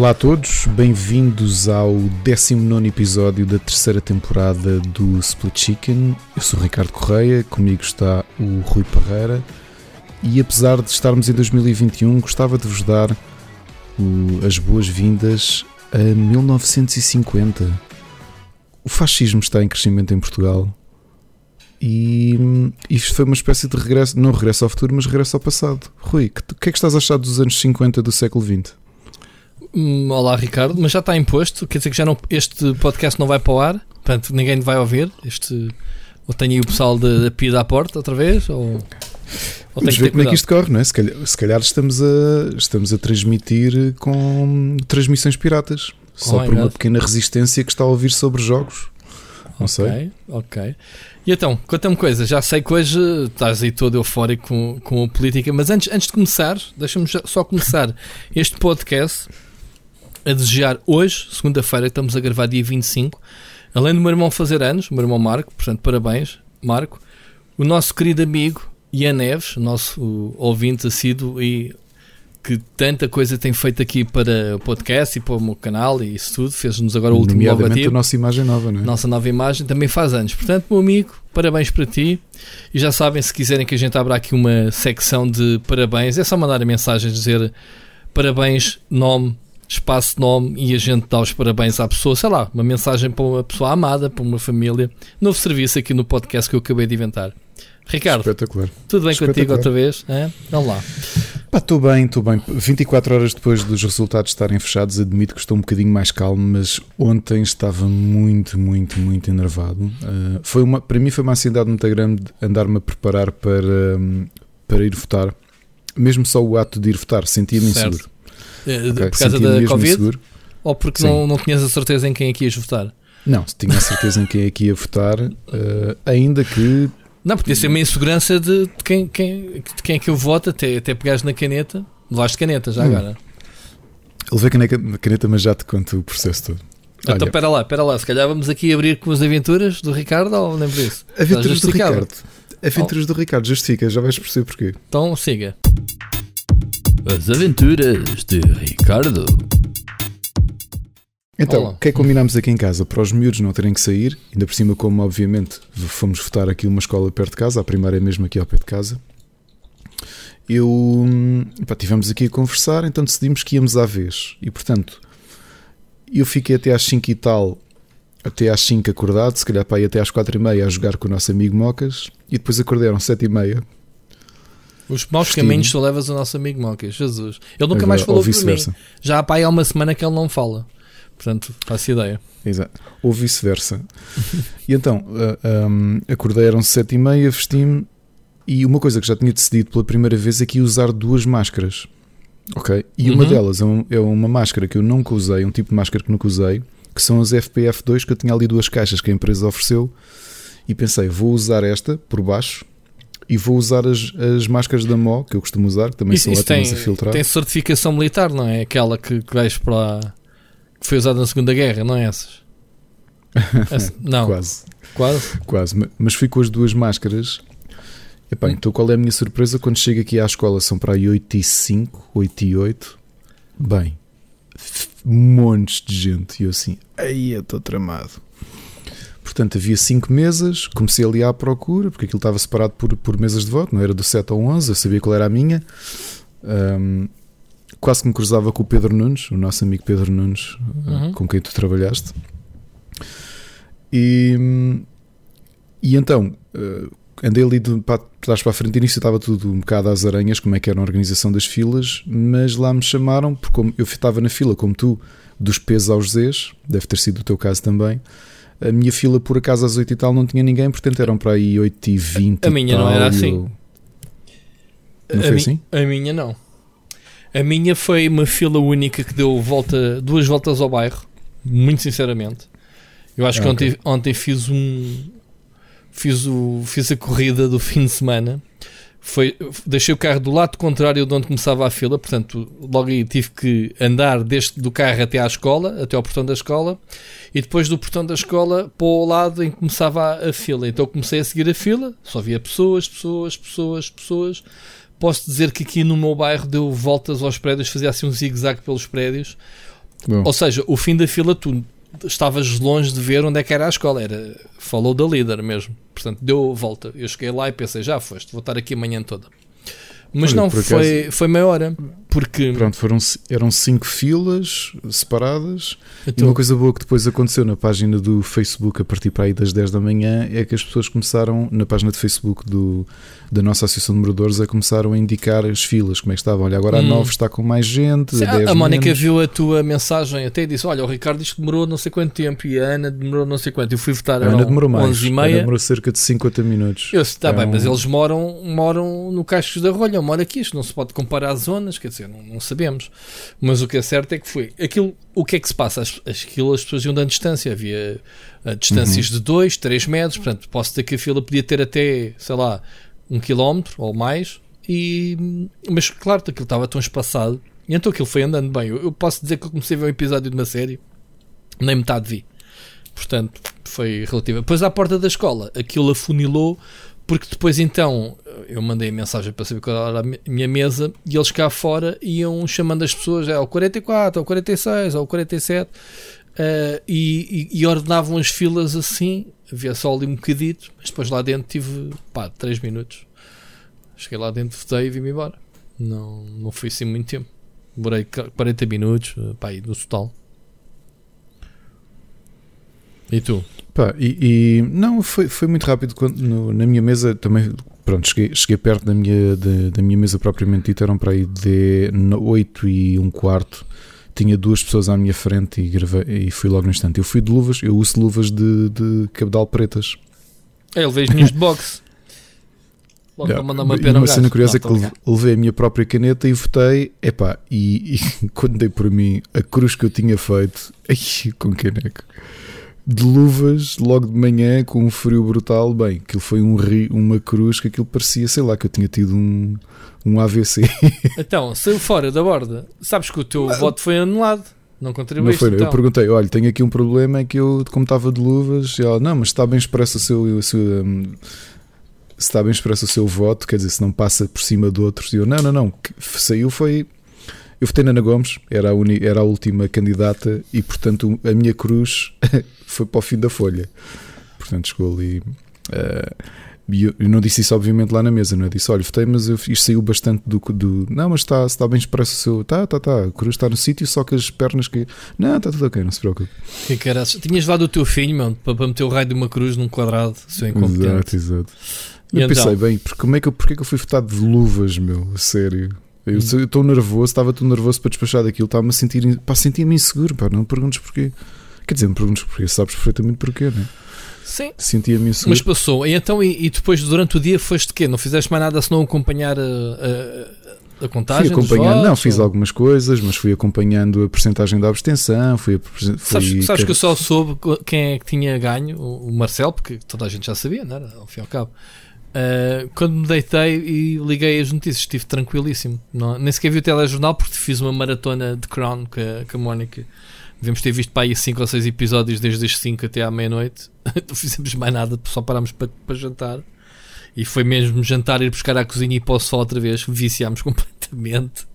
Olá a todos, bem-vindos ao 19 episódio da terceira temporada do Split Chicken. Eu sou o Ricardo Correia, comigo está o Rui Parreira e apesar de estarmos em 2021, gostava de vos dar o, as boas-vindas a 1950. O fascismo está em crescimento em Portugal e isto foi uma espécie de regresso, não regresso ao futuro, mas regresso ao passado. Rui, o que é que estás a achar dos anos 50 do século XX? Olá Ricardo, mas já está imposto, quer dizer que já não, este podcast não vai para o ar, portanto ninguém vai ouvir. Este, ou tenho aí o pessoal da, da PIA à porta outra vez, ou, ou Vamos ver como é que isto corre, não é? Se calhar, se calhar, estamos, a, estamos a transmitir com transmissões piratas, só oh por uma pequena resistência que está a ouvir sobre jogos. Não sei. Ok. E então, conta-me coisa, já sei que hoje estás aí todo eufórico com, com a política, mas antes, antes de começar, deixa-me só começar este podcast a desejar hoje, segunda-feira, estamos a gravar dia 25, além do meu irmão fazer anos, o meu irmão Marco, portanto, parabéns, Marco, o nosso querido amigo Ian Neves, nosso ouvinte assíduo e que tanta coisa tem feito aqui para o podcast e para o meu canal e isso tudo, fez-nos agora o último logotipo. a nossa imagem nova, não é? Nossa nova imagem também faz anos. Portanto, meu amigo, parabéns para ti. E já sabem, se quiserem que a gente abra aqui uma secção de parabéns, é só mandar a mensagem dizer parabéns, nome, espaço nome e a gente dá os parabéns à pessoa, sei lá, uma mensagem para uma pessoa amada, para uma família. Novo serviço aqui no podcast que eu acabei de inventar. Ricardo, Espetacular. tudo bem Espetacular. contigo outra vez? É? Vamos lá. Estou bem, estou bem. 24 horas depois dos resultados estarem fechados, admito que estou um bocadinho mais calmo, mas ontem estava muito, muito, muito enervado. Uh, foi uma, para mim foi uma ansiedade muito grande andar-me a preparar para, um, para ir votar. Mesmo só o ato de ir votar, sentia-me inseguro. Eh, okay. Por causa da Covid? Ou porque não, não tinhas a certeza em quem é que ias votar? Não, tinha a certeza em quem é que ia votar, uh, ainda que. Não, podia ser uma insegurança de, de, quem, quem, de quem é que eu voto, até, até pegares na caneta. Levaste caneta já hum. agora. Levei caneta, caneta, mas já te conto o processo todo. Então, espera lá, espera lá. Se calhar vamos aqui abrir com as aventuras do Ricardo ou nem por isso? Aventuras do Ricardo. Aventuras oh. do Ricardo, justifica, já vais perceber porquê. Então siga. As Aventuras de Ricardo. Então, o que é que combinámos aqui em casa? Para os miúdos não terem que sair, ainda por cima, como obviamente fomos votar aqui uma escola perto de casa, a primeira é mesmo aqui ao pé de casa. Eu pá, tivemos aqui a conversar, então decidimos que íamos à vez. E portanto, eu fiquei até às 5 e tal, até às 5 acordado, se calhar para ir até às 4 e meia a jogar com o nosso amigo Mocas, e depois acordaram às 7 e meia os maus caminhos tu levas ao nosso amigo Monkey, Jesus. Ele nunca mais falou por mim. Já há pai há uma semana que ele não fala. Portanto, faço ideia. Exato. Ou vice-versa. e então, uh, um, acordei, eram sete e meia, vesti-me e uma coisa que já tinha decidido pela primeira vez é que ia usar duas máscaras. Ok? E uhum. uma delas é, um, é, uma máscara que eu nunca usei, um tipo de máscara que nunca usei, que são as FPF2, que eu tinha ali duas caixas que a empresa ofereceu. E pensei, vou usar esta por baixo e vou usar as, as máscaras da MO que eu costumo usar, que também isso, são isso ótimas tem, a filtrar. Tem certificação militar, não é? Aquela que, que vais para. que foi usada na Segunda Guerra, não é essas? Essa, não. Quase. Quase? Quase. Mas fui com as duas máscaras. Epá, hum. então qual é a minha surpresa quando chego aqui à escola? São para aí 8 e 5, 8 e 8. Bem, montes de gente. E eu assim, aí eu estou tramado. Portanto, havia cinco mesas, comecei ali à procura, porque aquilo estava separado por, por mesas de voto, não era do 7 ao 11, eu sabia qual era a minha. Um, quase que me cruzava com o Pedro Nunes, o nosso amigo Pedro Nunes, uhum. com quem tu trabalhaste. E, e então, uh, andei ali de para trás para a frente, início estava tudo um bocado às aranhas, como é que era a organização das filas, mas lá me chamaram, porque eu estava na fila, como tu, dos pesos aos Zs, deve ter sido o teu caso também. A minha fila, por acaso, às 8 e tal, não tinha ninguém, portanto eram para aí 8 e 20. A minha tal, não era assim. Eu... Não a foi mi... assim? A minha não. A minha foi uma fila única que deu volta, duas voltas ao bairro, muito sinceramente. Eu acho ah, que ontem, okay. ontem fiz um. Fiz, o, fiz a corrida do fim de semana foi, deixei o carro do lado contrário de onde começava a fila, portanto, logo aí tive que andar desde do carro até à escola, até ao portão da escola, e depois do portão da escola para o lado em que começava a fila. Então comecei a seguir a fila, só via pessoas, pessoas, pessoas, pessoas. Posso dizer que aqui no meu bairro deu voltas aos prédios, fazia assim um zigue-zague pelos prédios. Bom, Ou seja, o fim da fila, tu estavas longe de ver onde é que era a escola. Era, falou da líder mesmo. Portanto, deu volta. Eu cheguei lá e pensei, já foste, vou estar aqui a manhã toda. Mas Olha, não, foi, foi meia hora. Porque pronto, foram, eram cinco filas separadas. E então, uma coisa boa que depois aconteceu na página do Facebook a partir para aí das 10 da manhã é que as pessoas começaram, na página de Facebook do, da nossa Associação de Moradores, a começaram a indicar as filas, como é que estavam. Olha, agora a Hum. 9 está com mais gente, Sim, a 10 a, a Mónica menos. viu a tua mensagem até e disse: Olha, o Ricardo disse que demorou não sei quanto tempo e a Ana demorou não sei quanto. Eu fui votar A Ana demorou mais. 11 e A Ana meia. demorou cerca de 50 minutos. Eu disse: Está É bem, um- mas eles moram, moram no Cascos da Rolha. Moro aqui. Isto não se pode comparar as zonas, quer dizer, não, não sabemos. Mas o que é certo é que foi. Aquilo, o que é que se passa? As, aquilo as pessoas iam dando distância. Havia ah, distâncias Uhum. de 2, 3 metros. Portanto, posso dizer que a fila podia ter até, sei lá, um quilómetro ou mais. E, mas claro, aquilo estava tão espaçado. E então aquilo foi andando bem. Eu, eu posso dizer que eu comecei a ver um episódio de uma série, nem metade vi. Portanto, foi relativo. Depois à porta da escola, aquilo afunilou, porque depois então eu mandei mensagem para saber qual era a mi- minha mesa e eles cá fora iam chamando as pessoas é o 44, ao 46, ao 47 eh, e, e, ordenavam as filas assim. Havia só ali um bocadito, mas depois lá dentro tive pá, 3 minutos. Cheguei lá dentro, votei e vim-me embora. Não, não foi assim muito tempo. Demorei 40 minutos, pá, aí no total. E tu? Pá, e, e- não, foi, foi muito rápido quando, no- na minha mesa também. Pronto, cheguei, cheguei perto da minha, da, da minha mesa propriamente dita, eram para aí de 8 e um quarto. Tinha duas pessoas à minha frente e, gravei, e fui logo no instante. Eu fui de luvas, eu uso luvas de, de cabedal pretas. É, ele veio ninhos de boxe. Logo Yeah. mandar uma pena uma cena curiosa Não, é que levei a minha própria caneta e votei. Epá, e, e quando dei por mim a cruz que eu tinha feito, ai, com caneco, de luvas, logo de manhã, com um frio brutal, bem, aquilo foi um ri, uma cruz que aquilo parecia, sei lá, que eu tinha tido um, um AVC. Então, saiu fora da borda. Sabes que o teu voto foi anulado. Não Não contribuíste. foi, então. Eu perguntei, olha, tenho aqui um problema, é que eu, como estava de luvas, e ela, não, mas está bem expresso o seu. O seu se está bem expresso o seu voto, quer dizer, se não passa por cima de outros. E eu, não, não, não, saiu foi. Eu votei na Ana Gomes, era a, uni, era a última candidata e, portanto, a minha cruz foi para o fim da folha. Portanto, chegou ali. eh, e eu, eu não disse isso, obviamente, lá na mesa, não é? Disse, olha, votei, mas eu, isto saiu bastante do. do não, mas está, está bem expresso o seu. Tá, tá, tá. A cruz está no sítio, só que as pernas que. Não, está tudo ok, não se preocupe. Que caraças. Tinhas levado o teu filho, meu, para, para meter o raio de uma cruz num quadrado, seu incompetente. Exato, exato. E Eu pensei, então? bem, porque como é que eu, porque é que eu fui votado de luvas, meu? A Sério. Eu estou nervoso, estava tão nervoso para despachar daquilo, estava-me a sentir, pá, sentia-me inseguro, pá, não me perguntes porquê. Quer dizer, não me perguntes porquê, sabes perfeitamente porquê, né? Sim. Sentia-me inseguro. Mas passou. E então, e, e depois, durante o dia, foste quê? Não fizeste mais nada senão acompanhar a, a, a contagem? Fui acompanhando, não, votos, fiz ou- algumas coisas, mas fui acompanhando a percentagem da abstenção, fui, fui Sabes, sabes que eu só soube quem é que tinha ganho, o o Marcelo, porque toda a gente já sabia, não era? Ao fim e ao cabo. Ah, quando me deitei e liguei as notícias, estive tranquilíssimo. Não, nem sequer vi o telejornal porque fiz uma maratona de Crown com a, com a Mónica. Devemos ter visto para aí 5 ou 6 episódios desde as 5 até à meia-noite. não fizemos mais nada, só parámos para, para jantar. E foi mesmo jantar, ir buscar à cozinha e para o sol outra vez. Viciámos completamente.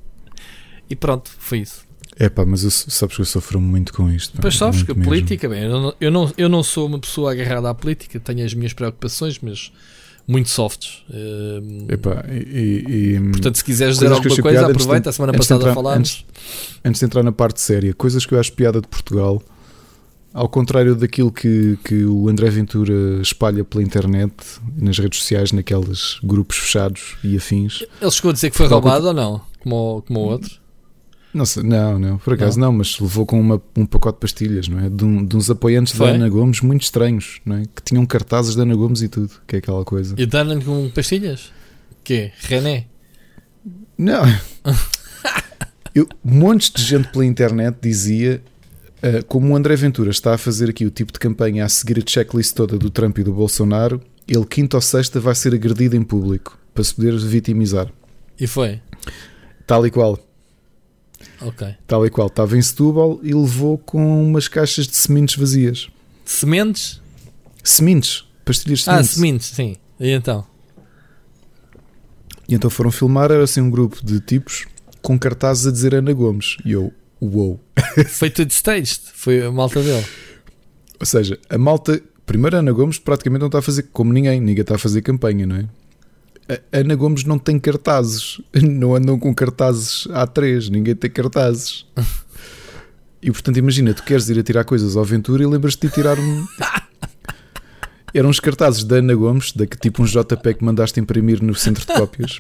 E pronto, foi isso. É pá, mas eu, sabes que eu sofro muito com isto. Pois sabes que a política, bem, eu não, eu, não, eu não sou uma pessoa agarrada à política, tenho as minhas preocupações, mas muito softs. Ehm, Epá, e, e- e- portanto, se quiseres dizer alguma coisa, antes de- aproveita. A semana antes passada entrar- falámos. antes de entrar na parte séria, coisas que eu acho piada de Portugal, ao contrário daquilo que, que o André Ventura espalha pela internet, nas redes sociais, naqueles grupos fechados e afins. Ele chegou a dizer que foi roubado ou não? Como, como o outro? Não, sei, não, não, por acaso não, mas levou com uma- um pacote de pastilhas, não é? De, um- de uns apoiantes Foi? da Ana Gomes muito estranhos, não é? Que tinham cartazes da Ana Gomes e tudo, que é aquela coisa. E deram-lhe com pastilhas? Quê? René? Não. Eu, montes de gente pela internet dizia ah, como o André Ventura está a fazer aqui o tipo de campanha a seguir a checklist toda do Trump e do Bolsonaro, ele quinta ou sexta vai ser agredido em público para se poder vitimizar. E foi? Tal e qual. Ok. Tal e qual. Estava em Setúbal e levou com umas caixas de sementes vazias. Sementes? Sementes. Pastilhas de Ah, sementes. sementes, sim. E então? E então foram filmar, era assim um grupo de tipos com cartazes a dizer Ana Gomes. E eu, Uou! Foi tudo staged. Foi a malta dele. Ou seja, a malta. Primeiro, Ana Gomes praticamente não está a fazer como ninguém, ninguém está a fazer campanha, não é? Ana Gomes não tem cartazes, não andam com cartazes A3, ninguém tem cartazes. E portanto, imagina, tu queres ir a tirar coisas ao Aventura e lembras-te de tirar um. Eram uns cartazes da Ana Gomes, da que tipo um JP que mandaste imprimir no centro de cópias.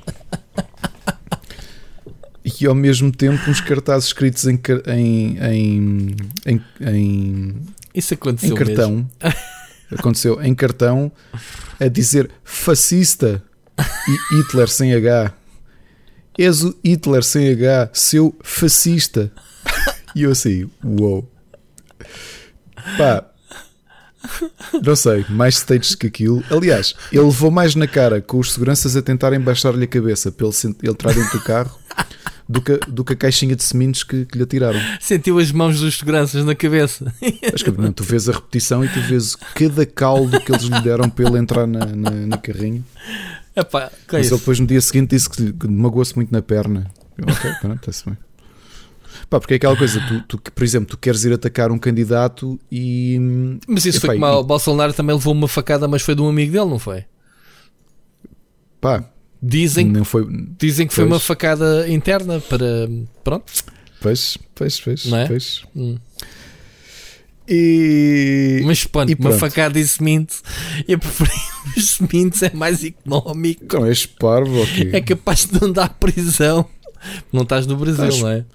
E ao mesmo tempo uns cartazes escritos em, em, em, em, em Isso aconteceu em cartão. Aconteceu em cartão a dizer fascista Hitler sem H. És o Hitler sem H, seu fascista. E eu assim, uou. Pá, não sei, mais stages que aquilo. Aliás, ele levou mais na cara com os seguranças a tentarem baixar-lhe a cabeça para ele, ele entrar dentro do carro do que, do que a caixinha de sementes que, que lhe atiraram. Sentiu as mãos dos seguranças na cabeça. Acho que não, tu vês a repetição e tu vês cada caldo que eles lhe deram para ele entrar na, na, na carrinha. Epá, que é Mas isso? ele depois no dia seguinte disse que, que magoou-se muito na perna. Eu, Ok, pronto, está-se bem. Pá, porque é aquela coisa, tu, tu, que, por exemplo, tu queres ir atacar um candidato e. Mas isso Epá, foi como e- o Bolsonaro também levou uma facada, mas foi de um amigo dele, não foi? Pá, Dizem, não foi. dizem que foi Pois. uma facada interna para. Pronto. Pois, pois, pois. Não é? pois. Hum. E. Mas pronto, e uma pronto. facada em semente. Eu preferi os sementes, é mais económico. Então és parvo, ok? É capaz de não dar prisão. Não estás no Brasil, Estás- não é?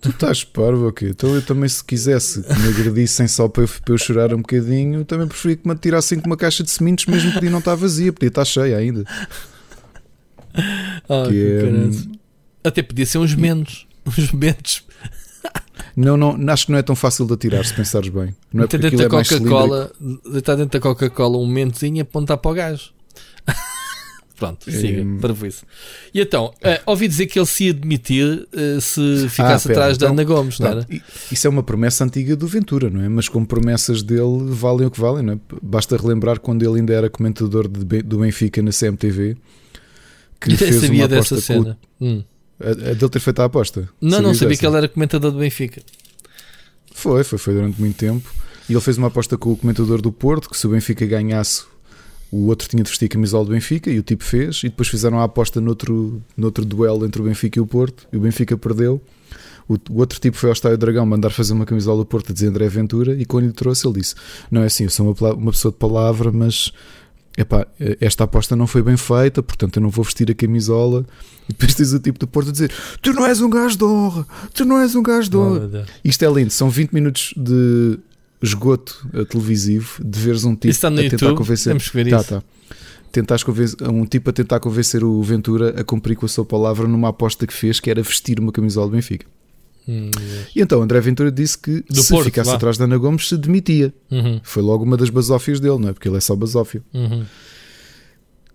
Tu estás parvo, ok? Então eu também, se quisesse que me agredissem só para eu, para eu chorar um bocadinho, também preferia que me atirassem com uma caixa de sementes, mesmo que podia não estar vazia, podia estar cheia ainda. Ah, Que é, caralho. Até podia ser uns menos. Uns menos. Não, não, acho que não é tão fácil de atirar, se pensares bem. Não é porque dentro da é. Coca-Cola, deitar dentro da Coca-Cola um mentozinho e apontar para o gajo. Pronto, siga, Hum. para isso. E então, eh, ouvi dizer que ele se ia demitir eh, se ficasse pera, atrás da então- Ana Gomes, não Não, era? isso é uma promessa antiga do Ventura, não é? Mas como promessas dele valem o que valem, não é? Basta relembrar quando ele ainda era comentador de do Benfica na CMTV que Eu fez sabia uma dessa aposta o- cena. Hum. A, a dele ter feito a aposta. Não, não Sabias sabia dessa? que ele era comentador do Benfica. Foi, foi, foi durante muito tempo. E ele fez uma aposta com o comentador do Porto que se o Benfica ganhasse, o outro tinha de vestir a camisola do Benfica e o tipo fez. E depois fizeram a aposta noutro, noutro duelo entre o Benfica e o Porto e o Benfica perdeu. O, o outro tipo foi ao Estádio Dragão mandar fazer uma camisola do Porto a dizer André Ventura e quando lhe trouxe ele disse: Não é assim, eu sou uma, uma pessoa de palavra, mas epá, esta aposta não foi bem feita, portanto eu não vou vestir a camisola. E depois tens o tipo do Porto a dizer: Tu não és um gajo de honra, tu não és um gajo de honra. Oh, meu Deus. Isto é lindo, são 20 minutos de esgoto eh, televisivo de veres um tipo está no a tentar YouTube. convencer. Temos que ver Tá, isso. tá. Tentares convencer, um tipo a tentar convencer o Ventura a cumprir com a sua palavra numa aposta que fez, que era vestir uma camisola do Benfica. Hum. E então André Ventura disse que Do se Porto, ficasse vá. atrás da Ana Gomes se demitia. Uhum, Foi logo uma das basófias dele, não é? Porque ele é só basófio. uhum.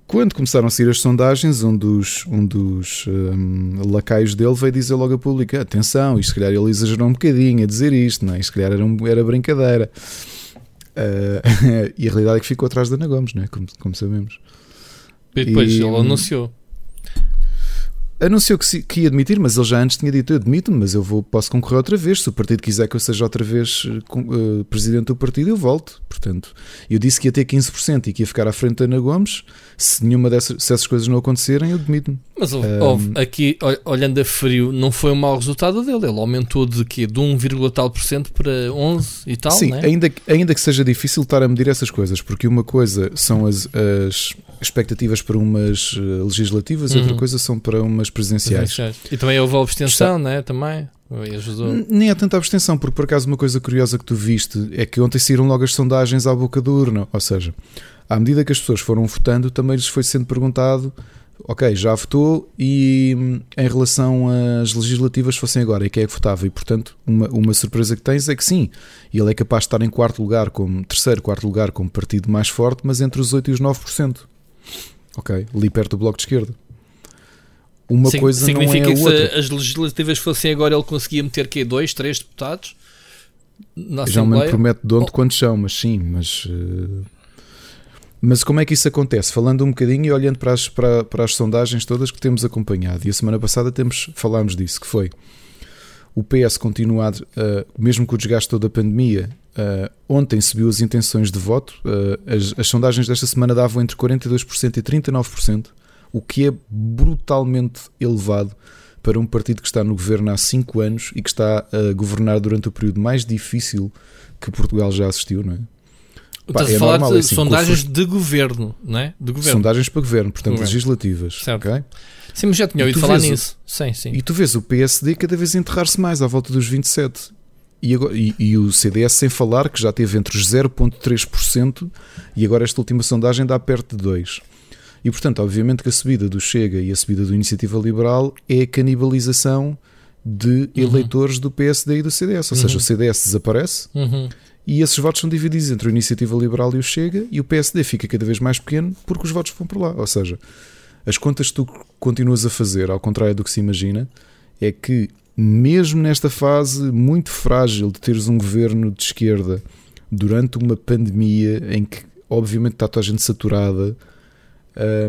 Quando começaram a sair as sondagens, um dos, um dos hum, lacaios dele veio dizer logo a público: atenção, isto se calhar ele exagerou um bocadinho a dizer isto, não é? Isto se calhar era, um- era brincadeira. Ah, e a realidade é que ficou atrás da Ana Gomes, não é? Como, como sabemos. E depois E- ele anunciou. Anunciou que, que ia admitir, mas ele já antes tinha dito: Eu admito-me, mas eu vou, posso concorrer outra vez. Se o partido quiser que eu seja outra vez eh, presidente do partido, eu volto. Portanto, eu disse que ia ter 15% e que ia ficar à frente da Ana Gomes. Se nenhuma dessas se essas coisas não acontecerem, eu demito-me. Mas houve, Um, houve aqui, ol- olhando a frio, não foi um mau resultado dele. Ele aumentou de quê? De 1, tal por cento para 11 e tal, Sim, né? ainda, que- ainda que seja difícil estar a medir essas coisas, porque uma coisa são as, as expectativas para umas eh, legislativas e outra Uhum. coisa são para umas presidenciais. Presidenciais. E também houve a abstenção, né? Também. E ajudou. N- Nem há tanta abstenção, porque por acaso uma coisa curiosa que tu viste é que ontem saíram logo as sondagens à boca da urna. Ou seja, à medida que as pessoas foram votando, também lhes foi sendo perguntado: ok, já votou e hum, em relação às legislativas fossem agora, e quem é que votava? E portanto, uma, uma surpresa que tens é que sim, ele é capaz de estar em quarto lugar, como terceiro, quarto lugar, como partido mais forte, mas entre os 8% e os 9%. Ok, ali perto do bloco de esquerda. Uma Sig- coisa não é significa a que outra. se as legislativas fossem agora, ele conseguia meter quê? Dois, três deputados Já me Assembleia? prometo de onde Oh. quantos são, mas sim, mas. eh, Mas como é que isso acontece? Falando um bocadinho e olhando para as, para, para as sondagens todas que temos acompanhado, e a semana passada temos, falámos disso, que foi O PS continua, uh, mesmo com o desgaste toda da pandemia, uh, ontem subiu as intenções de voto. Uh, as, as, sondagens desta semana davam entre 42% e 39%, o que é brutalmente elevado para um partido que está no governo há 5 anos e que está a governar durante o período mais difícil que Portugal já assistiu, não é? Estás é a falar normal, de é assim, sondagens de governo, não é? De governo. Sondagens para governo, portanto governo. legislativas. Certo. Okay? Sim, mas já tinha ouvido falar nisso. O, sim, sim. E tu vês o PSD cada vez enterrar-se mais à volta dos 27. E, agora, e, e, o CDS sem falar que já teve entre os 0,3% e agora esta última sondagem dá perto de 2%. E portanto, obviamente que a subida do Chega e a subida do Iniciativa Liberal é a canibalização de uhum. eleitores do PSD e do CDS. Ou uhum. seja, o CDS desaparece uhum. e esses votos são divididos entre a Iniciativa Liberal e o Chega e o PSD fica cada vez mais pequeno porque os votos vão por lá. Ou seja, as contas que tu continuas a fazer, ao contrário do que se imagina, é que mesmo nesta fase muito frágil de teres um governo de esquerda durante uma pandemia em que obviamente está toda a gente saturada,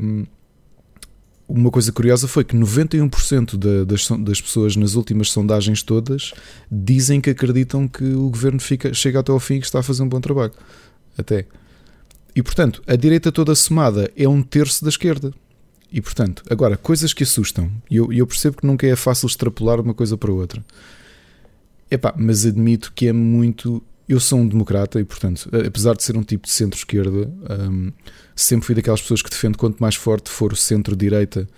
um, uma coisa curiosa foi que 91% da, das, das pessoas nas últimas sondagens todas dizem que acreditam que o governo fica, chega até ao fim e que está a fazer um bom trabalho. Até. E portanto, a direita toda somada é um terço da esquerda. E portanto, agora, coisas que assustam. E eu, eu percebo que nunca é fácil extrapolar uma coisa para outra. Epá, mas admito que é muito. Eu sou um democrata e, portanto, apesar de ser um tipo de centro-esquerda, um, sempre fui daquelas pessoas que defendo quanto mais forte for o centro-direita,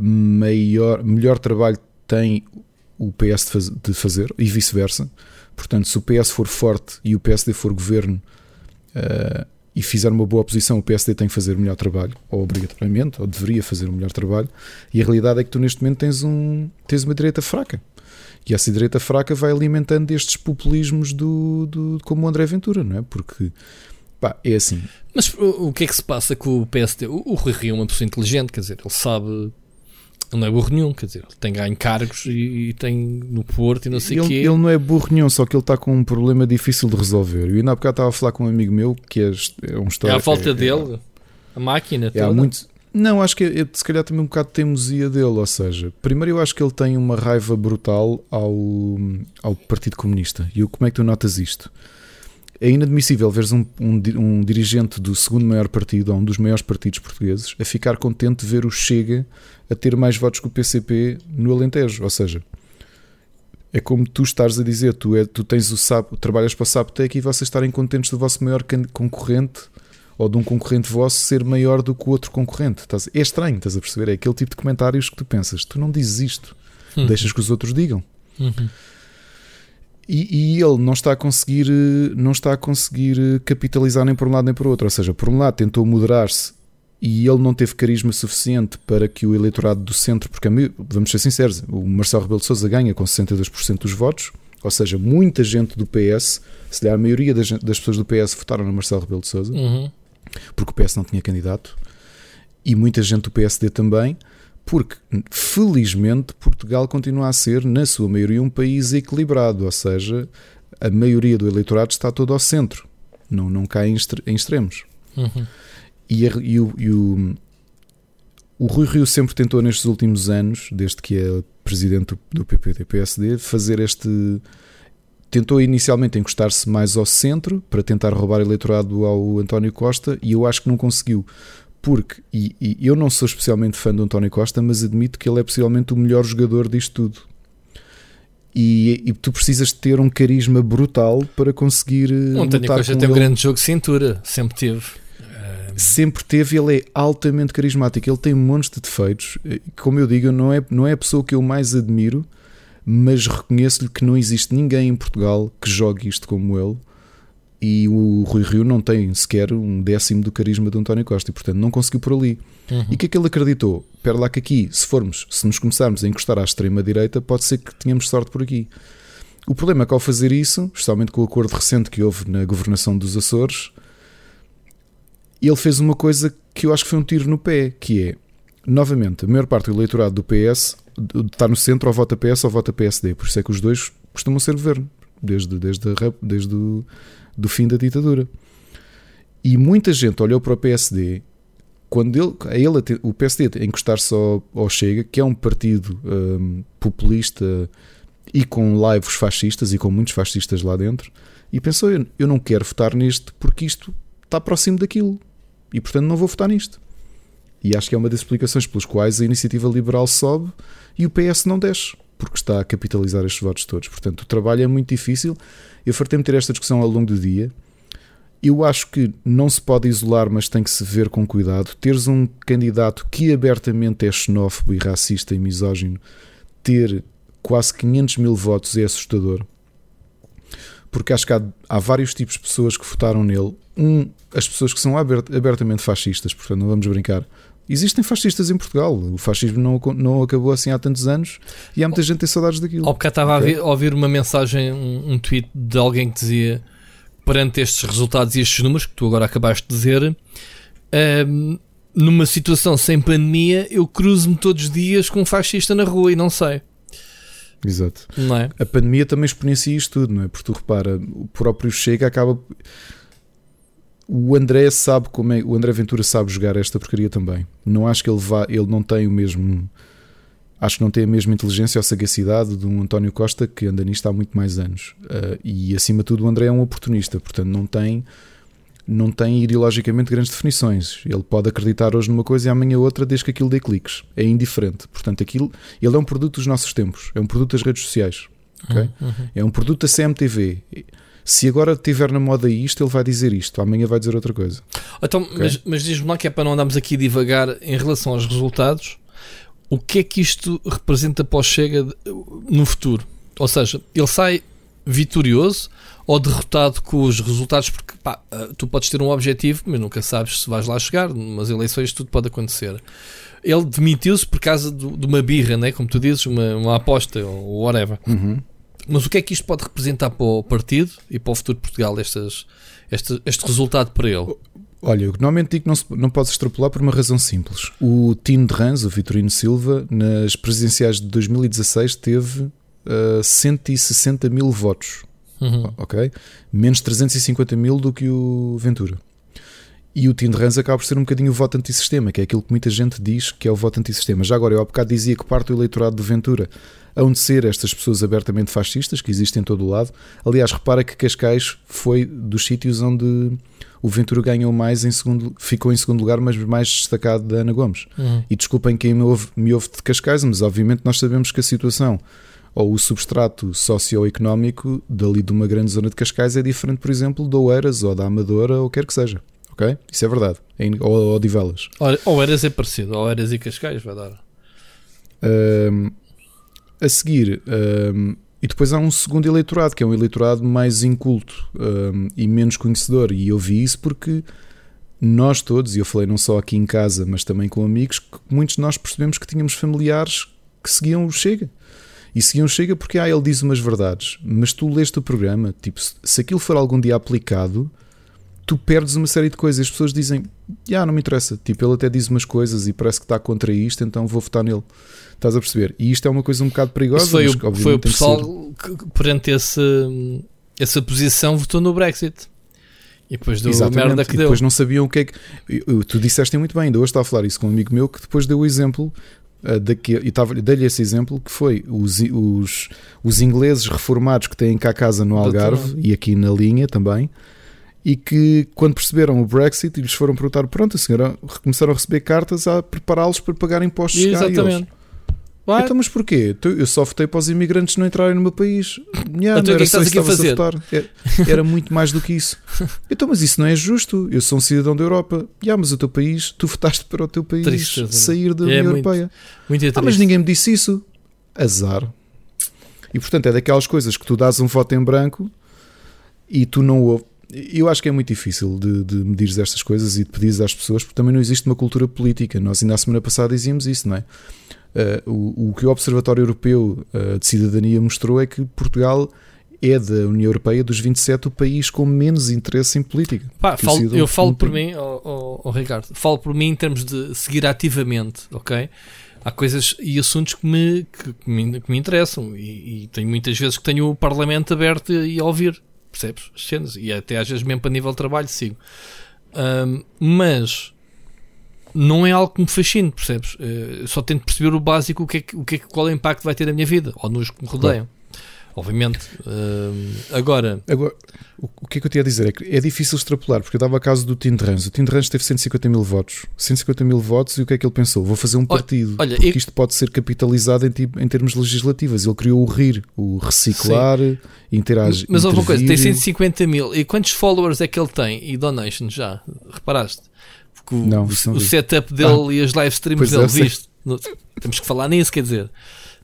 maior, melhor trabalho tem o PS de, faz, de fazer e vice-versa. Portanto, se o PS for forte e o PSD for governo uh, e fizer uma boa oposição, o PSD tem que fazer o melhor trabalho, ou obrigatoriamente, ou deveria fazer o melhor trabalho. E a realidade é que tu neste momento tens, um, tens uma direita fraca. E essa direita fraca vai alimentando estes populismos do, do como o André Ventura, não é? Porque Pá, é assim. Mas o, o que é que se passa com o PSD? O, o Rui Rio é uma pessoa inteligente, quer dizer, ele sabe. Ele não é burro nenhum, quer dizer, ele tem ganho cargos e, e tem no Porto e não sei o quê. Ele não é burro nenhum, só que ele está com um problema difícil de resolver. Eu ainda há bocado estava a falar com um amigo meu que é, é um história. É a falta é, dele, é, a máquina é. Muito, não, acho que é, é, se calhar também um bocado de teimosia dele. Ou seja, primeiro eu acho que ele tem uma raiva brutal ao, ao Partido Comunista. E como é que tu notas isto? É inadmissível veres um, um, um, dirigente do segundo maior partido, ou um dos maiores partidos portugueses, a ficar contente de ver o Chega a ter mais votos que o PCP no Alentejo. Ou seja, é como tu estás a dizer, tu, é, tu tens o SAP, trabalhas para o Saptec e vocês estarem contentes do vosso maior concorrente ou de um concorrente vosso ser maior do que o outro concorrente. Estás, é estranho, estás a perceber? É aquele tipo de comentários que tu pensas, tu não dizes isto, uhum. deixas que os outros digam. Uhum. E, e, ele não está a conseguir não está a conseguir capitalizar nem por um lado nem por outro. Ou seja, por um lado tentou moderar-se e ele não teve carisma suficiente para que o eleitorado do centro, porque vamos ser sinceros, o Marcelo Rebelo de Sousa ganha com 62% dos votos, ou seja, muita gente do PS, se lhe a maioria das, das, pessoas do PS votaram no Marcelo Rebelo de Sousa, uhum. porque o PS não tinha candidato, e muita gente do PSD também porque felizmente Portugal continua a ser, na sua maioria, um país equilibrado, ou seja, a maioria do eleitorado está todo ao centro, não, não cai em, extremos. Uhum. E, a, e, o, e o, o Rui Rio sempre tentou nestes últimos anos, desde que é presidente do PPT-PSD, fazer este. Tentou inicialmente encostar-se mais ao centro para tentar roubar eleitorado ao António Costa e eu acho que não conseguiu porque, e, e, eu não sou especialmente fã do António Costa, mas admito que ele é possivelmente o melhor jogador disto tudo. E, e tu precisas de ter um carisma brutal para conseguir. O António Costa tem um grande jogo de cintura, sempre teve. Sempre teve, ele é altamente carismático. Ele tem um monte de defeitos. Como eu digo, não é, não é a pessoa que eu mais admiro, mas reconheço-lhe que não existe ninguém em Portugal que jogue isto como ele e o Rui Rio não tem sequer um décimo do carisma de António Costa e portanto não conseguiu por ali. Uhum. E o que é que ele acreditou? Espera lá que aqui, se formos, se nos começarmos a encostar à extrema direita, pode ser que tenhamos sorte por aqui. O problema é que ao fazer isso, especialmente com o acordo recente que houve na governação dos Açores, ele fez uma coisa que eu acho que foi um tiro no pé, que é, novamente, a maior parte do eleitorado do PS está no centro ou vota PS ou vota PSD, por isso é que os dois costumam ser governo, desde, desde, a, desde o do fim da ditadura. E muita gente olhou para o PSD quando ele, a ele o PSD encostar-se ao, ao, Chega, que é um partido um, populista e com lives fascistas e com muitos fascistas lá dentro e pensou: eu, eu não quero votar neste porque isto está próximo daquilo e portanto não vou votar nisto. E acho que é uma das explicações pelas quais a iniciativa liberal sobe e o PS não desce, porque está a capitalizar estes votos todos. Portanto, o trabalho é muito difícil. Eu fartei-me ter esta discussão ao longo do dia. Eu acho que não se pode isolar, mas tem que se ver com cuidado. Teres um candidato que abertamente é xenófobo e racista e misógino, ter quase 500 mil votos é assustador. Porque acho que há, há vários tipos de pessoas que votaram nele. Um, as pessoas que são abertamente fascistas, portanto, não vamos brincar. Existem fascistas em Portugal. O fascismo não, não acabou assim há tantos anos e há muita gente que tem saudades daquilo. Ao bocado estava okay? a ouvir uma mensagem, um, um tweet de alguém que dizia perante estes resultados e estes números que tu agora acabaste de dizer, um, numa situação sem pandemia, eu cruzo-me todos os dias com um fascista na rua e não sei. Exato. Não é? A pandemia também exponencia isto tudo, não é? Porque tu repara, o próprio Chega acaba. O André sabe como é. O André Ventura sabe jogar esta porcaria também. Não acho que ele vá. Ele não tem o mesmo acho que não tem a mesma inteligência ou sagacidade de um António Costa que anda nisto há muito mais anos. Uh, e acima de tudo, o André é um oportunista, portanto, não tem, não tem ideologicamente grandes definições. Ele pode acreditar hoje numa coisa e amanhã outra, desde que aquilo dê cliques. É indiferente. Portanto, aquilo, ele é um produto dos nossos tempos, é um produto das redes sociais. Okay? Uhum. uhum. É um produto da CMTV. Se agora estiver na moda isto, ele vai dizer isto, amanhã vai dizer outra coisa. Então, okay? Mas, mas diz-me lá que é para não andarmos aqui devagar em relação aos resultados o que é que isto representa para o Chega no futuro? Ou seja, ele sai vitorioso ou derrotado com os resultados, porque pá, eh, tu podes ter um objetivo, mas nunca sabes se vais lá chegar. Nas eleições tudo pode acontecer. Ele demitiu-se por causa do, de uma birra, né? como tu dizes, uma, uma aposta ou whatever. Uhum. Mas o que é que isto pode representar para o partido e para o futuro de Portugal, estas, este, este resultado para ele? Olha, eu normalmente digo que não, se, não podes extrapolar por uma razão simples. O Tino de Rans, o Vitorino Silva, nas presidenciais de 2016 teve uh, eh, 160 mil votos. Uhum. Ok? Menos 350 mil do que o Ventura. E o Tino de Rans acaba por ser um bocadinho o voto antissistema, que é aquilo que muita gente diz que é o voto antissistema. Já agora, eu há bocado dizia que parte do eleitorado de Ventura hão de ser estas pessoas abertamente fascistas, que existem em todo o lado. Aliás, repara que Cascais foi dos sítios onde o Ventura ganhou mais em segundo, ficou em segundo lugar, mas mais destacado da Ana Gomes. Uhum. E desculpem quem me ouve, me ouve de Cascais, mas obviamente nós sabemos que a situação ou o substrato socioeconómico dali de uma grande zona de Cascais é diferente, por exemplo, de Oeiras ou da Amadora ou quer que seja. Ok? Isso é verdade. Ou, ou de Velas. Oeiras é parecido. Oeiras e Cascais vai dar. Um, a seguir, um, e depois há um segundo eleitorado, que é um eleitorado mais inculto um, e menos conhecedor. E eu vi isso porque nós todos, e eu falei não só aqui em casa, mas também com amigos, que muitos de nós percebemos que tínhamos familiares que seguiam o Chega. E seguiam o Chega porque ah, ele diz umas verdades, mas tu leste o programa, tipo, se aquilo for algum dia aplicado, tu perdes uma série de coisas. As pessoas dizem, já ah, não me interessa. Tipo, ele até diz umas coisas e parece que está contra isto, então vou votar nele. Estás a perceber? E isto é uma coisa um bocado perigosa. Isso foi, o, foi o pessoal que, que, perante esse, essa posição, votou no Brexit. E depois deu Exatamente. merda que e deu. depois não sabiam o que é que. Tu disseste muito bem, ainda hoje estava a falar isso com um amigo meu que depois deu o exemplo. Uh, daqui, e dei-lhe esse exemplo que foi os, os, os ingleses reformados que têm cá casa no Algarve e aqui na linha também, e que quando perceberam o Brexit lhes foram perguntar: pronto, a senhora começaram a receber cartas a prepará-los para pagar impostos. Exatamente. Vai. Então, mas porquê? Eu só votei para os imigrantes não entrarem no meu país. Yeah, então, não era que só isso que a fazer? A votar. Era, era, muito mais do que isso. Então, mas isso não é justo. Eu sou um cidadão da Europa. Yeah, mas o teu país, tu votaste para o teu país Triste, sair da é União Europeia. Muito ah, mas ninguém me disse isso. Azar. E portanto, é daquelas coisas que tu dás um voto em branco e tu não ouves. Eu acho que é muito difícil de, de medir estas coisas e de pedir às pessoas, porque também não existe uma cultura política. Nós ainda a semana passada dizíamos isso, não é? Uh, o, o, que o Observatório Europeu uh, de Cidadania mostrou é que Portugal é da União Europeia dos 27 o país com menos interesse em política. Pá, falo, eu falo por mim, oh, oh, oh, Ricardo, falo por mim em termos de seguir ativamente, ok? Há coisas e assuntos que me, que, que me, que me, interessam e, e tenho muitas vezes que tenho o Parlamento aberto e a ouvir, percebes? As cenas, e até às vezes mesmo para nível de trabalho sigo. Um, mas não é algo que me fascine, percebes? Uh, só tento perceber o básico, o que, é, o que é, qual é o impacto vai ter na minha vida ou nos que me rodeiam. Obviamente. Uh, agora, agora o, que é que eu tinha a dizer? É que é difícil extrapolar, porque eu dava a caso do Tim Rans. O Tim Rans teve 150 mil votos. 150 mil votos e o que é que ele pensou? Vou fazer um partido. Olha, porque isto pode ser capitalizado em, em, termos legislativos. Ele criou o RIR, o reciclar, Sim. interagir. Mas houve uma coisa, tem 150 mil. E quantos followers é que ele tem? E donations já? Reparaste? Porque o, não, o, o setup dele ah, e as live streams dele, é, viste? Temos que falar nisso, quer dizer.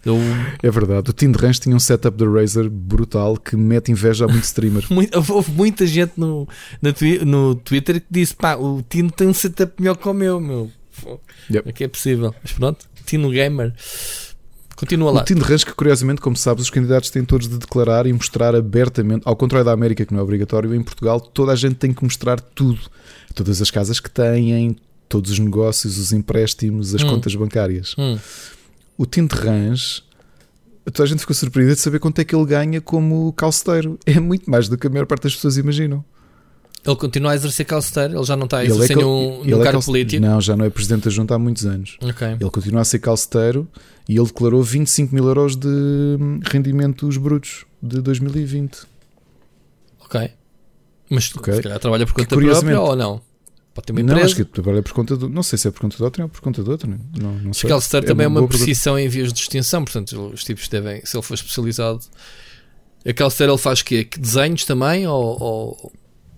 Eu... É verdade, o Tim Ranch tinha um setup da Razer brutal que mete inveja a muito streamer. Houve muita gente no, no Twitter que disse: pá, o Tino tem um setup melhor que o meu, meu. Yep. É que é possível. Mas pronto, Tino Gamer. Continua lá. O Tino Ranch, que curiosamente, como sabes, os candidatos têm todos de declarar e mostrar abertamente, ao contrário da América, que não é obrigatório, em Portugal toda a gente tem que mostrar tudo. Todas as casas que têm, todos os negócios, os empréstimos, as hum. contas bancárias. Hum o Tinte Rãs, toda a gente ficou surpreendida de saber quanto é que ele ganha como calceteiro. É muito mais do que a maior parte das pessoas imaginam. Ele continua a exercer calceteiro, ele já não está a exercer é um, no é cargo político? Não, já não é presidente da junta há muitos anos. Okay. Ele continua a ser calceteiro e ele declarou 25 mil euros de rendimentos brutos de 2020. Ok. Mas okay. se calhar trabalha por conta própria ou não? Pode ter uma empresa. Não, acho que trabalha por conta do. Não sei se é por conta do outro ou por conta do outro. Não, não sei. Scalestar é também é uma precisão em vias de extinção, portanto, os tipos devem, se ele for especializado. A Calcer ele faz quê? Desenhos também? Ou, ou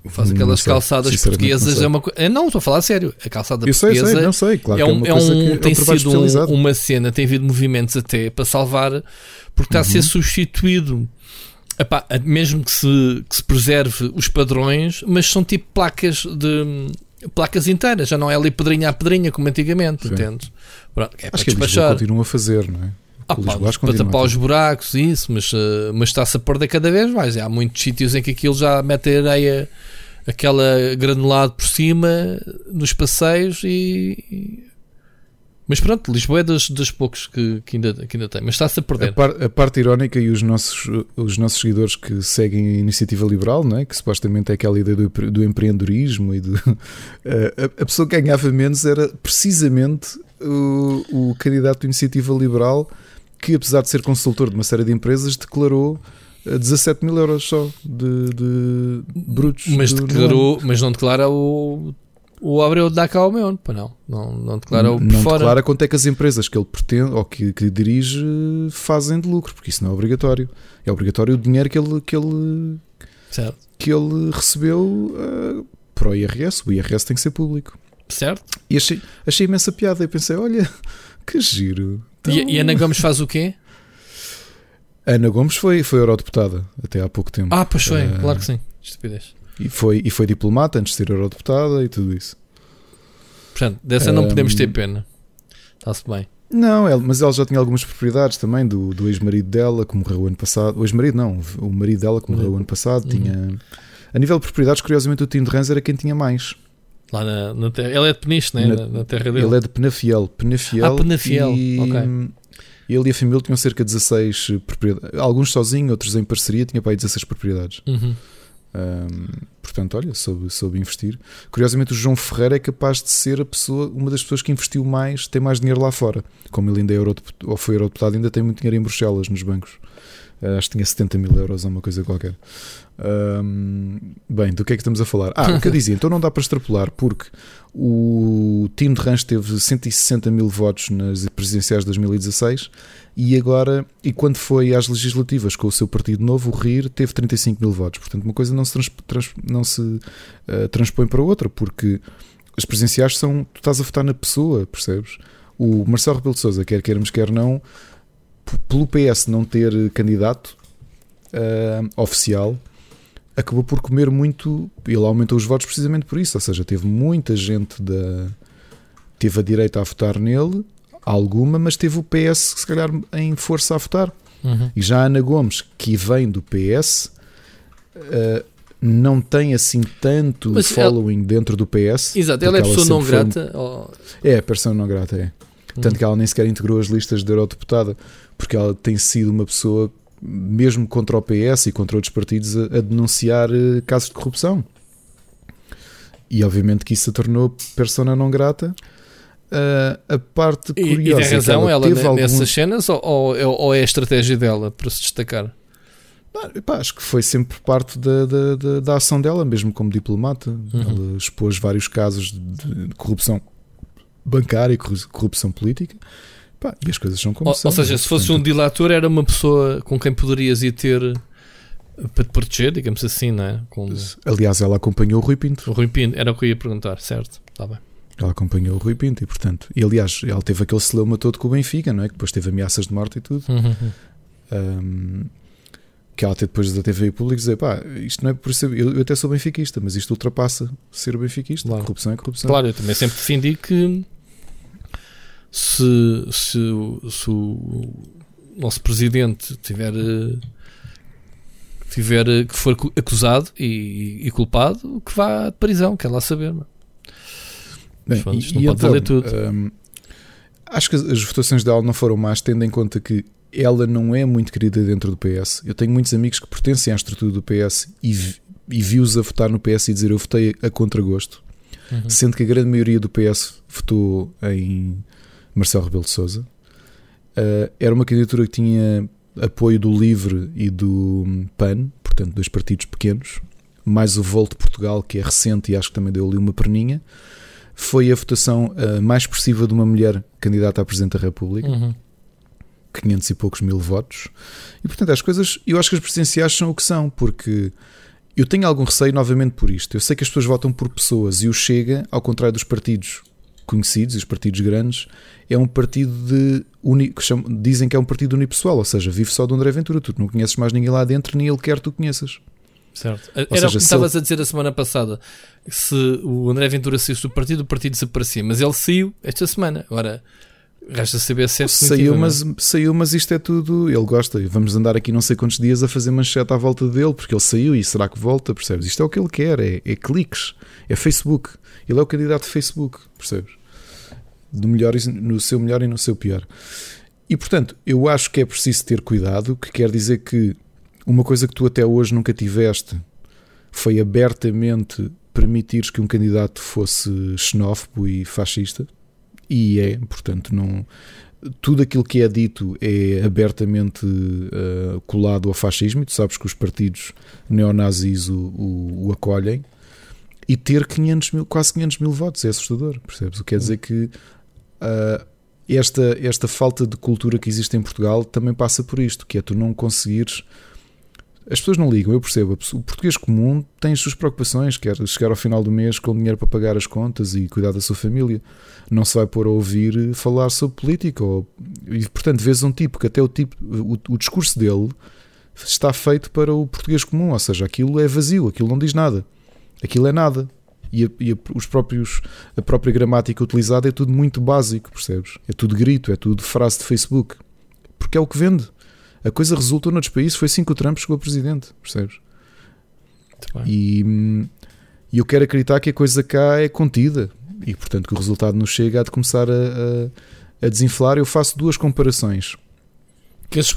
faz aquelas sei, calçadas portuguesas? Não é uma coisa. Não, estou a falar sério. A calçada eu portuguesa sei, sei, não sei, claro é um, é um, é tem sido um, uma cena, tem havido movimentos até para salvar, porque está uhum. a ser uhum. substituído. Epá, mesmo que se, que se preserve os padrões, mas são tipo placas de placas inteiras, já não é ali pedrinha a pedrinha como antigamente, entende? Pronto, é Acho que despachar. continuam a fazer, não é? Ah, pá, para tapar os buracos e isso, mas, uh, mas está-se a perder cada vez mais. Há muitos sítios em que aquilo já mete a areia, aquela granulado por cima nos passeios e, mas pronto, Lisboa é dos, dos poucos que, que, ainda, que ainda tem, mas está-se a perder. A, par, a, parte irónica e os nossos, os nossos seguidores que seguem a iniciativa liberal, não é? que supostamente é aquela ideia do, do empreendedorismo e do, a, a, pessoa que ganhava menos era precisamente o, o candidato da iniciativa liberal que, apesar de ser consultor de uma série de empresas, declarou 17 eh, mil euros só de, de brutos. Mas, declarou, mas não declara o o Abreu dá cá ao meu, para não. Não, não declara o Não fora. declara quanto é que as empresas que ele pretende ou que, que dirige fazem de lucro, porque isso não é obrigatório. É obrigatório o dinheiro que ele, que ele, certo. que ele recebeu uh, para o IRS. O IRS tem que ser público. Certo. E achei, achei imensa piada. E pensei, olha, que giro. Então... E, e Ana Gomes faz o quê? Ana Gomes foi, foi eurodeputada até há pouco tempo. Ah, pois foi, uh, claro que sim. Estupidez. E foi, e foi diplomata antes de ser eurodeputada e tudo isso. Portanto, dessa um, não podemos ter pena. Está-se bem. Não, ela, mas ela já tinha algumas propriedades também do, do ex-marido dela, que morreu ano passado. O ex-marido não, o marido dela, que morreu uhum. ano passado, uhum. tinha. A nível de propriedades, curiosamente, o Tim de Rans era quem tinha mais. Lá na, na terra. Ele é de Peniche, né? na, na terra dele. Ele é de Penafiel. Penafiel. Ah, Penafiel. E, ok. Ele e a família tinham cerca de 16 propriedades. Alguns sozinhos, outros em parceria, tinha para aí 16 propriedades. Uhum. Um, portanto, olha, soube, soube investir. Curiosamente, o João Ferreira é capaz de ser a pessoa, uma das pessoas que investiu mais, tem mais dinheiro lá fora. Como ele ainda é eurodeputado, ou foi eurodeputado, ainda tem muito dinheiro em Bruxelas, nos bancos. Uh, acho que tinha 70 mil euros ou uma coisa qualquer. Um, bem, do que é que estamos a falar? Ah, o que eu dizia, então não dá para extrapolar, porque o time de Ranch teve 160 mil votos nas presidenciais de 2016 e agora, e quando foi às legislativas com o seu partido novo, o RIR, teve 35 mil votos. Portanto, uma coisa não se, trans, trans, não se uh, transpõe para outra, porque as presidenciais são. Tu estás a votar na pessoa, percebes? O Marcelo Rebelo de Souza, quer queiramos, quer não, pelo PS não ter candidato uh, oficial, acabou por comer muito. Ele aumentou os votos precisamente por isso. Ou seja, teve muita gente da. Teve a direita a votar nele alguma, mas teve o PS, se calhar, em força a votar. Uhum. E já a Ana Gomes, que vem do PS, uh, eh, não tem assim tanto mas following ela... dentro do PS. Exato, ela é pessoa não grata. Foi... Ou... É, pessoa não grata, é. Uhum. Tanto que ela nem sequer integrou as listas de eurodeputada, porque ela tem sido uma pessoa, mesmo contra o PS e contra outros partidos, a, a denunciar uh, casos de corrupção. E obviamente que isso se tornou persona não grata. Uh, a parte curiosa. E, tem razão ela, ela nessas alguns... cenas ou, ou, é a estratégia dela para se destacar? Pá, acho que foi sempre parte da, da, da, da, ação dela, mesmo como diplomata. Uhum. Ela expôs vários casos de, de corrupção bancária e corrupção política. Pá, e as coisas são como ou, são. Ou seja, se fosse um dilator, era uma pessoa com quem poderias ir ter para te proteger, digamos assim, não é? Com... Aliás, ela acompanhou o Rui Pinto. O Rui Pinto, era o que eu ia perguntar, certo? Está bem. Ela acompanhou o Rui Pinto e, portanto, e aliás, ela teve aquele celeuma todo com o Benfica, não é? Que depois teve ameaças de morte e tudo. Uhum. Um, que ela até depois da TV pública dizer, pá, isto não é por isso, eu, eu até sou benfiquista, mas isto ultrapassa ser benfiquista. Claro. Corrupção é corrupção. Claro, eu também sempre defendi que se, se, se o nosso presidente tiver tiver que for acusado e, e culpado, que vá de prisão, quer lá saber. Bem, Bem, e, não pode então, tudo. Hum, acho que as votações dela não foram más, tendo em conta que ela não é muito querida dentro do PS. Eu tenho muitos amigos que pertencem à estrutura do PS e, e vi-os a votar no PS e dizer eu votei a contragosto, uhum. sendo que a grande maioria do PS votou em Marcelo Rebelo de Souza. Uh, era uma candidatura que tinha apoio do LIVRE e do PAN, portanto, dois partidos pequenos, mais o Volt Portugal, que é recente e acho que também deu ali uma perninha. Foi a votação uh, mais expressiva de uma mulher candidata a Presidente da República. Uhum. 500 e poucos mil votos. E portanto, as coisas, eu acho que as presidenciais são o que são, porque eu tenho algum receio novamente por isto. Eu sei que as pessoas votam por pessoas e o Chega, ao contrário dos partidos conhecidos e os partidos grandes, é um partido de uni, que chamam, dizem que é um partido unipessoal, ou seja, vive só do André Ventura, tu não conheces mais ninguém lá dentro, nem ele quer que tu conheças. Certo. Ou Era seja, o que estavas ele... a dizer a semana passada. Se o André Ventura saísse do partido, o partido desaparecia. Mas ele saiu esta semana. Agora, Resta saber se é saiu, mas, saiu, mas isto é tudo. Ele gosta. Vamos andar aqui não sei quantos dias a fazer manchete à volta dele, porque ele saiu e será que volta? Percebes? Isto é o que ele quer: é, é cliques, é Facebook. Ele é o candidato de Facebook, percebes? Do melhor, no seu melhor e no seu pior. E portanto, eu acho que é preciso ter cuidado, que quer dizer que uma coisa que tu até hoje nunca tiveste foi abertamente permitires que um candidato fosse xenófobo e fascista e é, portanto, não tudo aquilo que é dito é abertamente uh, colado ao fascismo, e tu sabes que os partidos neonazis o, o, o, acolhem, e ter 500 mil, quase 500 mil votos é assustador, percebes? O que quer dizer que uh, esta, esta falta de cultura que existe em Portugal também passa por isto, que é tu não conseguires as pessoas não ligam, eu percebo. O português comum tem as suas preocupações, quer chegar ao final do mês com dinheiro para pagar as contas e cuidar da sua família. Não se vai pôr a ouvir falar sobre política. Ou, e, portanto, vês um tipo que até o, tipo, o, o discurso dele está feito para o português comum, ou seja, aquilo é vazio, aquilo não diz nada. Aquilo é nada. E, a, e a, os próprios, a própria gramática utilizada é tudo muito básico, percebes? É tudo grito, é tudo frase de Facebook. Porque é o que vende. A coisa resultou noutros países, foi assim que o Trump chegou a presidente, percebes? E, e eu quero acreditar que a coisa cá é contida e, portanto, que o resultado não chega a de começar a, a, a desinflar. Eu faço duas comparações.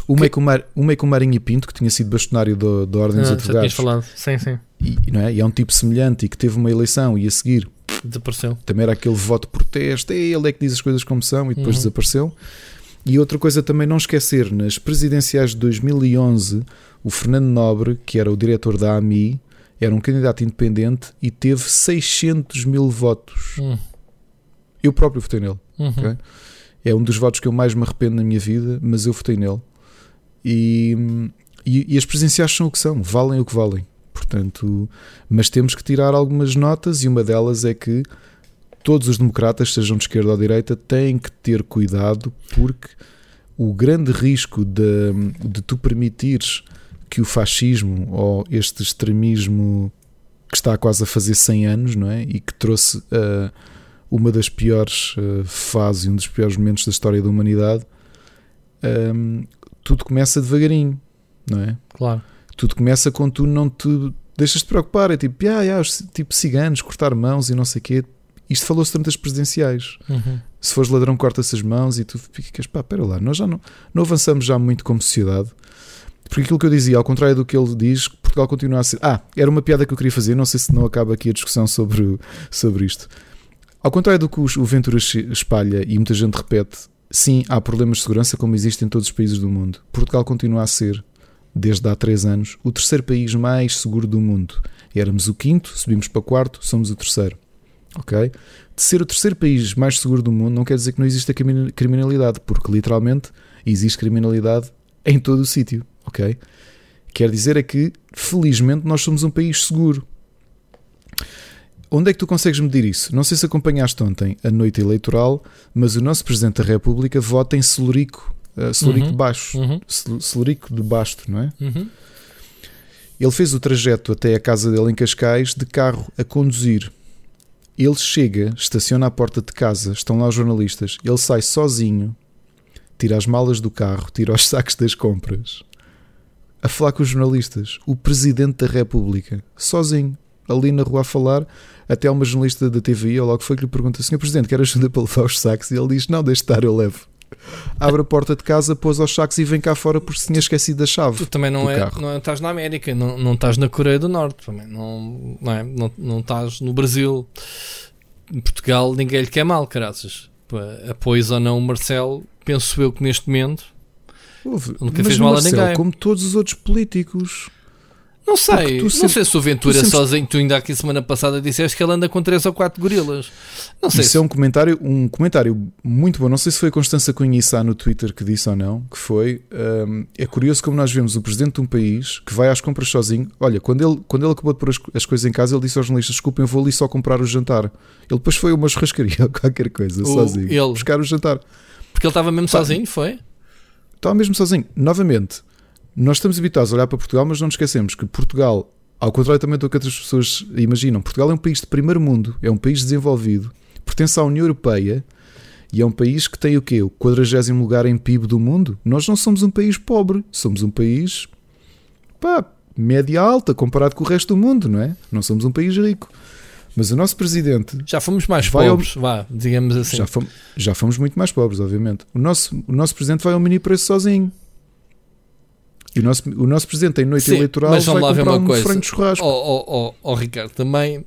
Uma, é com Mar, uma é com o Marinho Pinto, que tinha sido bastonário da Ordem dos ah, Advogados. falado, sim, sim. E, não é? e é um tipo semelhante e que teve uma eleição e a seguir desapareceu. Também era aquele voto protesto, ele é que diz as coisas como são e depois uhum. desapareceu. E outra coisa também não esquecer, nas presidenciais de 2011, o Fernando Nobre, que era o diretor da AMI, era um candidato independente e teve 600 mil votos. Uhum. Eu próprio votei nele. Uhum. Okay? É um dos votos que eu mais me arrependo na minha vida, mas eu votei nele. E, e, e as presidenciais são o que são, valem o que valem. Portanto, mas temos que tirar algumas notas e uma delas é que todos os democratas, sejam de esquerda ou de direita, têm que ter cuidado porque o grande risco de, de tu permitires que o fascismo ou este extremismo que está quase a fazer 100 anos, não é? E que trouxe uh, uma das piores uh, fases, um dos piores momentos da história da humanidade, um, tudo começa devagarinho, não é? Claro. Tudo começa quando tu não te deixas de preocupar, é tipo, ah, ah, tipo ciganos, cortar mãos e não sei o quê, isto falou-se tanto das presidenciais. Uhum. Se fores ladrão, corta-se as mãos e tu ficas, pá, pera lá, nós já não, não avançamos já muito como sociedade. Porque aquilo que eu dizia, ao contrário do que ele diz, Portugal continua a ser. Ah, era uma piada que eu queria fazer, não sei se não acaba aqui a discussão sobre, sobre isto. Ao contrário do que o Ventura espalha e muita gente repete, sim, há problemas de segurança como existem em todos os países do mundo. Portugal continua a ser desde há 3 anos, o terceiro país mais seguro do mundo. Éramos o quinto, subimos para o quarto, somos o terceiro. Ok? De ser o terceiro país mais seguro do mundo não quer dizer que não exista criminalidade, porque literalmente existe criminalidade em todo o sítio. Ok? Quer dizer é que, felizmente, nós somos um país seguro. Onde é que tu consegues medir isso? Não sei se acompanhaste ontem a noite eleitoral, mas o nosso Presidente da República vota em Celurico, uh, Celurico Uhum. de Baixo, Uhum. Cel- Celurico de Basto, não é? Uhum. Ele fez o trajeto até a casa dele em Cascais de carro a conduzir. Ele chega, estaciona à porta de casa, estão lá os jornalistas. Ele sai sozinho, tira as malas do carro, tira os sacos das compras, a falar com os jornalistas. O Presidente da República, sozinho, ali na rua a falar. Até uma jornalista da TVI, ou logo foi que lhe pergunta: Senhor Presidente, quer ajuda para levar os sacos? E ele diz: Não, deixe estar, eu levo. Abre a porta de casa, pôs aos sacos e vem cá fora porque se tinha esquecido da chave. Tu também não, é, carro. não é- estás na América, não, não estás na Coreia do Norte, também não, não, é, não, não estás no Brasil. Em Portugal ninguém lhe quer mal, caraças. Pá, Apoias ou não o Marcelo, penso eu que neste momento. Houve. Nunca Mas fez mal a Marcelo, ninguém. Como todos os outros políticos. Não sei, não sempre- sei se o Ventura tu sempre- sozinho, tu ainda aqui semana passada disseste que ele anda com 3 ou 4 gorilas. Não sei Isso se é um comentário, um comentário muito bom. Não sei se foi a Constança Cunhissá no Twitter que disse ou não. Que foi. hum, é curioso como nós vemos o presidente de um país que vai às compras sozinho. Olha, quando ele, quando ele acabou de pôr as, as coisas em casa, ele disse aos jornalistas: Desculpem, eu vou ali só comprar o jantar. Ele depois foi a uma churrascaria ou qualquer coisa, O- sozinho. ele. Buscar o jantar. porque ele estava mesmo Pá, sozinho, foi? Estava mesmo sozinho. Novamente, nós estamos habituados a olhar para Portugal, mas não nos esquecemos que Portugal, ao contrário também do que outras pessoas imaginam, Portugal é um país de primeiro mundo, é um país desenvolvido, pertence à União Europeia e é um país que tem o quê? O 40 lugar em PIB do mundo. Nós não somos um país pobre, somos um país pá, média alta comparado com o resto do mundo, não é? Não somos um país rico. Mas o nosso presidente Já fomos mais Vai ao- pobres, vá, digamos assim. já, fomos, já fomos muito mais pobres, obviamente. O nosso, o nosso presidente vai ao mini preço sozinho. E o nosso, o nosso presidente em noite Sim, eleitoral mas vai lá ver comprar uma um coisa. frango de churrasco. Ó oh, oh, oh, Ricardo, também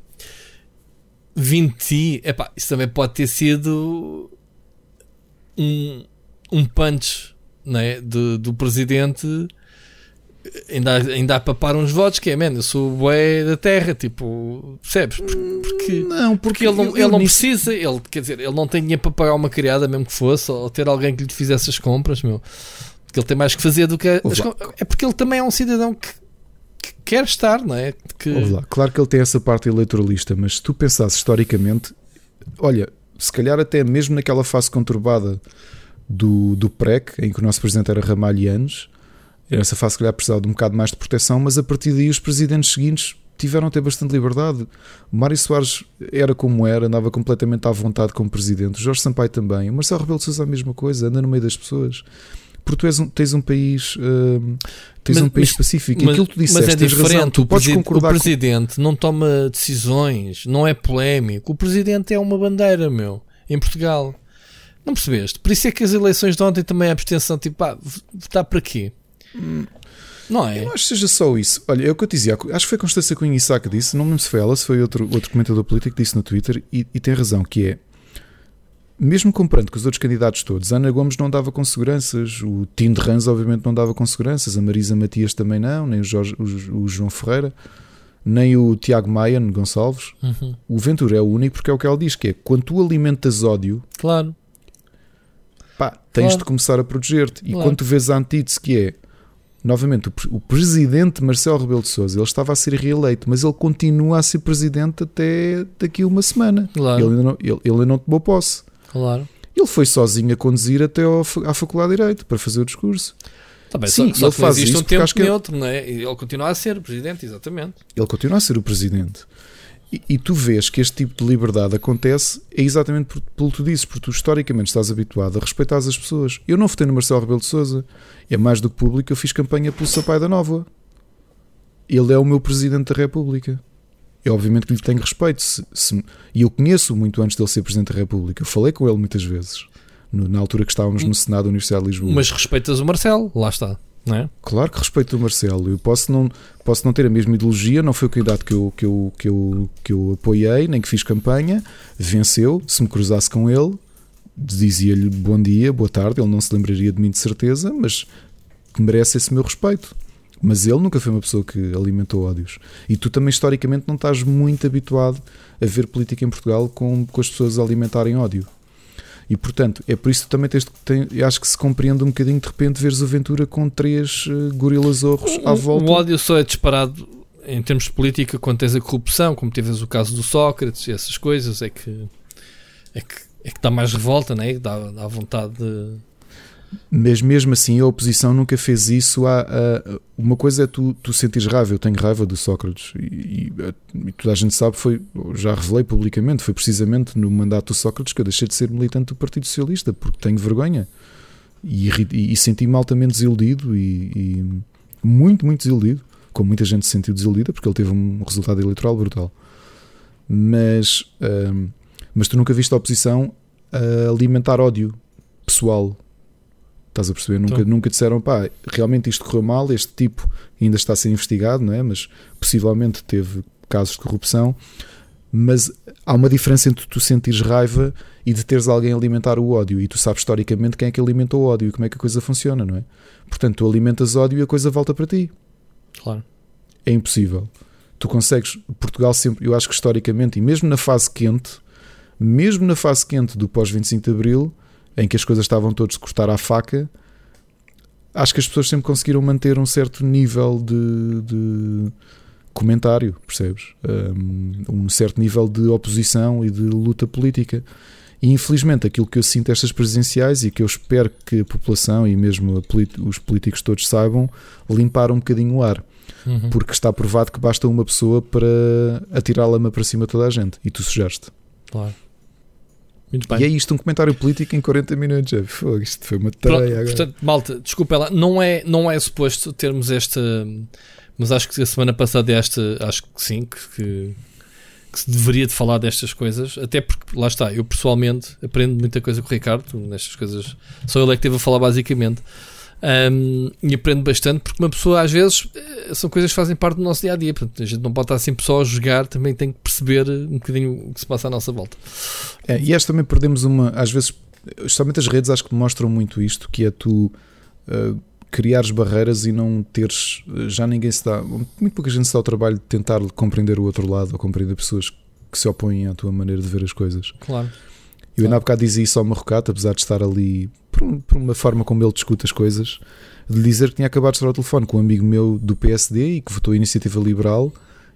20, epá, isso também pode ter sido um, um punch né, do, do presidente. Ainda, ainda a papar uns votos que é, man, eu sou o bué da terra, tipo, percebes? Por- Porque, Não, porque ele não, ele não precisa, ele, quer dizer, ele não tem dinheiro para pagar uma criada, mesmo que fosse, ou ter alguém que lhe fizesse as compras, meu. Porque ele tem mais que fazer do que. As é porque ele também é um cidadão que, que quer estar, não é? Que, Claro que ele tem essa parte eleitoralista, mas se tu pensasses historicamente, olha, se calhar até mesmo naquela fase conturbada do, do PREC, em que o nosso presidente era Ramalhianos, essa fase se calhar precisava de um bocado mais de proteção, mas a partir daí os presidentes seguintes tiveram a ter bastante liberdade. Mário Soares era como era, andava completamente à vontade como presidente, o Jorge Sampaio também, o Marcelo Rebelo de Sousa a mesma coisa, anda no meio das pessoas. Porque tu és um- tens um país, hum, tens Mas- um país mas- pacífico. mas, aquilo que tu disseste, mas é diferente. razão, tu o, podes concordar o com- presidente não toma decisões, não é polémico. O presidente é uma bandeira, meu, em Portugal. Não percebeste? Por isso é que as eleições de ontem também a abstenção, tipo, ah, votar para quê? Não Eu é? não acho que seja só isso. Olha, é o que eu te dizia. Acho que foi Constância Cunha Issa que disse. Não me lembro se foi ela, se foi outro, outro comentador político que disse no Twitter. E, e tem razão, que é... Mesmo comparando com os outros candidatos todos, Ana Gomes não dava com seguranças, o Tim de Rans obviamente não dava com seguranças, a Marisa Matias também não, nem o, Jorge- o- o João Ferreira, nem o Tiago Maia Gonçalves. Uhum. O Ventura é o único porque é o que ela diz, que é quando tu alimentas ódio, Claro. pá, tens Claro. de começar a proteger-te. E Claro. quando tu vês a antítese que é, novamente, o, o presidente Marcelo Rebelo de Sousa, ele estava a ser reeleito, mas ele continua a ser presidente até daqui a uma semana. Claro. Ele, ainda não, ele, ele ainda não tomou posse. Claro. Ele foi sozinho a conduzir até ao à Faculdade de Direito para fazer o discurso. Tá bem, Sim, só, só ele faz existe isso um tempo acho que é- neutro, não é? Ele continua a ser o presidente, exatamente. Ele continua a ser o presidente. E, e tu vês que este tipo de liberdade acontece é exatamente por, pelo que tu dizes, porque tu historicamente estás habituado a respeitar as pessoas. Eu não votei no Marcelo Rebelo de Sousa. É mais do que público, eu fiz campanha pelo Sampaio da Nova. Ele é o meu presidente da República. Eu obviamente que lhe tenho respeito. se- se- e eu conheço muito antes dele ser presidente da República. Eu falei com ele muitas vezes. no- na altura que estávamos no Senado da Universidade de Lisboa. Mas respeitas o Marcelo, lá está. Não é? Claro que respeito o Marcelo. Eu posso não, posso não ter a mesma ideologia, não foi o candidato que eu, que, eu, que, eu, que eu apoiei, nem que fiz campanha. Venceu. Se me cruzasse com ele, dizia-lhe bom dia, boa tarde. Ele não se lembraria de mim de certeza, mas merece esse meu respeito. Mas ele nunca foi uma pessoa que alimentou ódios. E tu também, historicamente, não estás muito habituado a ver política em Portugal com, com as pessoas a alimentarem ódio. E portanto, é por isso que também tens, tem, acho que se compreende um bocadinho de repente veres o Ventura com três uh, gorilas orros à volta. O ódio só é disparado em termos de política quando tens a corrupção, como tivemos o caso do Sócrates e essas coisas, é que é que, é que dá mais revolta, né? dá, dá vontade de. Mas mesmo assim a oposição nunca fez isso. A, a, uma coisa é tu, tu sentires raiva, eu tenho raiva do Sócrates e, e, e, toda a gente sabe, foi, já revelei publicamente, foi precisamente no mandato do Sócrates que eu deixei de ser militante do Partido Socialista, porque tenho vergonha e, e, e senti-me altamente desiludido e, muito, muito desiludido, como muita gente se sentiu desiludida, porque ele teve um resultado eleitoral brutal. Mas, hum, mas tu nunca viste a oposição a alimentar ódio pessoal Estás a perceber? Nunca, então. nunca disseram, pá, realmente isto correu mal, este tipo ainda está a ser investigado, não é? Mas possivelmente teve casos de corrupção. Mas há uma diferença entre tu sentires raiva e de teres alguém a alimentar o ódio. E tu sabes historicamente quem é que alimentou o ódio e como é que a coisa funciona, não é? Portanto, tu alimentas ódio e a coisa volta para ti. Claro. É impossível. Tu consegues. Portugal sempre, eu acho que historicamente, e mesmo na fase quente, mesmo na fase quente do pós-25 de Abril, em que as coisas estavam todos a cortar à faca, acho que as pessoas sempre conseguiram manter um certo nível de, de comentário, percebes? Um, um, certo nível de oposição e de luta política. E infelizmente aquilo que eu sinto estas presidenciais e que eu espero que a população e mesmo os políticos todos saibam, limpar um bocadinho o ar. Uhum. Porque está provado que basta uma pessoa para atirar a lama para cima de toda a gente e tu sujaste. Claro. Muito bem. E é isto, um comentário político em 40 minutos. Pô, isto foi uma tarefa agora. Portanto, malta, desculpa lá, não é, não é suposto termos esta. Mas acho que a semana passada esta, acho que sim, que, que, que, se deveria de falar destas coisas, até porque lá está, eu pessoalmente aprendo muita coisa com o Ricardo, nestas coisas, só ele é que teve a falar basicamente. Um, e aprendo bastante porque uma pessoa às vezes eh, são coisas que fazem parte do nosso dia a dia. Portanto, a gente não pode estar sempre só a jogar, também tem que perceber um bocadinho o que se passa à nossa volta. É, e esta também perdemos uma, às vezes, especialmente as redes, acho que mostram muito isto: que é tu uh, criares barreiras e não teres. Eh, já ninguém se dá, muito pouca gente se dá o trabalho de tentar compreender o outro lado ou compreender pessoas que se opõem à tua maneira de ver as coisas. Claro. Eu ainda há bocado dizia isso ao Marrocato, apesar de estar ali por, um, por, uma forma como ele discute as coisas, de dizer que tinha acabado de estar ao telefone com um amigo meu do PSD e que votou a Iniciativa Liberal.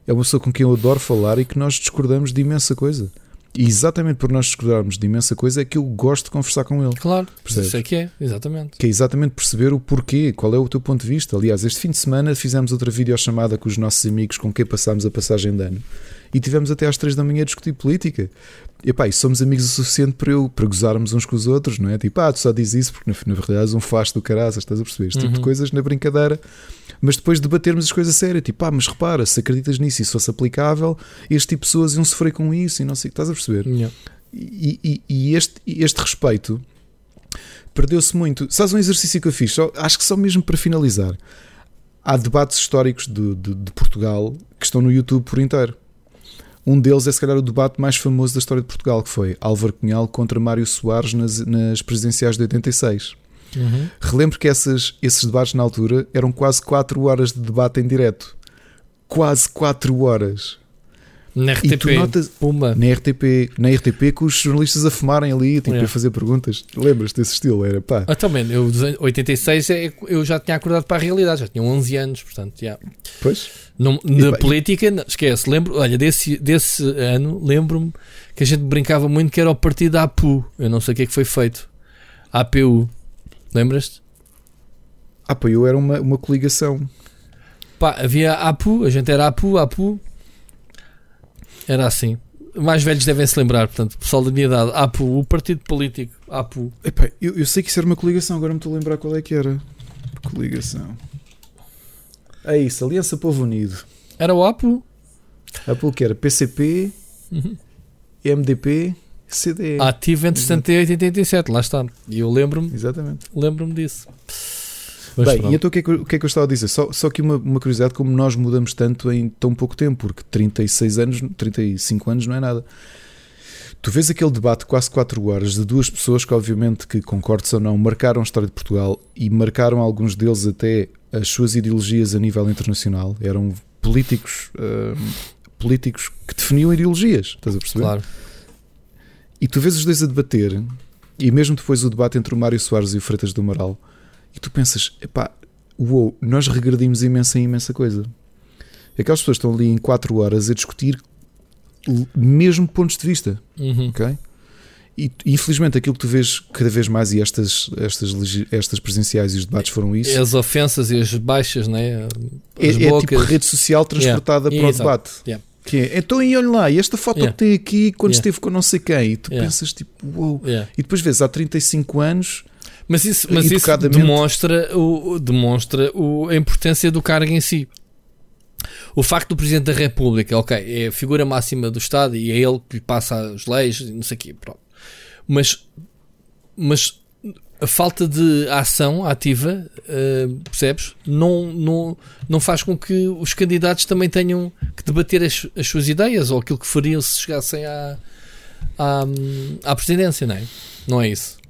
É uma pessoa com quem eu adoro falar e que nós discordamos de imensa coisa. E exatamente por nós discordarmos de imensa coisa é que eu gosto de conversar com ele. Claro, Percebes? isso é que é, exatamente. Que é exatamente perceber o porquê, qual é o teu ponto de vista. Aliás, este fim de semana fizemos outra videochamada com os nossos amigos com quem passámos a passagem de ano e tivemos até às 3 da manhã a discutir política. E pá, e somos amigos o suficiente para, eu, para gozarmos uns com os outros, não é? Tipo, ah, tu só dizes isso porque na, na verdade és um fasto do caraças, estás a perceber? Este uhum. tipo de uhum. coisas na brincadeira, mas depois debatermos as coisas sérias, tipo, ah, mas repara, se acreditas nisso e se fosse aplicável, este tipo de pessoas iam sofrer com isso e não sei estás a perceber. Yeah. E, e, e, este, este respeito perdeu-se muito. Sabes um exercício que eu fiz? Só, acho que só mesmo para finalizar. Há debates históricos de, de, de Portugal que estão no YouTube por inteiro. Um deles é, se calhar, o debate mais famoso da história de Portugal, que foi Álvaro Cunhal contra Mário Soares nas, nas presidenciais de 86. Uhum. Relembro que essas, esses debates na altura eram quase 4 horas de debate em direto. Quase 4 horas. Na RTP, notas, Puma. Na RTP, na RTP com os jornalistas a fumarem ali, tipo, yeah. a fazer perguntas. Lembras desse estilo? Era pá. Ah, também, eu, 86 é, eu já tinha acordado para a realidade, já tinha 11 anos, portanto, já. Pois. Não, na política, não, esquece. Lembro, olha, desse, desse ano, lembro-me que a gente brincava muito que era o partido APU. Eu não sei o que é que foi feito. APU. Lembras-te? APU era uma, uma coligação. Pá, havia APU, a gente era APU, APU. Era assim. Mais velhos devem se lembrar, portanto, pessoal da minha idade, APU, o partido político, APU. Epá, eu, eu sei que isso era uma coligação, agora me estou a lembrar qual é que era. Coligação. É isso, Aliança Povo Unido. Era o APU? APU que era PCP, uhum. MDP, CDE. Ativo entre 78 e 87, lá está. E eu lembro-me. Exatamente. Lembro-me disso. Mas Bem, pronto. e então o que, é que, o que, é que eu estava a dizer? Só, só que uma, uma curiosidade, como nós mudamos tanto em tão pouco tempo, porque 36 anos, 35 anos não é nada. Tu vês aquele debate quase 4 horas de duas pessoas que, obviamente, que concordes ou não, marcaram a história de Portugal e marcaram alguns deles até as suas ideologias a nível internacional, eram políticos, uh, políticos que definiam ideologias, estás a perceber? Claro. E tu vês os dois a debater, e mesmo depois o debate entre o Mário Soares e o Freitas do Amaral, e tu pensas, epá, uou, nós regredimos imensa imensa coisa. Aquelas pessoas estão ali em 4 horas a discutir mesmo pontos de vista, Uhum. ok? E infelizmente aquilo que tu vês cada vez mais, e estas, estas, estas presenciais e os debates foram isso, As ofensas e as baixas, né? é, As é bocas. tipo rede social transportada Yeah. para o debate. Yeah. Que é, então e olha lá, esta foto Yeah. que tem aqui quando esteve com não sei quem, e tu pensas tipo, uou. Yeah. E depois vês há 35 anos, Mas isso, mas isso demonstra, o, demonstra o, a importância do cargo em si. O facto do Presidente da República, ok, é a figura máxima do Estado e é ele que lhe passa as leis e não sei o quê, pronto. Mas, mas a falta de ação ativa, eh, percebes? Não, não, não faz com que os candidatos também tenham que debater as, as suas ideias ou aquilo que fariam se chegassem à, à, à presidência, não é? Não é isso.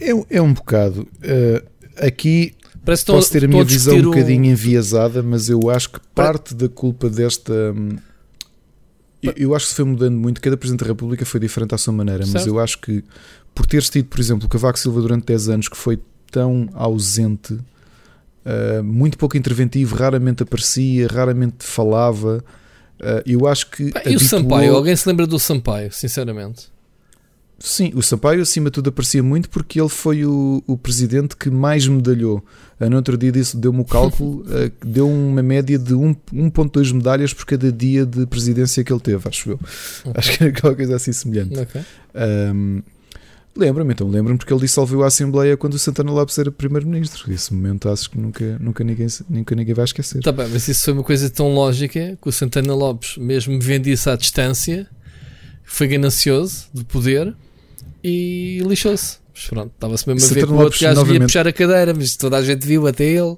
É, é um bocado. eh, aqui Parece posso ter a minha visão um bocadinho enviesada, mas eu acho que parte da culpa desta. hum, Eu, eu acho que se foi mudando muito. Cada Presidente da República foi diferente à sua maneira, mas Certo. eu acho que por teres tido, por exemplo, o Cavaco Silva durante 10 anos que foi tão ausente, uh, muito pouco interventivo, raramente aparecia, raramente falava. uh, eu acho que. Pá, E o Sampaio? Alguém se lembra do Sampaio, sinceramente? Sim, o Sampaio acima de tudo aparecia muito porque ele foi o, o presidente que mais medalhou. Ah, No outro dia disse- deu-me o cálculo, ah, deu uma média de um- 1.2 medalhas por cada dia de presidência que ele teve, acho eu. Acho que era qualquer coisa assim semelhante. Ok. Ahm, lembro-me, então, lembro-me porque ele dissolveu a Assembleia quando o Santana Lopes era primeiro-ministro. Esse momento acho que nunca, nunca, ninguém, nunca ninguém vai esquecer. Tá bem, mas isso foi uma coisa tão lógica que o Santana Lopes, mesmo vendo isso à distância, foi ganancioso de poder e lixou-se. Mas pronto, estava-se mesmo a ver que o outro gajo ia puxar a cadeira, mas toda a gente viu até ele.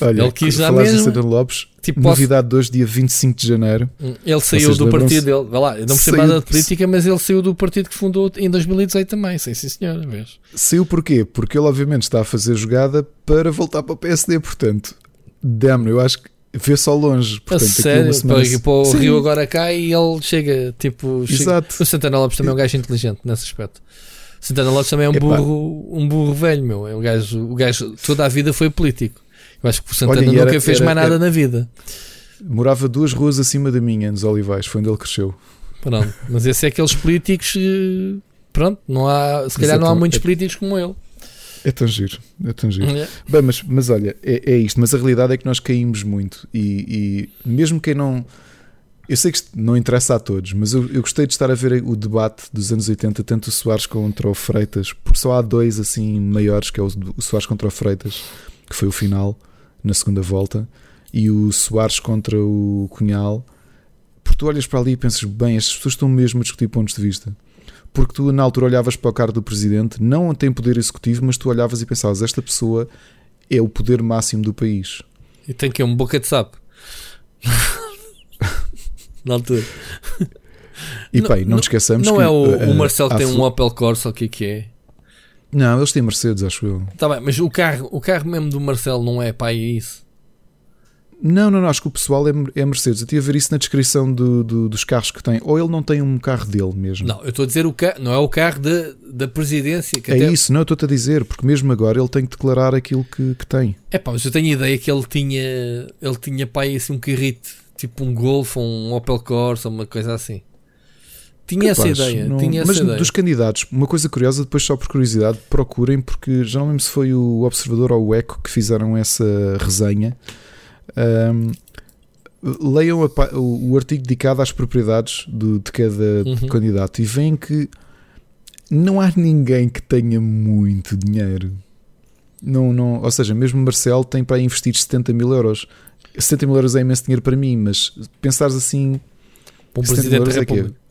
Olha, ele quis já mesmo. Santana Lopes, Tipo, novidade de hoje, dia 25 de janeiro. ele saiu do partido dele. Vai lá, eu não percebo nada de política, mas ele saiu do partido que fundou em 2018 também. Sim, sim, senhor. Vês? Saiu porquê? Porque ele obviamente está a fazer jogada para voltar para o PSD, portanto, damn, eu acho que vê só longe. Portanto, sério, uma semana- para, para o Sim, Rio agora cai e ele chega, tipo, chega- Exato. O Santana Lopes também é um gajo inteligente nesse aspecto. O Santana Lopes também é um Epá. burro, um burro velho, meu. É um gajo, o gajo toda a vida foi político. Eu acho que o Santana Olha, nunca era- fez era- mais nada era- na vida. Morava duas ruas acima da minha, nos Olivais, foi onde ele cresceu. Pronto. Mas esse é aqueles políticos. eh, Pronto, não há, se calhar não há muitos É- políticos como ele. É tão giro, é tão giro. É. Bem, mas, mas olha, é, é isto, mas a realidade é que nós caímos muito e, e mesmo quem não. Eu sei que isto não interessa a todos, mas eu, eu gostei de estar a ver o debate dos anos 80, tanto o Soares contra o Freitas, porque só há dois assim maiores, que é o, o Soares contra o Freitas, que foi o final, na segunda volta, e o Soares contra o Cunhal, porque tu olhas para ali e pensas, bem, estas pessoas estão mesmo a discutir pontos de vista. Porque tu na altura olhavas para o cargo do presidente, não tem poder executivo, mas tu olhavas e pensavas, esta pessoa é o poder máximo do país. E tem que é um boca de sapo. Na altura. E Não- e não, não- te esqueçamos Não que é o, uh, o Marcelo que tem um Opel Corsa, o que é que é? Não, eles têm Mercedes, acho eu. Tá bem, mas o carro, o carro mesmo do Marcelo não é pá, é isso. Não, não, não, acho que o pessoal é, é Mercedes. Eu tinha a ver isso na descrição do- do- dos carros que tem. Ou ele não tem um carro dele mesmo. Não, eu estou a dizer o carro, não é o carro da, da presidência. Que é até, isso, não, eu estou-te a dizer, porque mesmo agora ele tem que declarar aquilo que, que tem. É pá, mas eu tenho a ideia que ele tinha, ele tinha pá, aí assim um carrito, tipo um Golf ou um Opel Corsa, uma coisa assim. Tinha essa Capaz, ideia, não- tinha essa mas ideia. dos candidatos, uma coisa curiosa, depois só por curiosidade, procurem, porque já não lembro se foi o Observador ou o Eco que fizeram essa resenha. Ahm, leiam a o, o artigo dedicado às propriedades do- de cada Uhum. candidato e veem que não há ninguém que tenha muito dinheiro. Não, não, ou seja, mesmo Marcelo tem para investir 70 mil euros. 70 mil euros é imenso dinheiro para mim, mas pensares assim, Para um 70 presidente da euros é que é. República.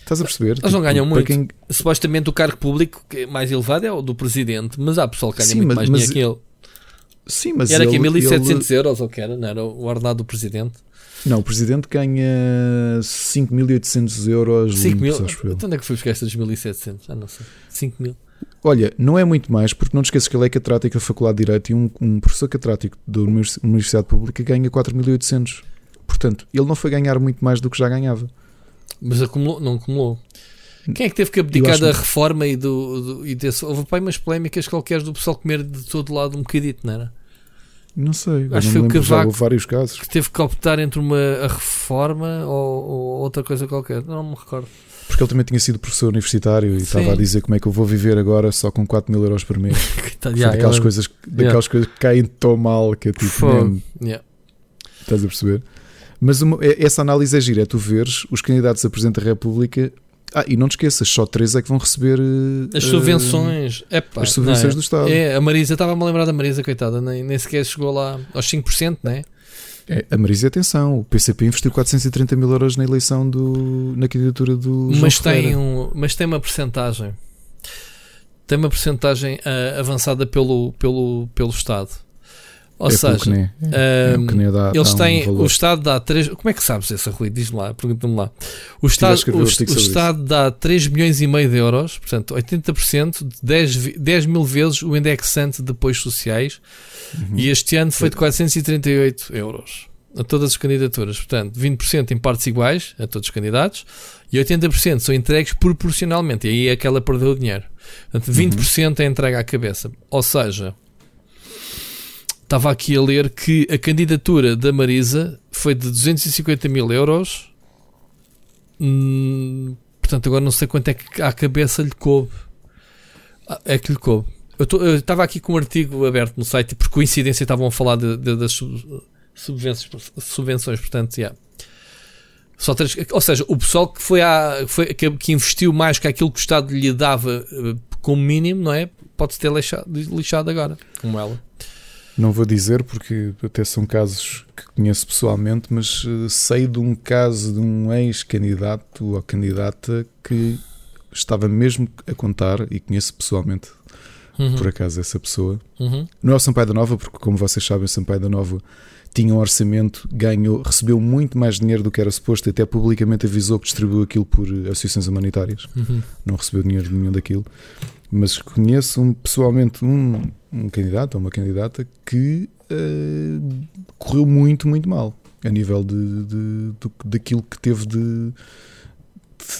Estás a perceber? Eles não ganham muito. quem- Supostamente o cargo público é mais elevado é o do presidente, mas há pessoal que ganha Sim, muito mas- mais mas- dinheiro que ele. Sim, mas era aqui ele- 1700 euros, ou que era, não era o ordenado do presidente? ele- Não, o presidente ganha 5.800 euros 5 mil? Então onde é que foi buscar estes 1700? Ah, não sei. 5 mil. Olha, não é muito mais, porque não te esqueças que ele é catedrático da Faculdade de Direito e um, um professor catedrático da univers- Universidade Pública ganha 4.800. Portanto, ele não foi ganhar muito mais do que já ganhava. Mas acumulou, não acumulou. Quem é que teve que abdicar da que- reforma e do, do- e desse, houve pai umas polémicas qualquer do pessoal comer de todo lado um bocadito, não era? Não sei, Acho que foi o me lembro, já Cavaco. vários casos. Que teve que optar entre uma reforma ou, ou outra coisa qualquer. Não me recordo. Porque ele também tinha sido professor universitário e Sim. estava a dizer como é que eu vou viver agora só com 4 mil euros por mês. Foi yeah, daquelas, ele- coisas, daquelas coisas que caem tão mal que é tipo, yeah. estás a perceber? Mas uma- é- essa análise é gira, é tu veres os candidatos a Presidente da República. Ah, e não te esqueças, só três é que vão receber eh, As subvenções. Epá, as subvenções é? do Estado. É, a Marisa, estava-me a lembrar da Marisa, coitada, nem, nem sequer chegou lá aos 5%, não é? É, a Marisa, atenção, o PCP investiu 430 mil euros na eleição do, na candidatura do. João Mas tem, um, mas tem uma percentagem. Tem uma percentagem ah, avançada pelo, pelo, pelo Estado. Ou é seja. É, o CNE dá, eles um têm. valor. o Estado dá 3. Como é que sabes essa, Rui? Diz-me lá, pergunta-me lá. O Estado, o, o Estado dá 3 milhões e meio de euros, portanto, 80% de 10, vi- 10 mil vezes o indexante de apoios sociais. Uhum. E este ano foi de 438 euros a todas as candidaturas. Portanto, 20% em partes iguais a todos os candidatos e 80% são entregues proporcionalmente. E aí é que ela perdeu o dinheiro. Portanto, 20% é entregue à cabeça. Ou seja, estava aqui a ler que a candidatura da Marisa foi de 250 mil euros. Hum, portanto, agora não sei quanto é que à cabeça lhe coube. Ah, É que lhe coube. Eu estava aqui com um artigo aberto no site e por coincidência estavam a falar de- de- das sub- subvenções, subvenções portanto, yeah. Só três- ou seja, o pessoal que foi, à, foi que, que investiu mais que aquilo que o Estado lhe dava eh, como mínimo, não é? Pode-se ter lixado, lixado agora, como ela. Não vou dizer porque até são casos que conheço pessoalmente, mas eh, sei de um caso de um ex-candidato ou candidata que estava mesmo a contar, e conheço pessoalmente, Uhum, por acaso, essa pessoa. uhum. Não é o Sampaio da Nova, porque como vocês sabem, o Sampaio da Nova tinha um orçamento, ganhou, recebeu muito mais dinheiro do que era suposto, e até publicamente avisou que distribuiu aquilo por associações humanitárias. Uhum. Não recebeu dinheiro nenhum daquilo. Mas conheço um- pessoalmente um, um candidato ou uma candidata que eh, correu muito, muito mal a nível de, de- do- daquilo que teve de,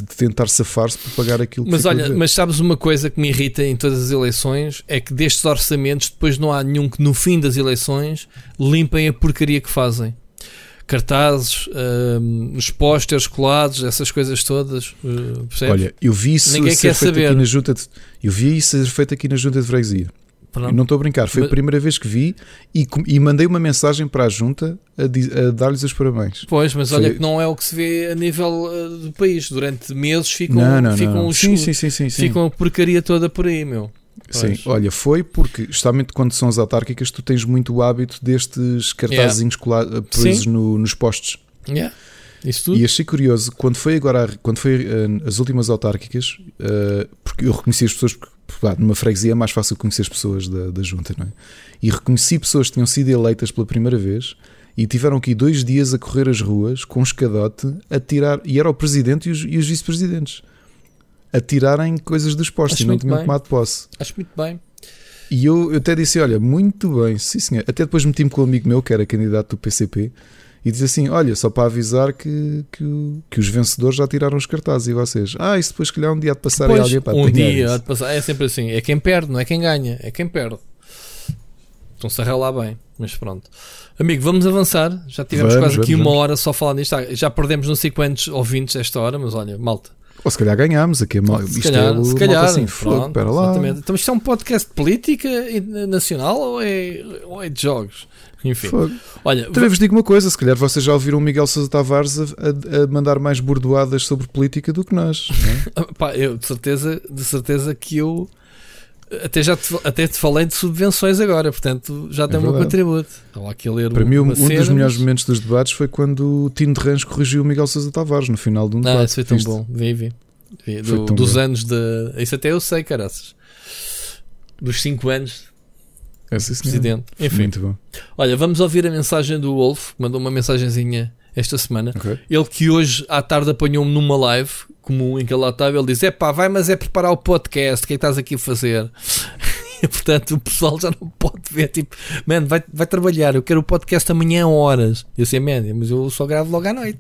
de tentar safar-se por pagar aquilo que Mas olha, mas sabes uma coisa que me irrita em todas as eleições é que destes orçamentos depois não há nenhum que no fim das eleições limpem a porcaria que fazem. Cartazes, hum, os pósteres colados, essas coisas todas. uh, percebes? Olha, eu vi isso Ninguém ser quer feito saber. aqui na junta de, eu vi isso ser feito aqui na junta de freguesia. Não estou a brincar, foi a primeira vez que vi e, e mandei uma mensagem para a junta a, a dar-lhes os parabéns. Pois, mas Foi- olha que não é o que se vê a nível uh, do país. Durante meses ficam, não, não, ficam, não. os- Sim, sim, sim, sim, ficam a porcaria toda por aí, meu. Sim, Pois. olha, foi porque, justamente quando são as autárquicas, tu tens muito o hábito destes cartazinhos cola- presos Sim. no- nos postes. Yeah. E achei curioso, quando foi agora, quando foi eh, as últimas autárquicas, eh, porque eu reconheci as pessoas, porque pá, numa freguesia é mais fácil conhecer as pessoas da, da junta, não é? E reconheci pessoas que tinham sido eleitas pela primeira vez e tiveram aqui dois dias a correr as ruas com um escadote a tirar, e era o presidente e os, os vice-presidentes, a tirarem coisas dos postos Acho e não tinham bem. tomado posse. Acho muito bem. E eu, eu até disse: Olha, muito bem, sim senhor. Até depois meti-me com um amigo meu que era candidato do PCP e disse assim: Olha, só para avisar que, que, que os vencedores já tiraram os cartazes e vocês, ah, isso depois, se calhar, um dia há de passar aí Pois, alguém para um dia isso." há de passar. É sempre assim. É quem perde, não é quem ganha. É quem perde. Então se arrela bem. Mas pronto. Amigo, vamos avançar. Já tivemos Vamos, quase aqui vamos, uma vamos. hora só falando nisto. Ah, Já perdemos não sei quantos ouvintes esta hora, mas olha, malta. Ou se calhar ganhámos aqui. a mal- se Isto calhar, é o se calhar. assim, pronto, lá. exatamente. Então isto é um podcast de política nacional ou é, ou é de jogos? Enfim. Fogo. Olha, Também vos digo uma coisa: se calhar vocês já ouviram o Miguel Sousa Tavares a, a- a mandar mais bordoadas sobre política do que nós. não é? Pá, eu de certeza, de certeza que eu até já te, até te falei de subvenções agora, portanto já tem o meu verdade. contributo. Estava aqui a ler Para mim, um, um cena, dos melhores mas- momentos dos debates foi quando o Tino de Rãs corrigiu o Miguel Sousa Tavares no final de um Ah, debate. isso foi tão Viste? bom. Vi, vi. Vi, do- dos bom. anos de. Isso até eu sei, caraças. Dos 5 anos, É, sim, presidente. Enfim, Muito bom. olha, vamos ouvir a mensagem do Wolf, que mandou uma mensagenzinha esta semana. Ok. Ele que hoje à tarde apanhou-me numa live comum em que ele lá estava. Ele diz: É pá, vai, mas é preparar o podcast. O que é que estás aqui a fazer? E, portanto, o pessoal já não pode ver. Tipo, man, vai, vai trabalhar. Eu quero o podcast amanhã a horas. Eu sei, man, mas eu só gravo logo à noite.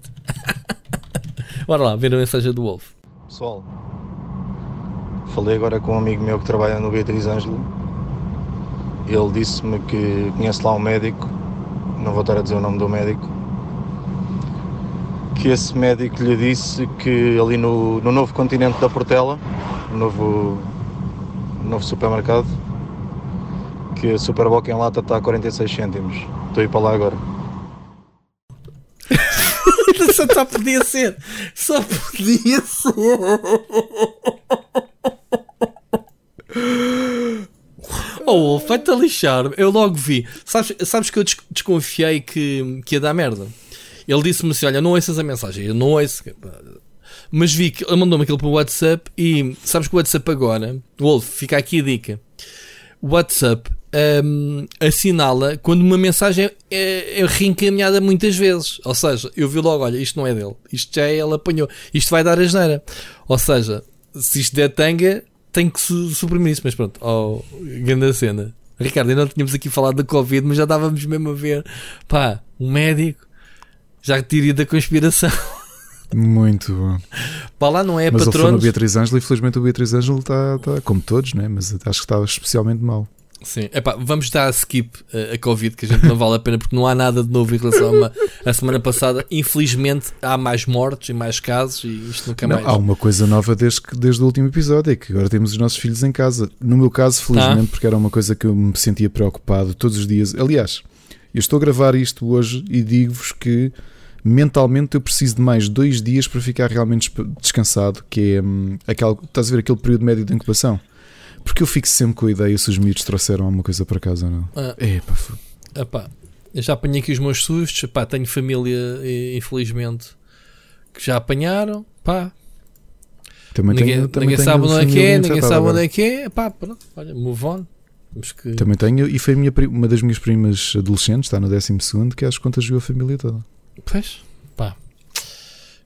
Bora lá, ver a mensagem do Wolf. Pessoal, falei agora com um amigo meu que trabalha no Beatriz Ângelo. Ele disse-me que conhece lá um médico, não vou estar a dizer o nome do médico, que esse médico lhe disse que ali no, no novo continente da Portela, no novo, novo supermercado, que a Superboc em lata está a 46 cêntimos. Estou a ir para lá agora. só, só podia ser. Só podia ser. Oh, vai-te lixar. Eu logo vi. Sabes, sabes que eu des- desconfiei que, que ia dar merda? Ele disse-me assim: Olha, não ouças a mensagem. Eu não ouço. Mas vi que ele mandou-me aquilo para o WhatsApp. E sabes que o WhatsApp agora, Wolf, fica aqui a dica. O WhatsApp hum, assinala quando uma mensagem é, é reencaminhada muitas vezes. Ou seja, eu vi logo: Olha, isto não é dele. Isto já é ele apanhou. Isto vai dar a geneira. Ou seja, se isto der tanga, tenho que su suprimir isso. Mas pronto, oh, grande cena. Ricardo, ainda não tínhamos aqui falado da Covid, mas já estávamos mesmo a ver. Pá, um médico. Já teoria da conspiração. Muito bom. Pá, lá não é Mas patronos. Beatriz Ângelo e felizmente o Beatriz Ângelo está, está como todos, né? mas acho que estava especialmente mal. Sim, Epá, vamos dar skip uh, a Covid, que a gente não vale a pena porque não há nada de novo em relação a, uma, a semana passada. Infelizmente há mais mortos e mais casos e isto nunca Não, mais. há uma coisa nova desde, que- desde o último episódio, é que agora temos os nossos filhos em casa. No meu caso, felizmente, porque era uma coisa que eu me sentia preocupado todos os dias. Aliás, eu estou a gravar isto hoje e digo-vos que mentalmente eu preciso de mais dois dias para ficar realmente descansado, que é hum, aquele, estás a ver aquele período médio de incubação. Porque eu fico sempre com a ideia se os miúdos trouxeram alguma coisa para casa ou não. Ah, É, pá, f- epá, já apanhei aqui os meus sustos. Epá, tenho família, infelizmente, que já apanharam. Pá, também ninguém tenho, também ninguém sabe onde é que é, ninguém sabe onde é que é. Epá, pronto, olha, move on. Que... Também tenho, e foi minha, uma das minhas primas adolescentes, está no 12 segundo, que acho que contagiou a família toda. Pois, pá.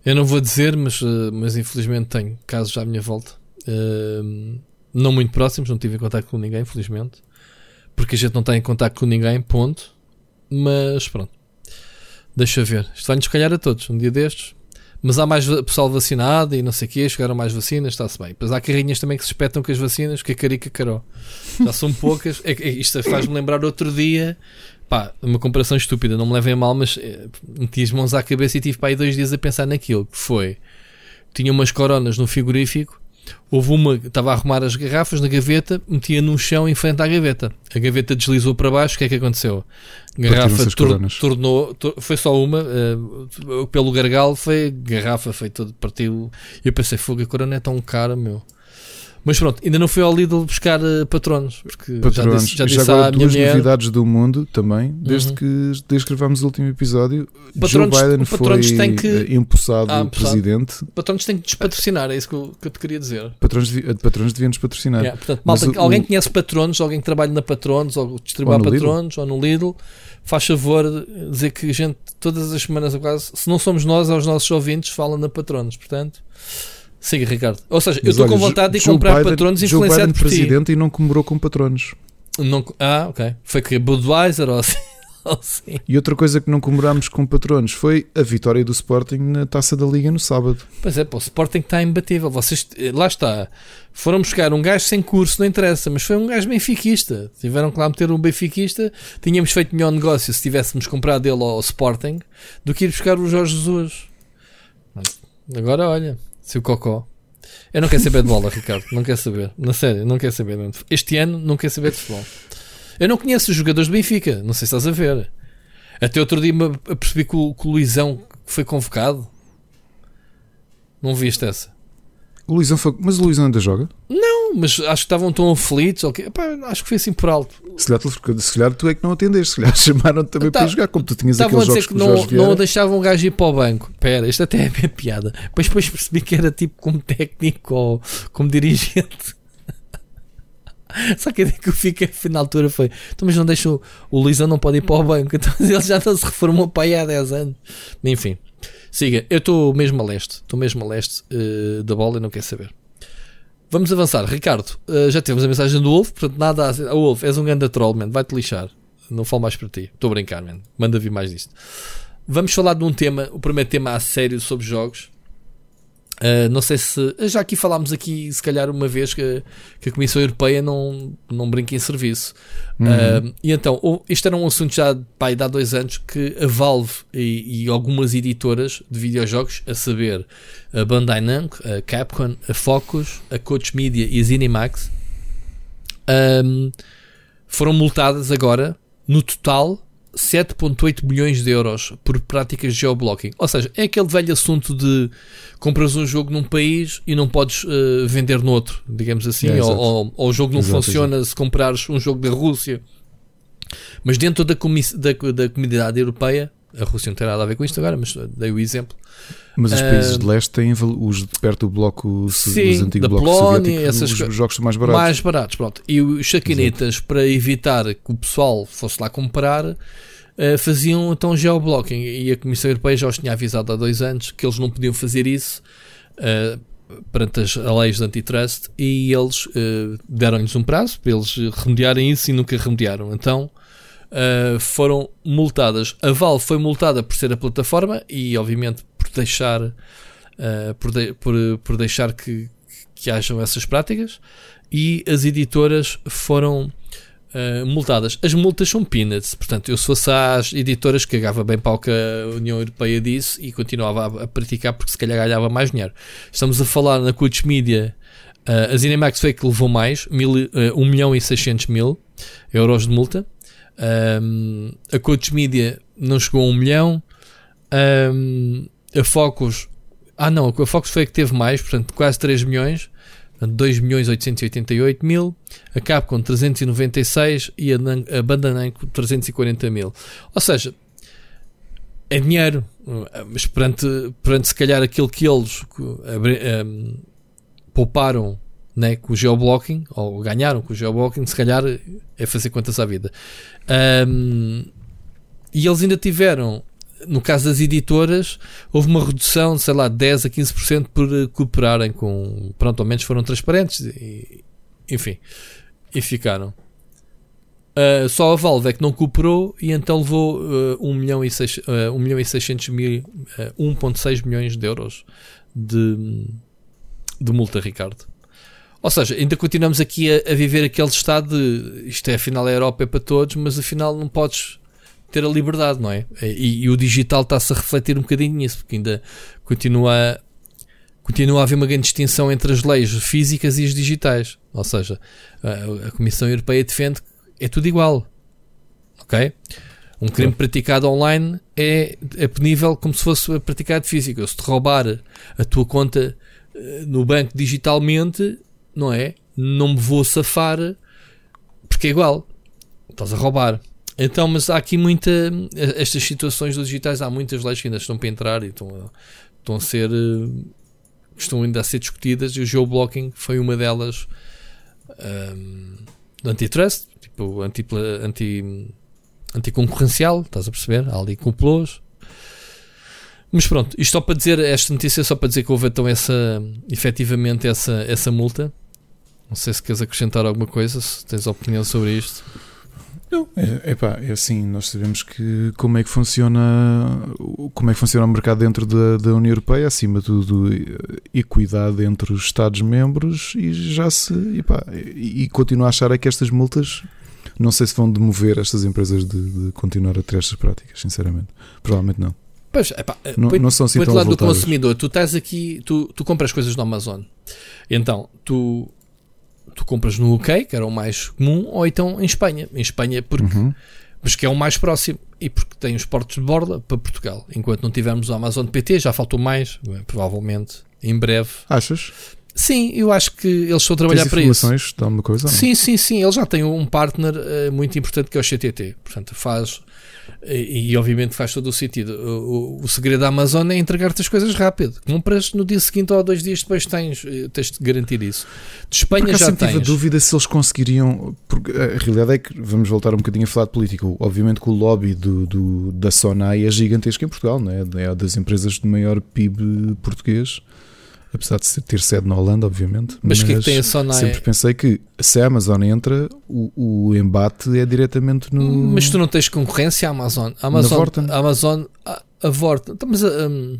Eu não vou dizer, mas, eh, mas infelizmente tenho casos à minha volta. Eh, não muito próximos, não tive em contato com ninguém, felizmente. Porque a gente não está em contato com ninguém, ponto. Mas pronto. Deixa ver. Isto vai-nos calhar a todos, um dia destes. Mas há mais pessoal vacinado e não sei o quê, chegaram mais vacinas, está-se bem. Depois há carrinhas também que se espetam com as vacinas, que a carica caró. Já são poucas. É, que- isto faz-me lembrar outro dia, pá, uma comparação estúpida, não me levem a mal, mas eh, meti as mãos à cabeça e tive para aí dois dias a pensar naquilo. Que foi, tinha umas coronas no frigorífico, houve uma, estava a arrumar as garrafas na gaveta, metia num chão em frente à gaveta. A gaveta deslizou para baixo, o que é que aconteceu? A garrafa tor- tornou, tor- foi só uma, eh, pelo gargalo foi garrafa, foi todo partido. E eu pensei, fogo, a corona é tão cara, meu. Mas pronto, ainda não fui ao Lidl buscar eh, patronos, porque já Patronos. disse, já disse agora à minha duas mulher. novidades do mundo também, desde, Uhum. que, desde que gravámos o último episódio. Patronos- Joe Biden foi patronos têm que- eh, empossado Ah, presidente. Patronos têm que despatrocinar, é isso que eu, que eu te queria dizer. Patronos, devi- patronos deviam nos patrocinar. Yeah, portanto, malta, o- alguém o- conhece patronos, alguém que trabalha na patronos, ou distribui no Lidl. patronos, ou no Lidl, faz favor dizer que a gente, todas as semanas, quase, se não somos nós, aos nossos ouvintes, fala na patronos. Portanto, siga, Ricardo. Ou seja, eu Mas estou com vontade de Joe comprar Biden- patronos Joe influenciado Biden por ti. presidente e não comemorou com patronos. Não, ah, ok. Foi que Budweiser ou assim. ou assim. E outra coisa que não comemorámos com patronos foi a vitória do Sporting na Taça da Liga no sábado. Pois é, pô, o Sporting está imbatível. Vocês, eh, lá está. Foram buscar um gajo sem curso, não interessa, mas foi um gajo benfiquista. Tiveram que lá meter um benfiquista. Tínhamos feito melhor negócio se tivéssemos comprado ele ao Sporting do que ir buscar o Jorge Jesus. Agora olha, seu cocó. Eu não quero saber de bola, Ricardo. Não quero saber. Na sério, não quero saber. Este ano não quero saber de futebol. Eu não conheço os jogadores do Benfica. Não sei se estás a ver. Até outro dia me apercebi que o, que o Luizão foi convocado. Não viste essa? O Luizão foi... Mas o Luizão ainda joga? Não, mas acho que estavam tão aflitos. Epá, acho que foi assim por alto. Se calhar, tu- se calhar tu é que não atendeste, se calhar chamaram-te também Tá- para jogar, como tu tinhas Estavam a aqueles dizer jogos que o não, não deixavam o gajo ir para o banco. Pera, isto até é bem piada. Depois, depois percebi que era tipo como técnico ou como dirigente. Só que a ideia que eu fiquei na altura foi: então, mas não deixa o, o Luizão não pode ir para o banco. Então ele já não se reformou para aí há 10 anos. Enfim, Siga, eu estou mesmo a leste, estou mesmo a leste uh, da bola e não quero saber. Vamos avançar, Ricardo. Uh, já temos a mensagem do Wolf, portanto, nada a. Oh, Wolf, és um grande troll, vai-te lixar. Não falo mais para ti. Estou a brincar, man. Manda vir mais disto. Vamos falar de um tema, o primeiro tema a sério sobre jogos. Uh, não sei se. Já aqui falámos aqui, se calhar, uma vez que, que a Comissão Europeia não, não brinca em serviço. Uhum. Uh, e então, isto era um assunto já pai, de há dois anos que a Valve e, e, algumas editoras de videojogos, a saber, a Bandai Namco, a Capcom, a Focus, a Coach Media e a Zenimax, um, foram multadas agora, no total, 7,8 milhões de euros por práticas de geoblocking. Ou seja, é aquele velho assunto de compras um jogo num país e não podes uh, vender noutro, digamos assim, é, ou, ou, ou, o jogo não exato, funciona exato. se comprares um jogo da Rússia. Mas dentro da, da, da comunidade europeia, a Rússia não tem nada a ver com isto agora, mas dei o exemplo. Mas os países uh, de leste têm os de perto do bloco sim, dos antigos blocos Polónia, essas os jogos são mais baratos. Mais baratos, pronto. E os chaquinetas, para evitar que o pessoal fosse lá comprar, uh, faziam então geoblocking. E a Comissão Europeia já os tinha avisado há dois anos que eles não podiam fazer isso uh, perante as leis de antitrust e eles deram-lhes um prazo para eles remediarem isso e nunca remediaram. Então uh, foram multadas. A Valve foi multada por ser a plataforma e, obviamente, por deixar, uh, por, de, por, por, deixar que, que hajam essas práticas. E as editoras foram uh, multadas. As multas são peanuts, portanto, eu se fosse às editoras cagava bem para o que a União Europeia disse e continuava a, a, praticar porque se calhar ganhava mais dinheiro. Estamos a falar na Coach Media. Uh, a Cinemax foi que levou mais, mil, uh, 1 milhão e 600 mil euros de multa. Um, a Coach Media não chegou a um milhão. Um, a Focus, ah não, a Focus foi a que teve mais, portanto quase 3 milhões. 2 milhões 888 mil, a Capcom 396 e a, a Banda Namco 340 mil. Ou seja, é dinheiro, mas perante, perante se calhar aquilo que eles um, pouparam né, com o geoblocking, ou ganharam com o geoblocking, se calhar é fazer contas à vida. Um, e eles ainda tiveram, no caso das editoras, houve uma redução, sei lá, 10 a 15% por eh, cooperarem com. Pronto, ao menos foram transparentes, e, enfim, e ficaram. Uh, só a Valve é que não cooperou e então levou uh, 1, milhão e 6, uh, 1 milhão e 600 mil, uh, 1,6 milhões de euros de, de multa, Ricardo. Ou seja, ainda continuamos aqui a, a, viver aquele estado de isto é afinal a Europa é para todos, mas afinal não podes ter a liberdade, não é? E, e o digital está-se a refletir um bocadinho nisso, porque ainda continua, continua a haver uma grande distinção entre as leis físicas e as digitais. Ou seja, a, a Comissão Europeia defende que é tudo igual. Ok? Um crime praticado online é, é punível como se fosse praticado físico. Se te roubar a tua conta eh, no banco digitalmente, não é? Não me vou safar porque é igual. Estás a roubar. Então, mas há aqui muita. Estas situações dos digitais, há muitas leis que ainda estão para entrar e estão, estão a ser. estão ainda a ser discutidas e o geoblocking foi uma delas. Um, antitrust, tipo anti, anti, anticoncorrencial, estás a perceber? Há ali complôs. Mas pronto, isto só para dizer, esta notícia é só para dizer que houve então essa, efetivamente essa, essa multa não sei se queres acrescentar alguma coisa, se tens opinião sobre isto. Não, é, epá, é assim, nós sabemos que como é que funciona como é que funciona o mercado dentro da, da União Europeia, acima de tudo equidade entre os Estados-membros e já se epá, e, e continuo a achar é que estas multas não sei se vão demover estas empresas de, de continuar a ter estas práticas, sinceramente. Provavelmente não. Pois, epá, não, não são assim tão lado do consumidor, tu estás aqui, tu, tu compras coisas no Amazon. Então, tu tu compras no UK, que era o mais comum, ou então em Espanha. Em Espanha, porque, uhum. mas que é o mais próximo e porque tem os portos de borda para Portugal. Enquanto não tivermos o Amazon PT, já faltou mais, provavelmente em breve. Achas? Sim, eu acho que eles estão a trabalhar para isso. Dá uma coisa? Sim, sim, sim. Eles já têm um partner uh, muito importante que é o CTT. Portanto, faz E, e, obviamente faz todo o sentido. O, o, o segredo da Amazon é entregar-te as coisas rápido. Compras no dia seguinte ou dois dias depois tens, eh, tens de garantir isso. De Espanha já tens. tive a dúvida se eles conseguiriam. Porque a realidade é que vamos voltar um bocadinho a falar de política. Obviamente que o lobby do, do da Sonai é gigantesco em Portugal, não é? É das empresas de maior PIB português apesar de ter sede na Holanda, obviamente. Mas o que é que tem a Sonai? Sempre pensei que se a Amazon entra, o, o embate é diretamente no. Mas tu não tens concorrência à Amazon. A Amazon, a Amazon, a, a Vorten. Então, mas um,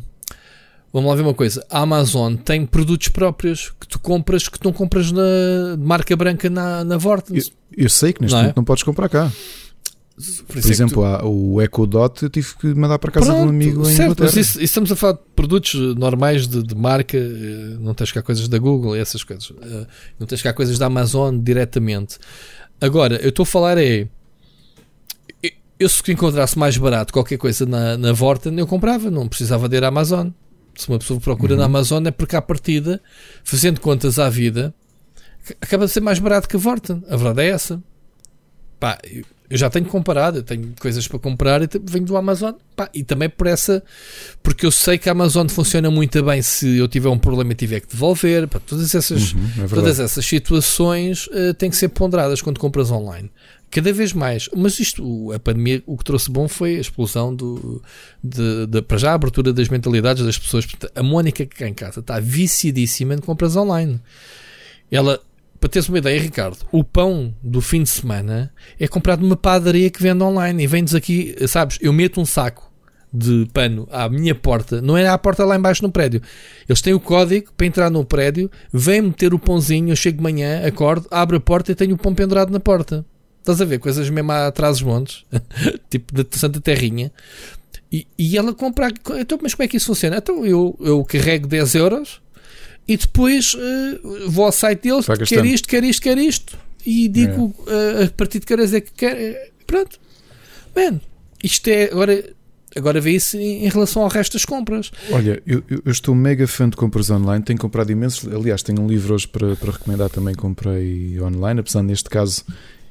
vamos lá ver uma coisa. A Amazon tem produtos próprios que tu compras que tu não compras na marca branca na, na Vorten. Eu, eu, sei que neste não é? momento é? não podes comprar cá. Por, Por exemplo, tu... o Echo Dot eu tive que mandar para casa Pronto, de um amigo em certo, mas isso, isso estamos a falar de produtos normais de, de, marca, eh, não tens cá coisas da Google e essas coisas, eh, não tens cá coisas da Amazon diretamente. Agora, eu estou a falar é eu se encontrasse mais barato qualquer coisa na, na Vorten, eu comprava, não precisava de ir à Amazon. Se uma pessoa procura uhum. na Amazon é porque à partida, fazendo contas à vida, acaba de ser mais barato que a Vorten. A verdade é essa. Pá, eu já tenho comparado, eu tenho coisas para comprar e venho do Amazon. Pá, e também por essa, porque eu sei que a Amazon funciona muito bem se eu tiver um problema e tiver que devolver. Pá, todas, essas, uhum, é todas essas situações uh, têm que ser ponderadas quando compras online. Cada vez mais. Mas isto, a pandemia, o que trouxe bom foi a explosão do, de, de, para já a abertura das mentalidades das pessoas. A Mónica que cá em casa está viciadíssima em compras online. Ela para teres uma ideia, Ricardo, o pão do fim de semana é comprado numa padaria que vende online e vendes aqui, sabes? Eu meto um saco de pano à minha porta, não é à porta lá embaixo no prédio. Eles têm o código para entrar no prédio, vem meter o pãozinho, eu chego de manhã, acordo, abro a porta e tenho o pão pendurado na porta. Estás a ver? Coisas mesmo atrás dos montes, tipo da Santa Terrinha. E, e ela compra. Então, mas como é que isso funciona? Então eu, eu carrego 10 euros e depois uh, vou ao site deles, quer isto, quer isto, quer isto, e digo é. uh, a partir de que horas é que quer. Eh, pronto, man, isto é agora. Agora vê isso em, relação ao resto das compras. Olha, eu, eu, estou mega fã de compras online, tenho comprado imensos. Aliás, tenho um livro hoje para, para recomendar também. Comprei online, apesar neste caso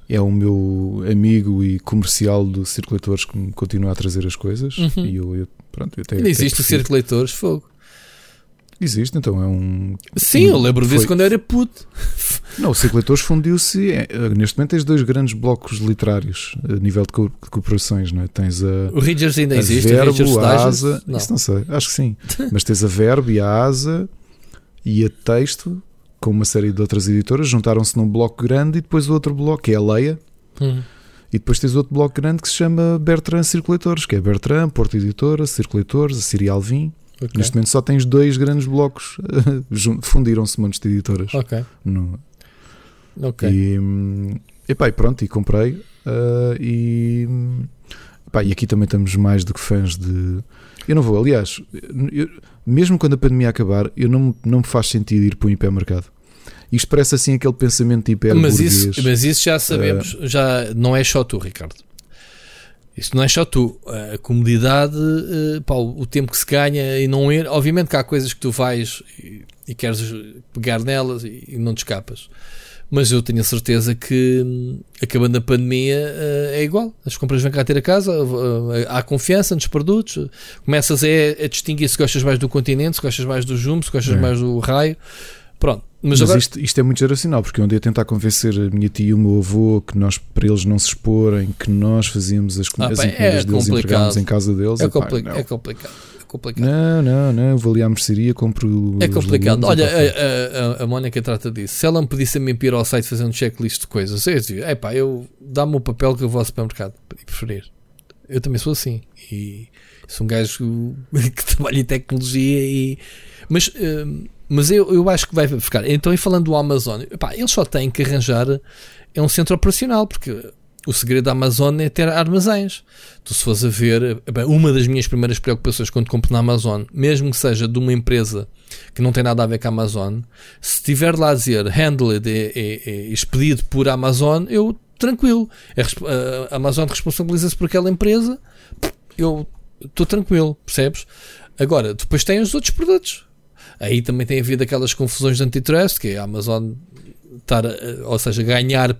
é o meu amigo e comercial do Circulatores que me continua a trazer as coisas. Uhum. E eu, eu, pronto, eu até, existe o Circulatores, fogo. Existe, então é um. Sim, eu lembro disso quando eu era puto. Não, o Ciclo Leitores fundiu-se. É, neste momento tens dois grandes blocos literários a nível de, co de corporações, não é? Tens a. O Ridgers ainda existe, Verbo, a Asa. Não. Isso não sei, acho que sim. Mas tens a Verbo e a Asa e a Texto, com uma série de outras editoras, juntaram-se num bloco grande e depois o outro bloco, que é a Leia. Uhum. E depois tens outro bloco grande que se chama Bertrand Circulatores, que é Bertrand, Porto Editora, Circulatores, a Siri Alvim. Okay. Neste momento só tens dois grandes blocos, fundiram-se montes de editoras. Ok. No, ok. E, epá, e pronto, e comprei. Uh, e, epá, e aqui também estamos mais do que fãs de. Eu não vou, aliás, eu, mesmo quando a pandemia acabar, eu não, não me faz sentido ir para um hipermercado. Isto parece assim aquele pensamento hiper mas isso, mas isso já sabemos, uh, já não é só tu, Ricardo. Isto não é só tu. A comodidade, eh, pá, o tempo que se ganha e não ir. Obviamente que há coisas que tu vais e, e queres pegar nelas e, e, não te escapas. Mas eu tenho a certeza que, hum, acabando a pandemia, eh, é igual. As compras vêm cá ter a casa, eh, há confiança nos produtos. Começas a, a distinguir se gostas mais do continente, se gostas mais do jumbo, se gostas é. mais do raio. Pronto. Mas, Mas agora... isto, isto, é muito geracional, porque eu andei a tentar convencer a minha tia e o meu avô que nós, para eles não se exporem, que nós fazíamos as, ah, as encomendas é deles entregámos em casa deles. É, compli é complicado. É complicado. Não, não, não. Vou ali à mercearia, compro. É complicado. Olha, a, a, a, Mónica trata disso. Se ela me pedisse a mim ir ao site fazer um checklist de coisas, eu dizia: é pá, eu dá-me o papel que eu vou ao supermercado e preferir. Eu também sou assim. E sou um gajo que trabalha em tecnologia e. Mas. Hum, mas eu, eu acho que vai ficar. Então, e falando do Amazon, epá, eles só têm que arranjar é um centro operacional, porque o segredo da Amazon é ter armazéns. Tu, se fores a ver, uma das minhas primeiras preocupações quando compro na Amazon, mesmo que seja de uma empresa que não tem nada a ver com a Amazon, se tiver lá a dizer handled e, e, e expedido por Amazon, eu tranquilo. É, a Amazon responsabiliza-se por aquela empresa, eu estou tranquilo, percebes? Agora, depois tem os outros produtos. Aí também tem havido aquelas confusões de antitrust, que é a Amazon estar, ou seja, ganhar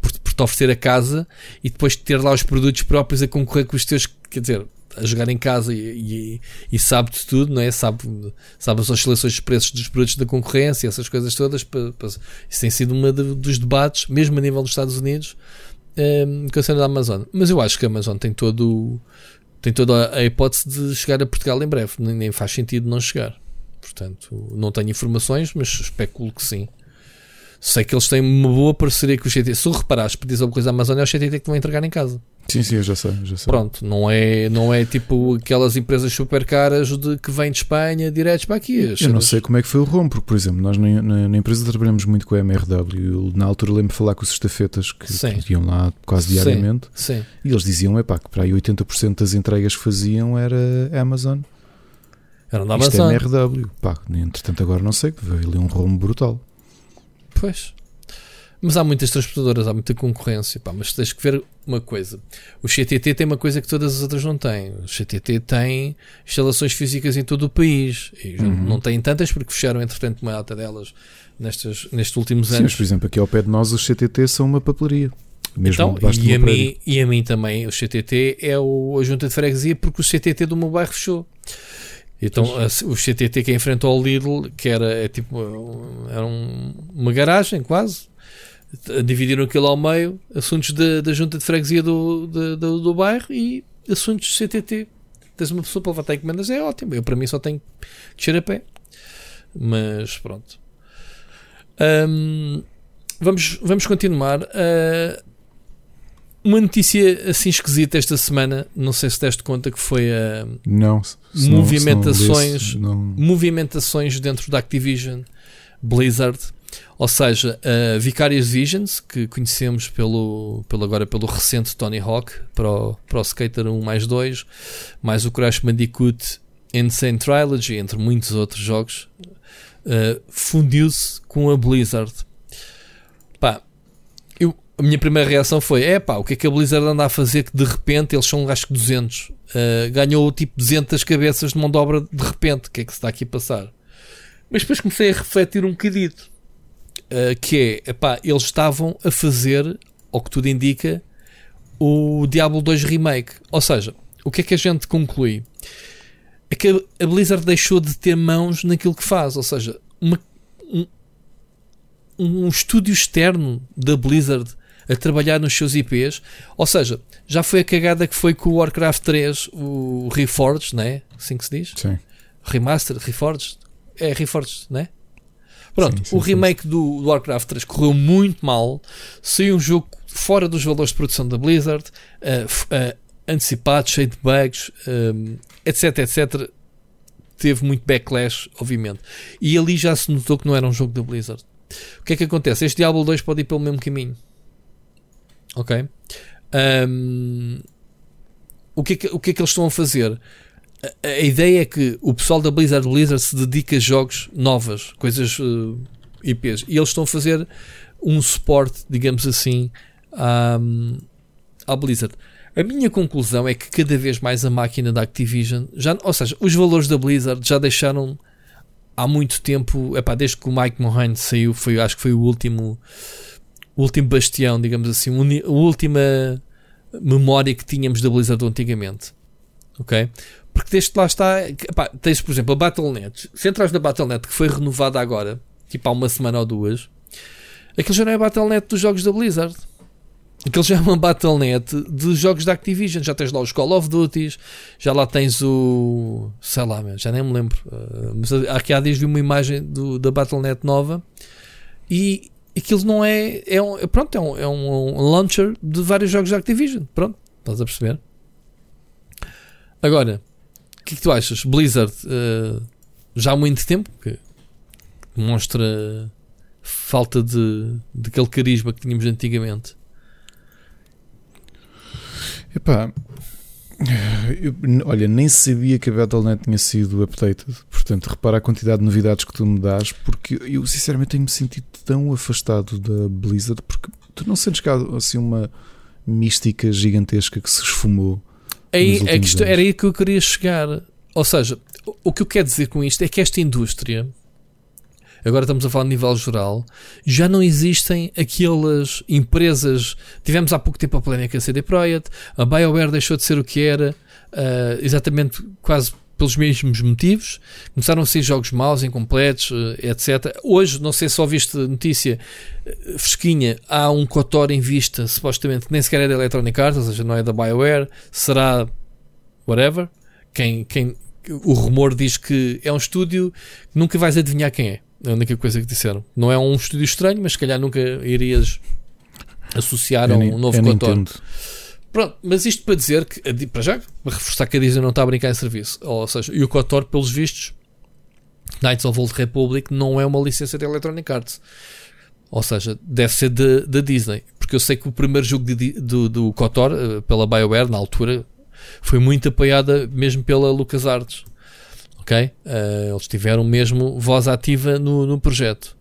por, por te oferecer a casa e depois ter lá os produtos próprios a concorrer com os teus, quer dizer, a jogar em casa e, e, e sabe de tudo, não é? Sabe, sabe as oscilações de preços dos produtos da concorrência, essas coisas todas. Para, para, isso tem sido um dos debates, mesmo a nível dos Estados Unidos, um, com a cena da Amazon. Mas eu acho que a Amazon tem todo tem toda a hipótese de chegar a Portugal em breve, nem faz sentido não chegar. Portanto, não tenho informações, mas especulo que sim. Sei que eles têm uma boa parceria com o GT. Se reparares, pedis alguma coisa à Amazônia, é o GTT que vão entregar em casa. Sim, sim, eu já sei, já sei. Pronto, não é, não é tipo aquelas empresas super caras de, que vêm de Espanha diretos para aqui. Eu não sei como é que foi o rombo, porque, por exemplo, nós na, na, na empresa trabalhamos muito com a MRW. Eu, na altura lembro de falar com os estafetas que, que iam lá quase diariamente sim, sim. e eles diziam epá, que para aí 80% das entregas que faziam era Amazon. Era da Isto é MRW. Pá, entretanto, agora não sei, veio ali um rombo brutal. Pois. Mas há muitas transportadoras, há muita concorrência. Pá, mas tens que ver uma coisa. O CTT tem uma coisa que todas as outras não têm. O CTT tem instalações físicas em todo o país. E uhum. não têm tantas porque fecharam, entretanto, uma alta delas nestes, nestes últimos Sim, anos. Mas, por exemplo, aqui ao pé de nós, os CTT são uma papelaria. Mesmo então, e, a mim, e a mim também, o CTT é o, a junta de freguesia porque o CTT do meu bairro fechou. Então a, o CTT que enfrentou ao Lidl, que era é tipo era um, uma garagem quase, dividiram aquilo ao meio, assuntos da, da junta de freguesia do, do, do, do bairro e assuntos do CTT. Tens uma pessoa para levantar encomendas, é ótimo. Eu para mim só tenho que descer a pé. Mas pronto. Um, vamos, vamos continuar. Uh, uma notícia assim esquisita esta semana, não sei se deste conta que foi a não, movimentações, não, não movimentações dentro da Activision Blizzard, ou seja, a Vicarious Visions, que conhecemos pelo, pelo agora pelo recente Tony Hawk para o, para o Skater 1 mais 2, mais o Crash Bandicoot Insane Trilogy, entre muitos outros jogos, uh, fundiu-se com a Blizzard. A minha primeira reação foi: é pá, o que é que a Blizzard anda a fazer que de repente eles são acho que 200? Uh, ganhou tipo 200 cabeças de mão de obra de repente. O que é que se está aqui a passar? Mas depois comecei a refletir um bocadito. Uh, que é, epá, eles estavam a fazer, ao que tudo indica, o Diablo 2 Remake. Ou seja, o que é que a gente conclui? É que a Blizzard deixou de ter mãos naquilo que faz. Ou seja, uma, um, um estúdio externo da Blizzard a trabalhar nos seus IPs. Ou seja, já foi a cagada que foi com o Warcraft 3, o Reforged, né? Assim que se diz? Sim. Remaster, Reforged? É Reforged, né? Pronto, sim, sim, o remake do, do, Warcraft 3 correu muito mal. Saiu um jogo fora dos valores de produção da Blizzard, uh, uh, antecipado, cheio de bugs, um, etc, etc. Teve muito backlash, obviamente. E ali já se notou que não era um jogo da Blizzard. O que é que acontece? Este Diablo 2 pode ir pelo mesmo caminho. Ok? Um, o, que é que, o que é que eles estão a fazer? A, a, ideia é que o pessoal da Blizzard Blizzard se dedica a jogos novas, coisas uh, IPs, e eles estão a fazer um suporte, digamos assim, à, à Blizzard. A minha conclusão é que cada vez mais a máquina da Activision, já, ou seja, os valores da Blizzard já deixaram há muito tempo, epá, desde que o Mike Mohane saiu, foi, acho que foi o último o último bastião, digamos assim, a última memória que tínhamos da Blizzard antigamente. Ok? Porque desde lá está. Epá, tens, por exemplo, a Battle.net. Se entras na Battle.net que foi renovada agora, tipo há uma semana ou duas, aquilo já não é a Battle.net dos jogos da Blizzard. Aquilo já é uma Battle.net de jogos da Activision. Já tens lá os Call of Duty, já lá tens o. sei lá, já nem me lembro. Uh, mas aqui há dias vi uma imagem do, da Battle.net nova e aquilo não é. é um, pronto, é um, é um launcher de vários jogos da Activision. Pronto, estás a perceber? Agora, o que é que tu achas? Blizzard uh, já há muito tempo que demonstra falta de, de aquele carisma que tínhamos antigamente. Epá, eu, olha, nem sabia que a Battle.net tinha sido updated. Portanto, repara a quantidade de novidades que tu me dás, porque eu sinceramente tenho-me sentido tão afastado da Blizzard, porque tu não sentes que há assim uma mística gigantesca que se esfumou. Aí, a questão, era aí que eu queria chegar. Ou seja, o que eu quero dizer com isto é que esta indústria agora estamos a falar de nível geral, já não existem aquelas empresas. Tivemos há pouco tempo a Plénica CD Projekt, a BioWare deixou de ser o que era, uh, exatamente quase pelos mesmos motivos. Começaram a ser jogos maus, incompletos, uh, etc. Hoje, não sei se só viste notícia uh, fresquinha, há um Kotor em vista, supostamente, nem sequer é da Electronic Arts, ou seja, não é da BioWare, será whatever. Quem, quem, o rumor diz que é um estúdio que nunca vais adivinhar quem é. É a única coisa que disseram. Não é um estúdio estranho, mas se calhar nunca irias associar É a um novo. Nintendo. Pronto, mas isto para dizer que, para já, para reforçar que a Disney não está a brincar em serviço. Ou seja, e o KOTOR, pelos vistos, Knights of Old Republic não é uma licença da Electronic Arts. Ou seja, deve ser da Disney. Porque eu sei que o primeiro jogo de do, do KOTOR, eh, pela BioWare, na altura, foi muito apoiada mesmo pela LucasArts. Ok? Eh, eles tiveram mesmo voz ativa no, no projeto.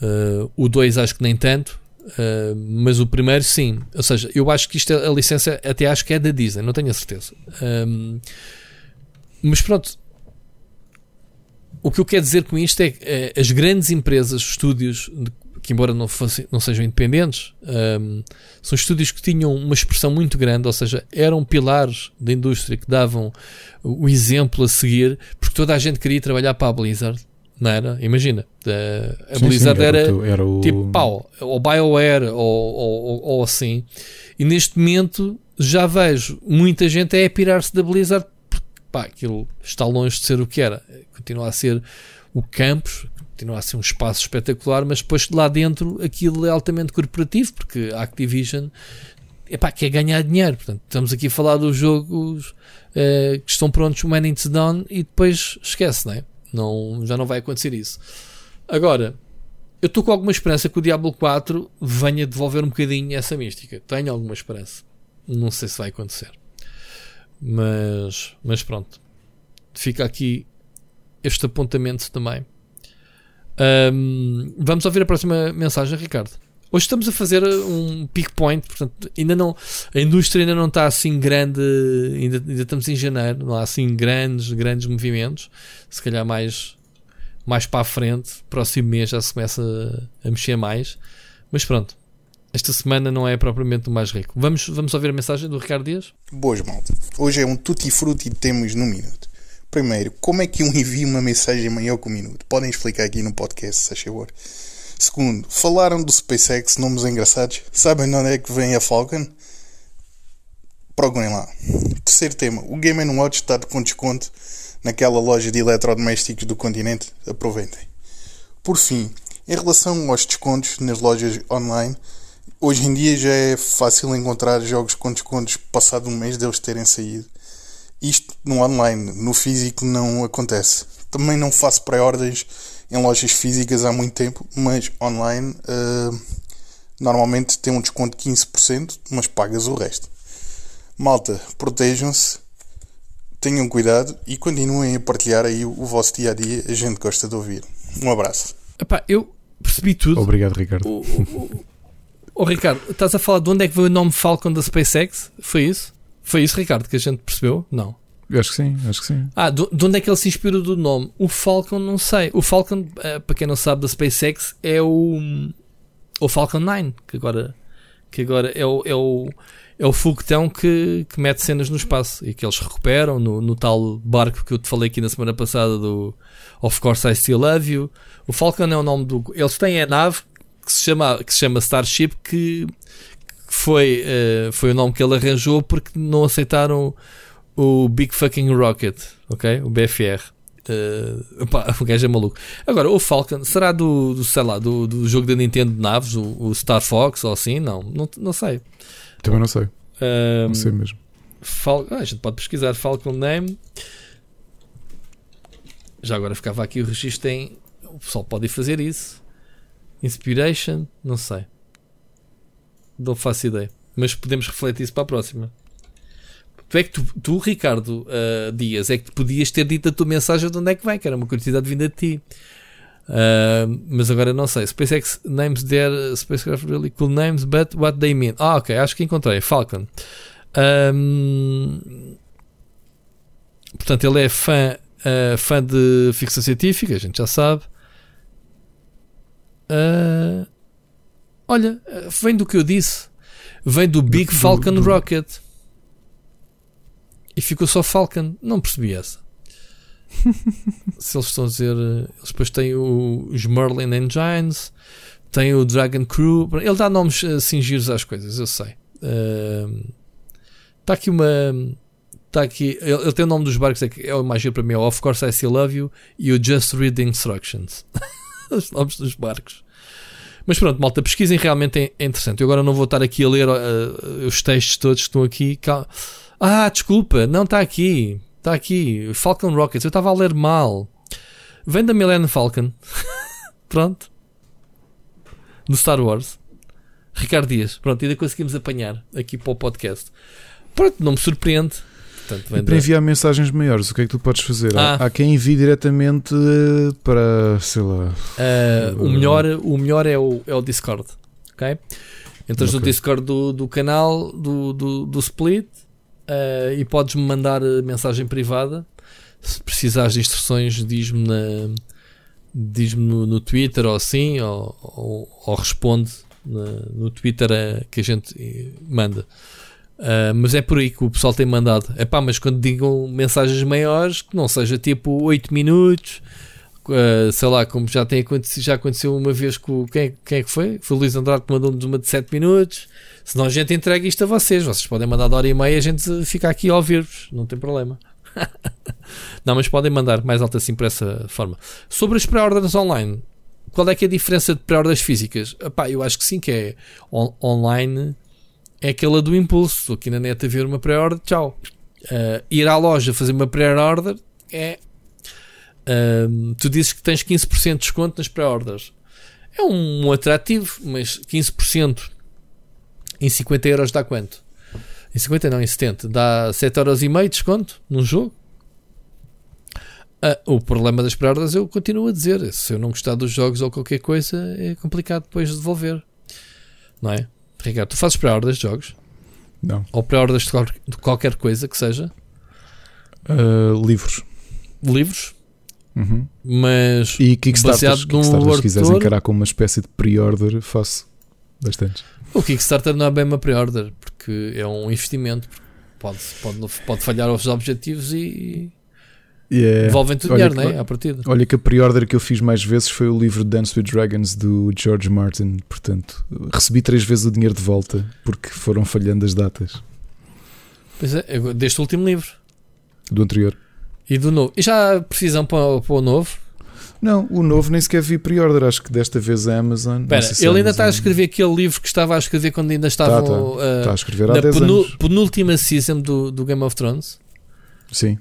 Eh, o 2 acho que nem tanto. Uh, mas o primeiro sim, ou seja, eu acho que isto é- a licença até acho que é da Disney, não tenho a certeza. Um, mas pronto, o que eu quero dizer com isto é que as grandes empresas, estúdios, que embora não, fossem, não sejam independentes, um, são estúdios que tinham uma expressão muito grande, ou seja, eram pilares da indústria que davam o exemplo a seguir, porque toda a gente queria trabalhar para a Blizzard, não era? Imagina, a Sim, sim, Blizzard era, o teu- era o, tipo pau, ou BioWare ou, ou, ou, ou assim. E neste momento já vejo muita gente é a pirar-se da Blizzard porque pá, aquilo está longe de ser o que era. Continua a ser o campus, continua a ser um espaço espetacular, mas depois lá dentro aquilo é altamente corporativo porque a Activision epá, quer ganhar dinheiro. Portanto, estamos aqui a falar dos jogos eh, que estão prontos, o Man It's Done, e depois esquece, não é? Não, já não vai acontecer isso. Agora, eu estou com alguma esperança que o Diablo 4 venha devolver um bocadinho essa mística. Tenho alguma esperança. Não sei se vai acontecer. Mas, mas pronto. Fica aqui este apontamento também. Ahm, vamos ouvir a próxima mensagem, Ricardo. Hoje estamos a fazer um peak point, portanto, ainda não, a indústria ainda não está assim grande, ainda, ainda estamos em janeiro, não há assim grandes, grandes movimentos. Se calhar mais, mais para a frente, próximo mês já se começa a, a mexer mais. Mas pronto, esta semana não é propriamente o mais rico. Vamos, vamos ouvir a mensagem do Ricardo Dias? Boas, malta. Hoje é um tutti frutti de temas no minuto. Primeiro, como é que um envia uma mensagem maior que um minuto? Podem explicar aqui no podcast, se favor. Segundo, falaram do SpaceX, nomes engraçados. Sabem de onde é que vem a Falcon? Procurem lá. Terceiro tema, o Game Watch está com desconto naquela loja de eletrodomésticos do continente. Aproveitem. Por fim, em relação aos descontos nas lojas online, hoje em dia já é fácil encontrar jogos com descontos passado um mês deles terem saído. Isto no online, no físico não acontece. Também não faço pré-ordens em lojas físicas há muito tempo, mas online uh, normalmente tem um desconto de 15%, mas pagas o resto. Malta, protejam-se, tenham cuidado e continuem a partilhar aí o vosso dia a dia. A gente gosta de ouvir. Um abraço. Epá, eu percebi tudo. Obrigado, Ricardo. O, o, o, o Ricardo, estás a falar de onde é que veio o nome Falcon da SpaceX? Foi isso? Foi isso, Ricardo, que a gente percebeu? Não. Acho que sim, acho que sim. Ah, de de onde é que ele se inspirou do nome? O Falcon, não sei. O Falcon, eh, para quem não sabe da SpaceX, é o, o Falcon 9, que agora, que agora é, o, é, o, é o foguetão que, que mete cenas no espaço e que eles recuperam no, no tal barco que eu te falei aqui na semana passada do Of Course I Still Love You. O Falcon é o nome do. Eles têm a nave que se chama, que se chama Starship, que foi, eh, foi o nome que ele arranjou porque não aceitaram o Big Fucking Rocket, ok? O BFR. Uh, pá, o gajo é maluco. Agora, o Falcon será do, do sei lá, do, do jogo da Nintendo de naves, o, o Star Fox ou assim? Não, não, não sei. Também não sei, Um, não sei mesmo. Fal ah, a gente pode pesquisar Falcon Name. Já agora ficava aqui o registro em. O pessoal pode fazer isso. Inspiration, não sei. Não faço ideia. Mas podemos refletir isso para a próxima. Tu é que tu, tu Ricardo uh, Dias, é que podias ter dito a tua mensagem de onde é que vem, que era uma curiosidade vinda de ti. Uh, mas agora não sei. SpaceX names their spacecraft really cool names, but what they mean. Ah, ok, acho que encontrei. Falcon. Um, portanto, ele é fã, uh, fã de ficção científica, a gente já sabe. Ah, olha, vem do que eu disse. Vem do Big do- Falcon do- Rocket. E ficou só Falcon. Não percebi essa. Se eles estão a dizer. eh, Eles depois têm o- os Merlin Engines, tem o Dragon Crew. Ele dá nomes assim giros às coisas, eu sei. Está aqui uma. Está aqui. Ele, ele tem o nome dos barcos, é, é o mais giro para mim. É o Of Course I Still Love You e o Just Read the Instructions. Os nomes dos barcos. Mas pronto, malta, pesquisem realmente é, é interessante. Eu agora não vou estar aqui a ler uh, os textos todos que estão aqui. Cal- Ah, desculpa, não está aqui. Está aqui. Falcon Rockets. Eu estava a ler mal. Vem da Millennium Falcon. pronto. Do Star Wars. Ricardo Dias. Pronto, ainda conseguimos apanhar aqui para o podcast. Pronto, não me surpreende. Portanto, E para enviar mensagens maiores, o que é que tu podes fazer? Há- Ah. Há, quem envie diretamente eh, para, sei lá, Uh, o, melhor, o melhor é o, é o Discord. Ok? Entras no Ok. Discord do, do canal do, do, do Split uh, e podes-me mandar mensagem privada. Se precisares de instruções, diz-me na- diz-me no, no Twitter ou assim, ou, ou, ou responde na- no Twitter uh, que a gente eh, manda. Uh, mas é por aí que o pessoal tem mandado. É pá, mas quando digam mensagens maiores, que não seja tipo 8 minutos, Uh, sei lá, como já tem acontecido, já aconteceu uma vez com quem, é- quem é que foi? Foi o Luís Andrade que mandou-nos uma de 7 minutos. Senão a gente entrega isto a vocês. Vocês podem mandar de hora e meia a gente fica aqui a ouvir-vos, não tem problema. não, mas podem mandar mais alto assim por essa forma. Sobre as pré-orders online, qual é que é a diferença de pré-orders físicas? Epá, eu acho que sim, que é on- online é aquela do impulso. Estou aqui na net a ver uma pré-order, tchau. Uh, ir à loja fazer uma pré-order é Ahm, tu dizes que tens 15% de desconto nas pré-orders. É um atrativo, mas 15% em 50 euros dá quanto? Em 50 não, em 70. Dá 7 euros e meio de desconto num jogo. Ah, o problema das pré-orders eu continuo a dizer. Se eu não gostar dos jogos ou qualquer coisa, é complicado depois de devolver. Não é? Ricardo, tu fazes pré-orders de jogos? não, Ou pré-orders de, qual- de qualquer coisa que seja? Ah, livros. Livros? Uhum. Mas E Kickstarters, Baseado num Kickstarters se quiseres encarar como uma espécie de pre-order, faço bastante. O Kickstarter não é bem uma pre-order, porque é um investimento. Pode, pode, pode falhar os objetivos e E é- devolvem-te o olha dinheiro, que- não é? À partida. Olha que a pre-order que eu fiz mais vezes foi o livro Dance with Dragons do George Martin. Portanto, recebi três vezes o dinheiro de volta porque foram falhando as datas Pois é, deste último livro do anterior. e do novo. E já há precisão para, o- para o novo? Não, o novo nem sequer vi pre-order. Acho que desta vez a Amazon. sei se ele a ainda está a escrever aquele livro que estava a escrever quando ainda estavam tá. uh, Está a escrever há na 10 penu- anos. penúltima season do, do Game of Thrones. Sim.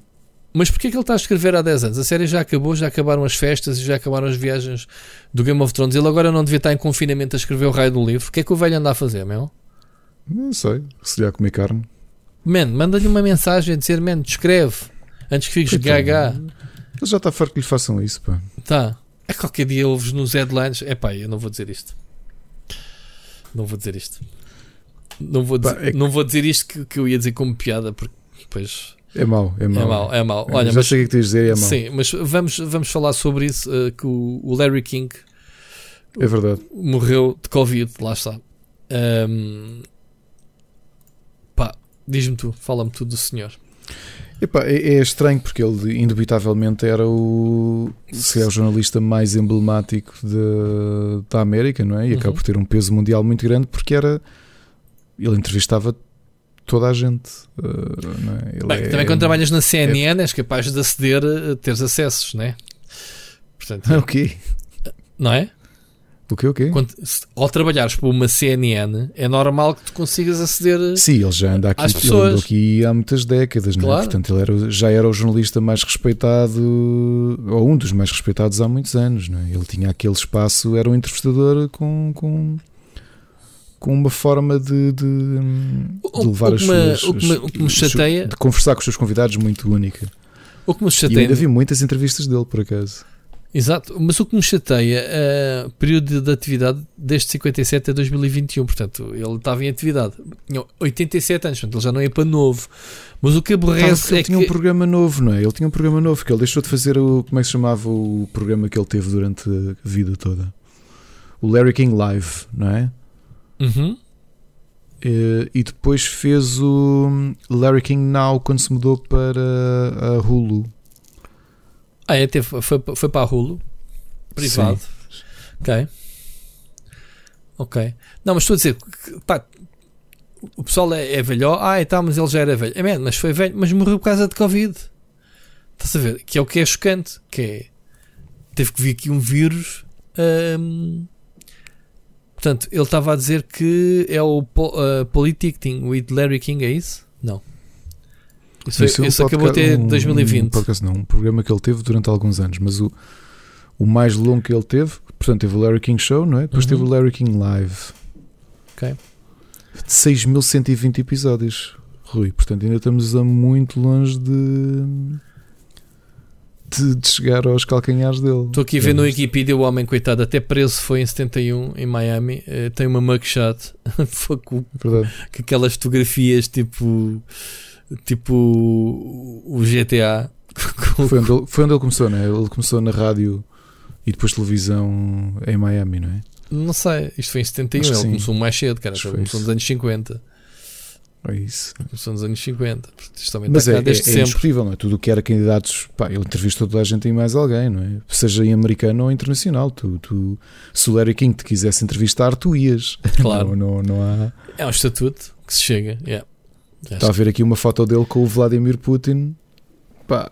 Mas porquê que ele está a escrever há 10 anos? A série já acabou, já acabaram as festas e já acabaram as viagens do Game of Thrones. Ele agora não devia estar em confinamento a escrever o raio do livro. O que é que o velho anda a fazer, meu? Não sei. Se lhe a comer carne. Man, manda-lhe uma mensagem a dizer, man, escreve antes que fiques Coitado. gaga. Ele já está farto que lhe façam isso, pá. Tá. É que qualquer dia ouves nos headlines. É pá, eu não vou dizer isto. Não vou dizer isto. Não vou Pá, dizer, é que- não vou dizer isto que, que eu ia dizer como piada, porque depois É mau, é é mau. mau, é mau. É, Olha, já mas, sei o que é dizer, é mau. sim, mas vamos, vamos falar sobre isso. uh, que o, o Larry King É verdade. morreu de Covid, lá está. Ahm, pá, diz-me tu, fala-me tu do senhor. Epá, é, é estranho porque ele indubitavelmente era o se é o jornalista mais emblemático de- da América, não é? E acaba Uhum. por ter um peso mundial muito grande porque era ele entrevistava toda a gente. uh, é? Bem, é- também quando trabalhas na CNN és capaz de aceder a teres acessos, não é? Portanto, O quê? não é? O quê? O quê? Quando, se- ao trabalhares para uma CNN, é normal que tu consigas aceder. Sim, ele já anda aqui, Às pessoas. aqui há muitas décadas, não é? Claro. Portanto, ele era, já era o jornalista mais respeitado, ou um dos mais respeitados há muitos anos, não é? Ele tinha aquele espaço, era um entrevistador com, com, com uma forma de, de, O- de levar o as suas. o que me- o que chateia- de conversar com os seus convidados muito única. O que me E chateia. ainda vi muitas entrevistas dele, por acaso. Exato, mas o que me chateia é período de atividade desde 57 a 2021. Portanto, ele estava em atividade. Tinha 87 anos, portanto, ele já não ia para novo. Mas o que aborrece ele é tinha que. um programa novo, não é? Ele tinha um programa novo, que ele deixou de fazer o. Como é que se chamava o programa que ele teve durante a vida toda? o Larry King Live, não é? Uhum. E, e depois fez o Larry King Now quando se mudou para a Hulu. Ah, é, teve, foi, foi para a Hulu. Privado. Ok. Ok. Não, mas estou a dizer, pá, o pessoal é, é velho, ah, e tal, mas ele já era velho. É, man, mas foi velho, mas morreu por causa de Covid. Estás a ver? Que é o que é chocante. Que é, teve que vir aqui um vírus. hum, portanto, ele estava a dizer que é o po, uh, Politicking with Larry King, é isso? Não. Isso, Isso é um isso acabou até um- 2020. Um podcast, não, um programa que ele teve durante alguns anos, mas o, o mais longo que ele teve, portanto, teve o Larry King Show, não é? Depois Uhum. teve o Larry King Live. Ok. De 6.120 episódios, Rui. Portanto, ainda estamos a muito longe de, de, de chegar aos calcanhares dele. Estou aqui a ver no É, Wikipedia o homem, coitado, até preso foi em 71 em Miami. Eh, tem uma mugshot Foi com, Verdade. com aquelas fotografias tipo tipo o GTA. Foi onde, ele, foi onde ele começou, não é? Ele começou na rádio e depois televisão em Miami, não é? Não sei, isto foi em 71. Acho que Ele sim. começou mais cedo, cara. Começou isso. nos anos 50. É isso. Começou nos anos 50. Portanto, Isto também Mas é, é, é indiscutível, não é? Tudo o que era candidatos, pá, ele entrevistou toda a gente e mais alguém, não é? Seja em americano ou internacional. Tu, tu, se o Larry King te quisesse entrevistar, tu ias. Claro. Não, não, não há. É um estatuto que se chega. Yeah. Está a ver aqui uma foto dele com o Vladimir Putin. Pá.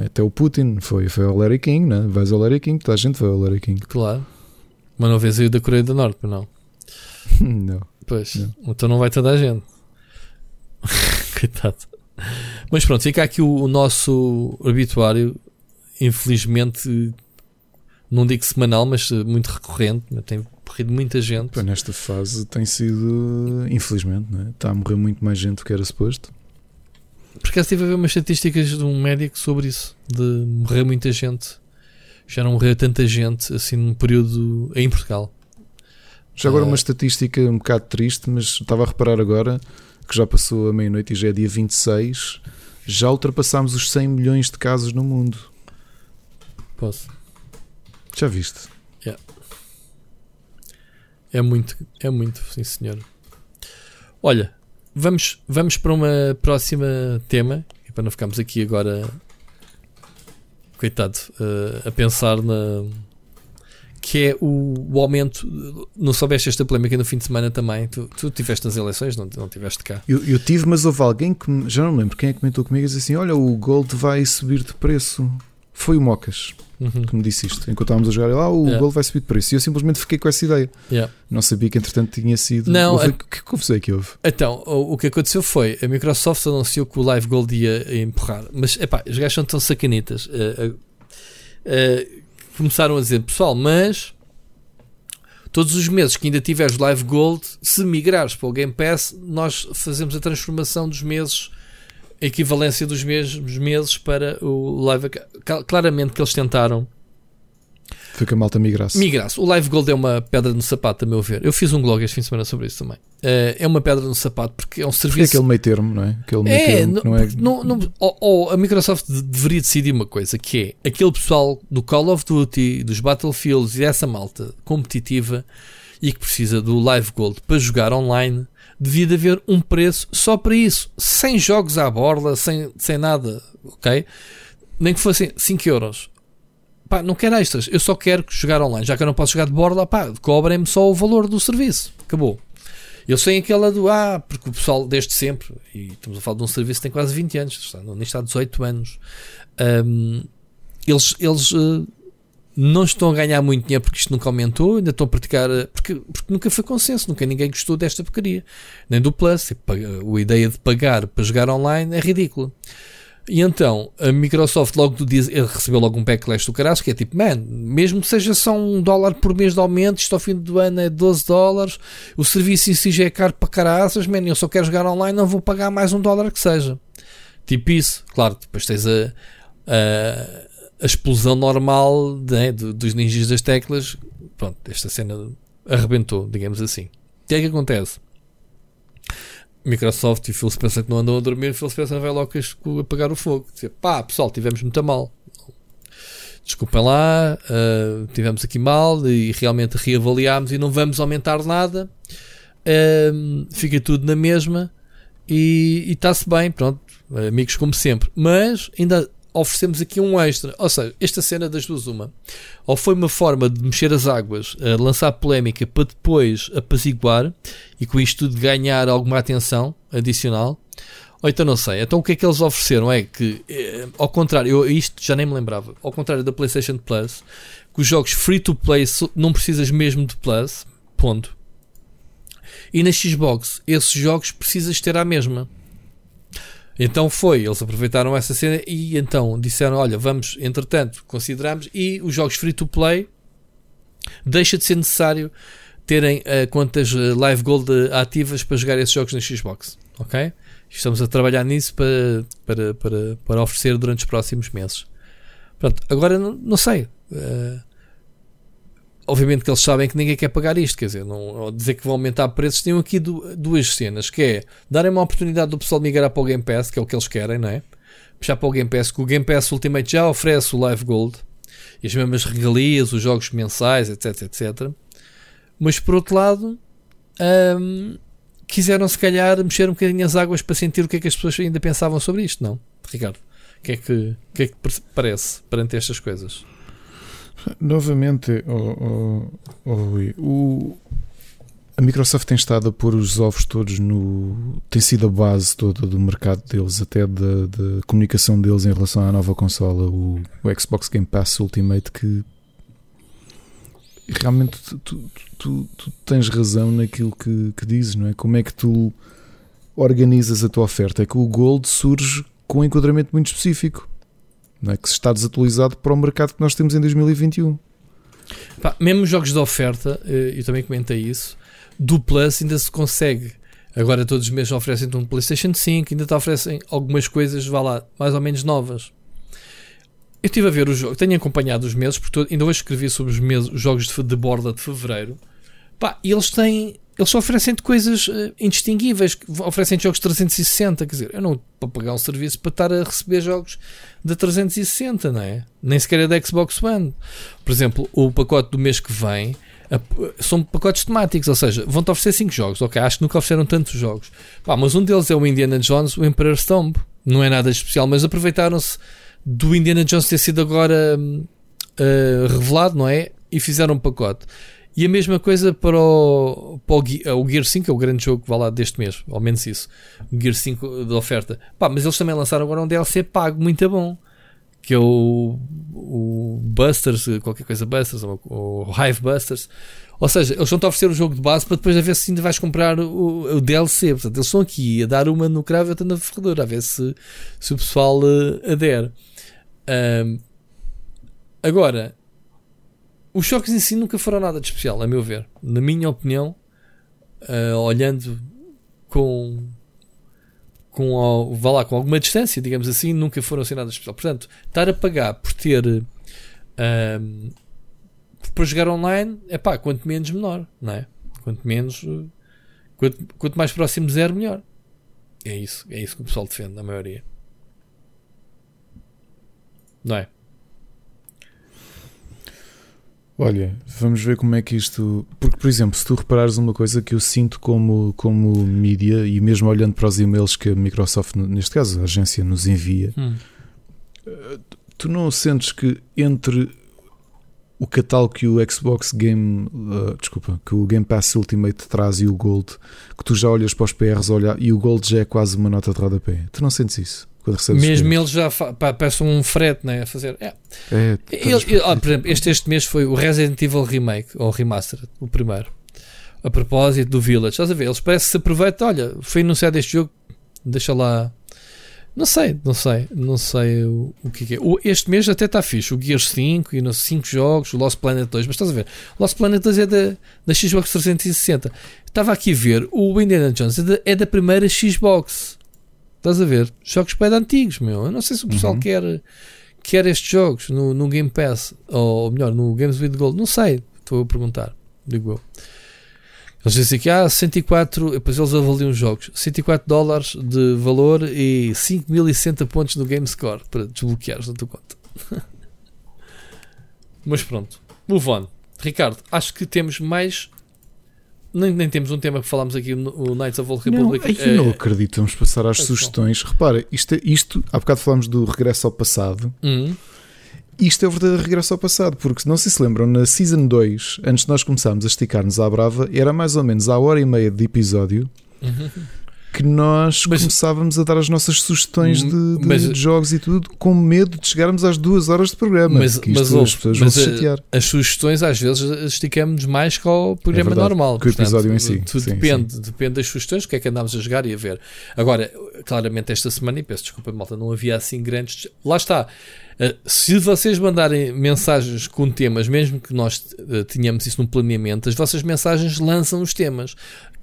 É? Até o Putin foi, foi ao Larry King, não é? Vais ao Larry King, toda a gente vai ao Larry King. Claro. Mas não vês aí da Coreia do Norte, não? Não. Pois. Então não vai toda a gente. Coitado. Mas pronto, fica aqui o, o nosso obituário. Infelizmente, não digo semanal, mas eh, muito recorrente. né? Tem morrido muita gente. Nesta fase tem sido, infelizmente, não é? está a morrer muito mais gente do que era suposto. Porque estive a ver umas estatísticas de um médico sobre isso. De morrer muita gente. Já não morreu tanta gente assim num período em Portugal. Já agora Ah. uma estatística um bocado triste, mas estava a reparar agora que já passou a meia-noite e já é dia 26, já ultrapassámos os 100 milhões de casos no mundo. Posso. Já viste? É muito, é muito, sim senhor. Olha, vamos, vamos para uma próxima tema, para não ficarmos aqui agora, coitado, eh, a pensar na. Que é o, o aumento. Não soubeste esta polémica no fim de semana também? Tu, tu tiveste nas eleições, não, não tiveste cá? Eu, eu tive, mas houve alguém que já não lembro quem é que comentou comigo e disse assim: Olha, o Gold vai subir de preço. Foi o Mocas Uhum. que me disse isto. Enquanto estávamos a jogar, ele, ah, o Yeah. Gold vai subir de preço. E eu simplesmente fiquei com essa ideia. Yeah. Não sabia que entretanto tinha sido. Não, Houve- a- Que confusão é que houve? Então, o, o que aconteceu foi a Microsoft anunciou que o Live Gold ia empurrar, mas epá, os gajos são tão sacanitas. eh, eh, eh, começaram a dizer, pessoal, mas todos os meses que ainda tiveres Live Gold, se migrares para o Game Pass, nós fazemos a transformação dos meses, a equivalência dos mesmos meses para o Live. Claramente que eles tentaram Foi que a malta migrasse. Migrasse. O Live Gold é uma pedra no sapato, a meu ver. Eu fiz um blog este fim de semana sobre isso também. Eh, é uma pedra no sapato porque é um é serviço. aquele meio termo, não é? Aquele meio É, termo não, não é. não- não- ou- ou a Microsoft de- deveria decidir uma coisa, que é aquele pessoal do Call of Duty, dos Battlefields e dessa malta competitiva e que precisa do Live Gold para jogar online, devia de haver um preço só para isso, sem jogos à borla, sem, sem nada, ok? Nem que fossem 5 euros. Pá, não quero extras, eu só quero jogar online, já que eu não posso jogar de borla, pá, cobrem-me só o valor do serviço, acabou. Eles têm aquela do ah, porque o pessoal desde sempre, e estamos a falar de um serviço que tem quase 20 anos, está, nisto há 18 anos, hum, eles, eles eh, não estão a ganhar muito dinheiro porque isto nunca aumentou, ainda estão a praticar, eh, porque, porque nunca foi consenso, nunca ninguém gostou desta porcaria, nem do Plus. A ideia de pagar para jogar online é ridícula. E então a Microsoft logo do dia recebeu logo um backlash do caralho que é tipo, man, mesmo que seja só um dólar por mês de aumento, isto ao fim do ano é 12 dólares, o serviço em si já é caro para caraças, man, eu só quero jogar online, não vou pagar mais um dólar que seja. Tipo isso, claro, depois tens a, a, a explosão normal né, do- dos ninjas das teclas. Pronto, esta cena arrebentou, digamos assim. O que é que acontece? Microsoft e Phil Spencer que não andam a dormir, Phil Spencer vai logo apagar o fogo. Dizer, pá, pessoal, tivemos muito mal. desculpem lá, uh, tivemos aqui mal e realmente reavaliámos e não vamos aumentar nada. Uh, fica tudo na mesma e está-se bem, pronto, amigos como sempre. Mas ainda oferecemos aqui um extra. Ou seja, esta cena das duas, uma, ou foi uma forma de mexer as águas, lançar polémica para depois apaziguar e com isto tudo ganhar alguma atenção adicional, ou então não sei. Então o que é que eles ofereceram é que, eh, ao contrário, eu isto já nem me lembrava, ao contrário da PlayStation Plus, que os jogos free to play não precisas mesmo de Plus, ponto. E na Xbox, esses jogos precisas ter a mesma. Então foi, eles aproveitaram essa cena e então disseram: Olha, vamos, entretanto, consideramos, e os jogos free to play deixa de ser necessário terem uh, contas uh, Live Gold ativas para jogar esses jogos na Xbox. Ok? Estamos a trabalhar nisso para, para, para, para oferecer durante os próximos meses. Pronto, agora não, não sei. Uh, obviamente que eles sabem que ninguém quer pagar isto, quer dizer, não, dizer que vão aumentar preços. Tem aqui duas cenas, que é darem uma oportunidade do pessoal migrar para o Game Pass, que é o que eles querem, não é? Puxar para o Game Pass, que o Game Pass Ultimate já oferece o Live Gold e as mesmas regalias, os jogos mensais, etc, etc. Mas por outro lado, um, quiseram se calhar mexer um bocadinho as águas para sentir o que é que as pessoas ainda pensavam sobre isto, não? Ricardo, o que é que, que, é que parece perante estas coisas? Novamente, oh, oh, oh, o, a Microsoft tem estado a pôr os ovos todos no. tem sido a base toda do mercado deles, até da, comunicação deles em relação à nova consola, o, o Xbox Game Pass Ultimate, que realmente tu, tu, tu, tu, tens razão naquilo que, que dizes, não é? Como é que tu organizas a tua oferta? É que o Gold surge com um enquadramento muito específico, é? Que está desatualizado para o mercado que nós temos em 2021. Pá, mesmo jogos de oferta, eh, eu também comentei isso, do Plus ainda se consegue. Agora todos os meses oferecem-te um PlayStation 5, ainda te oferecem algumas coisas, vá lá, mais ou menos novas. Eu estive a ver o jogo, tenho acompanhado os meses, porque ainda hoje escrevi sobre os, meses, os jogos de, de borda de fevereiro. Pá, e eles têm. Eles só oferecem coisas uh, indistinguíveis, oferecem jogos 360. Quer dizer, eu não para pagar um serviço para estar a receber jogos de 360, não é? Nem sequer é da Xbox One. Por exemplo, o pacote do mês que vem são pacotes temáticos, ou seja, vão-te oferecer 5 jogos. Ok, acho que nunca ofereceram tantos jogos. Pá, mas um deles é o Indiana Jones, o Emperor's Tomb. Não é nada especial, mas aproveitaram-se do Indiana Jones ter sido agora uh, revelado, não é? E fizeram um pacote. E a mesma coisa para o, para o, eh, o Gear 5, é o grande jogo vai lá deste mês, ao menos isso. O Gear 5 da oferta. Pá, mas eles também lançaram agora um DLC pago muito bom. Que é o, o Busters, qualquer coisa Busters, ou o Hive Busters. Ou seja, eles estão a oferecer o jogo de base para depois a ver se ainda vais comprar o, o DLC. Portanto, eles estão aqui a dar uma no cravo e outra na ferradura, a ver se, se o pessoal uh, adere. Um, agora, os choques em si nunca foram nada de especial, a meu ver. Na minha opinião, uh, olhando com com, vá lá, com alguma distância, digamos assim, nunca foram assim nada de especial. Portanto, estar a pagar por ter um, para jogar online é pá, quanto menos menor, não é? Quanto menos, quanto, quanto mais próximo zero, melhor. É isso, é isso que o pessoal defende, a maioria. Não é? Olha, vamos ver como é que isto. Porque, por exemplo, se tu reparares uma coisa que eu sinto como, como mídia, e mesmo olhando para os e-mails que a Microsoft, neste caso a agência, nos envia, hum. Eh, tu não sentes que entre o catálogo que o Xbox Game, uh, desculpa, que o Game Pass Ultimate traz e o Gold, que tu já olhas para os PRs olha, e o Gold já é quase uma nota de rodapé. Tu não sentes isso? Quando recebes Mesmo eles já pá, um frete né, a fazer. É. É, ele, ele, ó, por exemplo, este, este mês foi o Resident Evil Remake ou Remastered, o primeiro. A propósito do Village, estás a ver? Eles parece que se aproveitam. Olha, foi anunciado este jogo, deixa lá. Não sei, não sei, não sei o, o que é. O, este mês até está fixe. O Gears 5 e 5 jogos, o Lost Planet 2. Mas estás a ver? Lost Planet 2 é da, da Xbox 360. Estava aqui a ver, o Indiana Jones é da, é da primeira Xbox. Estás a ver? Jogos bem antigos, meu. Eu não sei se o pessoal uhum. quer, quer estes jogos no, no Game Pass, ou melhor, no Games with Gold. Não sei, estou a perguntar. Digo eu. Eles dizem que há ah, 104, depois eles avaliam os jogos, 104 dólares de valor e 5.060 pontos no Game Score para desbloqueares na tua conta. Mas pronto, move on. Ricardo, acho que temos mais. Nem, nem temos um tema que falámos aqui no Knights of Old Não, Republic. ai, eu não Eh, acredito. Vamos passar às é sugestões. Repara, isto, é- isto, há bocado falámos do regresso ao passado. hum, Isto é o verdadeiro regresso ao passado, porque não sei se lembram, na Season 2, antes de nós começarmos a esticar-nos à brava, era mais ou menos à hora e meia de episódio que nós Mas- começávamos a dar as nossas sugestões de, de- Mas- de jogos e tudo, com medo de chegarmos às duas horas de programa. Mas- isto mas, as pessoas vão se eh, chatear. as sugestões às vezes esticamos mais que ao programa É verdade, normal. que o episódio em si. Tudo Sim, depende, depende das sugestões, o que é que andámos a jogar e a ver. Agora, claramente esta semana, e peço desculpa, malta, não havia assim grandes. Lá está. Uh, Se vocês mandarem mensagens com temas, mesmo que nós uh, tenhamos isso no planeamento, as vossas mensagens lançam os temas.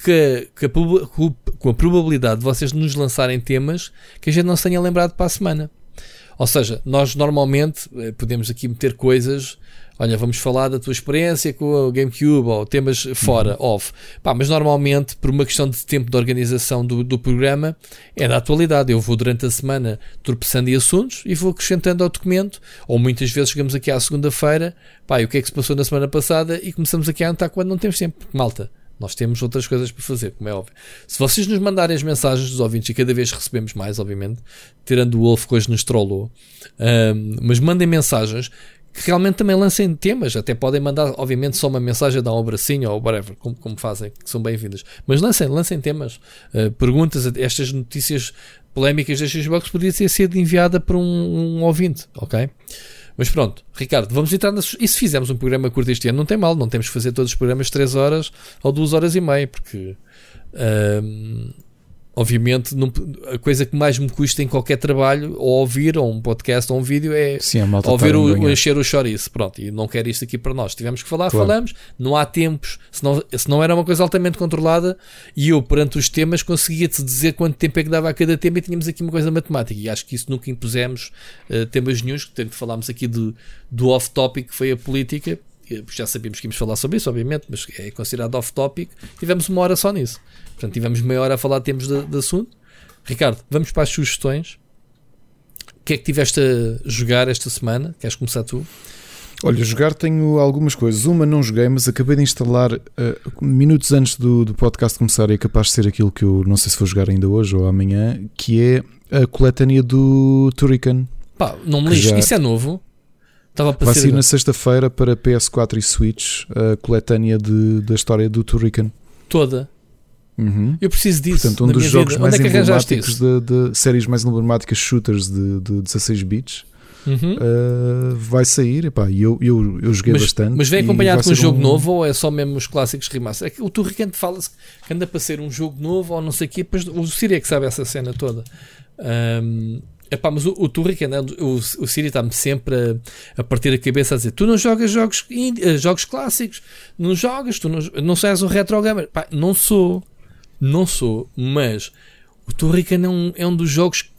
Que, que a com a probabilidade de vocês nos lançarem temas que a gente não se tenha lembrado para a semana. Ou seja, nós normalmente eh, podemos aqui meter coisas. Olha, vamos falar da tua experiência com o GameCube ou temas fora, off. Pá, mas normalmente, por uma questão de tempo de organização do, do programa, é da atualidade. Eu vou durante a semana tropeçando em assuntos e vou acrescentando ao documento. Ou muitas vezes chegamos aqui à segunda-feira, pá, e o que é que se passou na semana passada e começamos aqui a anotar quando não temos tempo. Malta, nós temos outras coisas para fazer, como é óbvio. Se vocês nos mandarem as mensagens dos ouvintes, e cada vez recebemos mais, obviamente, tirando o Wolf que hoje nos trollou, ahm, mas mandem mensagens que realmente também lancem temas. Até podem mandar, obviamente, só uma mensagem, dar um abracinho ou whatever, como, como fazem, que são bem-vindas. Mas lancem, lancem temas, ah, perguntas. Estas notícias polémicas da Xbox podia ter sido enviada por um, um ouvinte, ok? Mas pronto, Ricardo, vamos entrar nas. E se fizermos um programa curto este ano, não tem mal, não temos que fazer todos os programas de 3 horas ou 2 horas e meia, porque. ahm, obviamente, não- a coisa que mais me custa em qualquer trabalho, ou ouvir, ou um podcast, ou um vídeo, é Sim, ouvir a o, enganhar. encher o chouriço. Pronto, e não quero isto aqui para nós. Tivemos que falar, Claro. falamos. Não há tempos, se não, se não era uma coisa altamente controlada, e eu, perante os temas, conseguia-te dizer quanto tempo é que dava a cada tema e tínhamos aqui uma coisa matemática. E acho que isso nunca impusemos eh, temas nenhums. Portanto, falámos aqui do, do off-topic, que foi a política. Já sabíamos que íamos falar sobre isso, obviamente, mas é considerado off-topic. Tivemos uma hora só nisso. Portanto, tivemos meia hora a falar de temas de, de assunto. Ricardo, vamos para as sugestões. O que é que tiveste a jogar esta semana? Queres começar tu? Olha, jogar tenho algumas coisas. Uma não joguei, mas acabei de instalar eh, minutos antes do, do podcast começar e é capaz de ser aquilo que eu não sei se vou jogar ainda hoje ou amanhã, que é a coletânea do Turrican. Pá, não me lixo. já- Isso é novo. Estava para Vai ser sair na sexta-feira para PS4 e Switch a coletânea de, da história do Turrican. toda. Uhum. Eu preciso disso. Portanto, um na dos minha jogos vida. mais Onde é emblemáticos de, de séries mais emblemáticas shooters de, de 16 bits Uhum. uh, vai sair. Epá, e eu, eu, eu joguei mas, bastante. mas vem acompanhado com um jogo novo ou é só mesmo os clássicos remaster? É que o Turrican fala-se que anda para ser um jogo novo ou não sei o quê, depois o Siri é que sabe essa cena toda. Ahm, epá, mas o, o Turrican, né, o, o Siri está-me sempre a, a partir a cabeça a dizer: Tu não jogas jogos, eh, jogos clássicos, não jogas, tu não, não és um retro gamer. Pá, não sou, não sou, mas o Turrican é um, é um dos jogos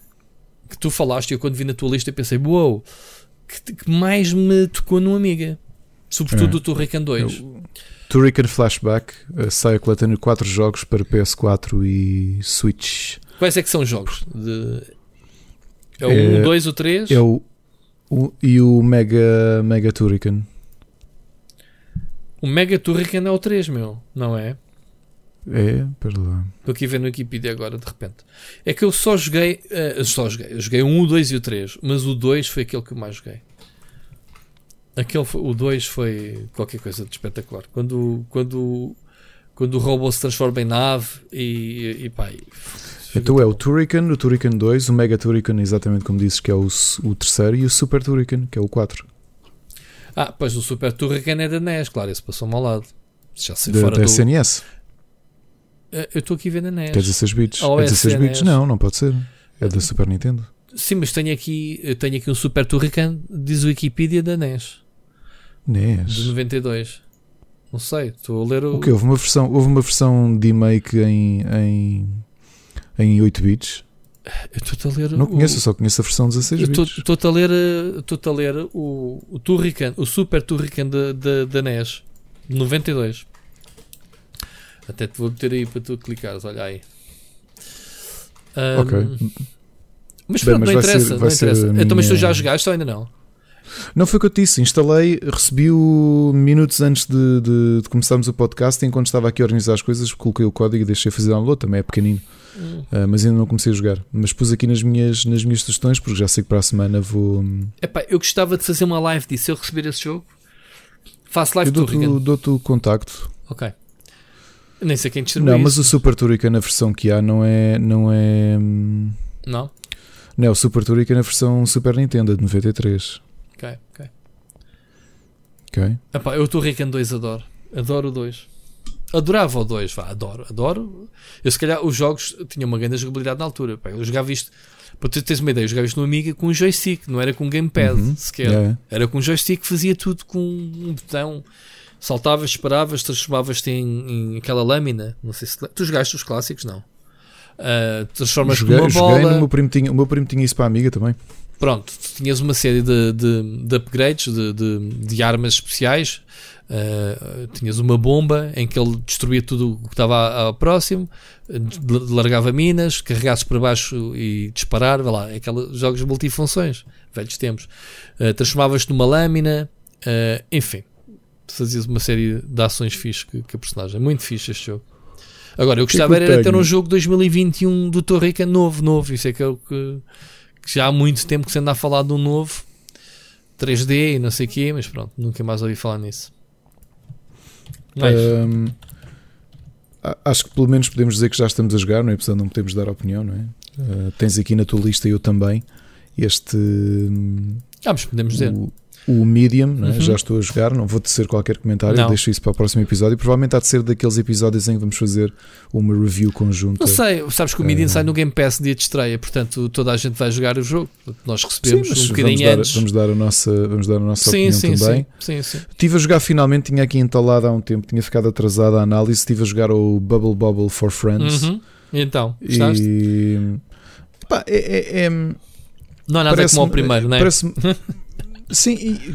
que tu falaste. e Eu, quando vi na tua lista, pensei: Uou, que, que mais me tocou no Amiga. Sobretudo É. o Turrican 2. Turrican Flashback uh, sai de 4 jogos para PS4 e Switch. Quais é que são os jogos? De... É o É- 1, 2 ou 3? É o, o- e o Mega, Mega Turrican. O Mega Turrican é o 3, meu, não é? É, pera lá. Estou aqui a ver no Wikipedia agora, de repente. É que eu só joguei. eh, só joguei. Eu joguei 1, o 2 e o 3. Mas o 2 foi aquele que eu mais joguei. Aquele foi- o 2 foi qualquer coisa de espetacular. Quando, quando, quando o robô se transforma em nave e, e pá. e- Então é o Turrican, o Turrican 2, o Mega Turrican, exatamente como dizes, que é o, o terceiro, e o Super Turrican, que é o 4. Ah, pois o Super Turrican é da NES, claro, esse passou-me ao lado. Já sei Da, fora da do. SNS. Eh, Eu estou aqui a ver na NES. Que é 16 bits. É é 16 bits? SNS? Não, não pode ser. É da Super Nintendo. Sim, mas tenho aqui, eu tenho aqui um Super Turrican, diz o Wikipedia da NES, de NES. 92. Não sei, estou a ler o. O que? Houve uma versão, houve uma versão de make em, em, em 8 bits? Eu estou a ler Não o- conheço, só conheço a versão 16 Eu bits. estou-te a ler, eh, a ler o, o Turrican, o Super Turrican da NES, de 92. Até te vou meter aí para tu clicares, olha aí. Ahm, Ok. Mas Bem, pronto, mas não ser- interessa, vai não ser interessa. a Então, mas tu minha- já jogaste ou ainda não? Não foi o que eu te disse, instalei, recebi-o minutos antes de, de, de, começarmos o podcast. Enquanto estava aqui a organizar as coisas, coloquei o código e deixei fazer download. Também é pequenino, Hum. uh, mas ainda não comecei a jogar. Mas pus aqui nas minhas, nas minhas sugestões, porque já sei que para a semana vou. Epá, eu gostava de fazer uma live disso. Se eu receber esse jogo, faço live Eu do dou-te dou-te o contacto. Ok. Nem sei quem distribui Não, mas isso. o Super Turrican, a versão que há, não é. Não é. hum, Não? Não, é o Super Turrican, a versão Super Nintendo de 93. Ok, ok. Ok? Epá, eu estou Rican 2 adoro. Adoro o 2. Adorava o 2, vá, adoro, adoro. Eu se calhar os jogos tinham uma grande jogabilidade na altura. Pá, eu jogava isto, para tu teres uma ideia, eu jogava isto no Amiga com um joystick, não era com um gamepad Uhum. sequer. Yeah. Era com um joystick que fazia tudo com um botão. Saltavas, disparavas, transformavas-te em, em aquela lâmina. Não sei se tu jogaste os clássicos, não. Ah, transformas Joguei, com uma joguei bola. no meu primo tinha, o meu primo tinha isso para a amiga também. Pronto, tu tinhas uma série de, de, de upgrades, de, de, de armas especiais. Uh, tinhas uma bomba em que ele destruía tudo o que estava ao próximo, largava minas, carregasse para baixo e disparar. Vai lá, aqueles jogos multifunções, velhos tempos. Uh, Transformavas-te numa lâmina, uh, enfim, fazias uma série de ações fixe que, que a personagem. Muito fixe este jogo. Agora, eu é gostava que era ter um jogo 2021 do Torrica novo, novo. Isso é que é o que que já há muito tempo que se anda a falar de um novo 3D e não sei o quê, mas pronto, nunca mais ouvi falar nisso. A- acho que pelo menos podemos dizer que já estamos a jogar, não é? Apesar não podemos dar opinião, não é? Uh, tens aqui na tua lista, eu também, este. ah, mas podemos dizer. o, o Medium, é? Uhum. já estou a jogar, não vou tecer qualquer comentário, Não. deixo isso para o próximo episódio. Provavelmente há de ser daqueles episódios em que vamos fazer uma review conjunta. Não sei, sabes que o Median Eh, sai no Game Pass dia de estreia, portanto toda a gente vai jogar o jogo. Nós Sim, recebemos mas um vamos bocadinho dar, antes. vamos dar a nossa, vamos dar a nossa sim, opinião sim, também. sim, sim, sim. Estive a jogar finalmente, tinha aqui instalado há um tempo, tinha ficado atrasada a análise. Estive a jogar o Bubble Bobble for Friends. Uhum. E então, gostaste? E. Pá, é, é- é- Não há nada como o primeiro, não é? parece-me- sim, e-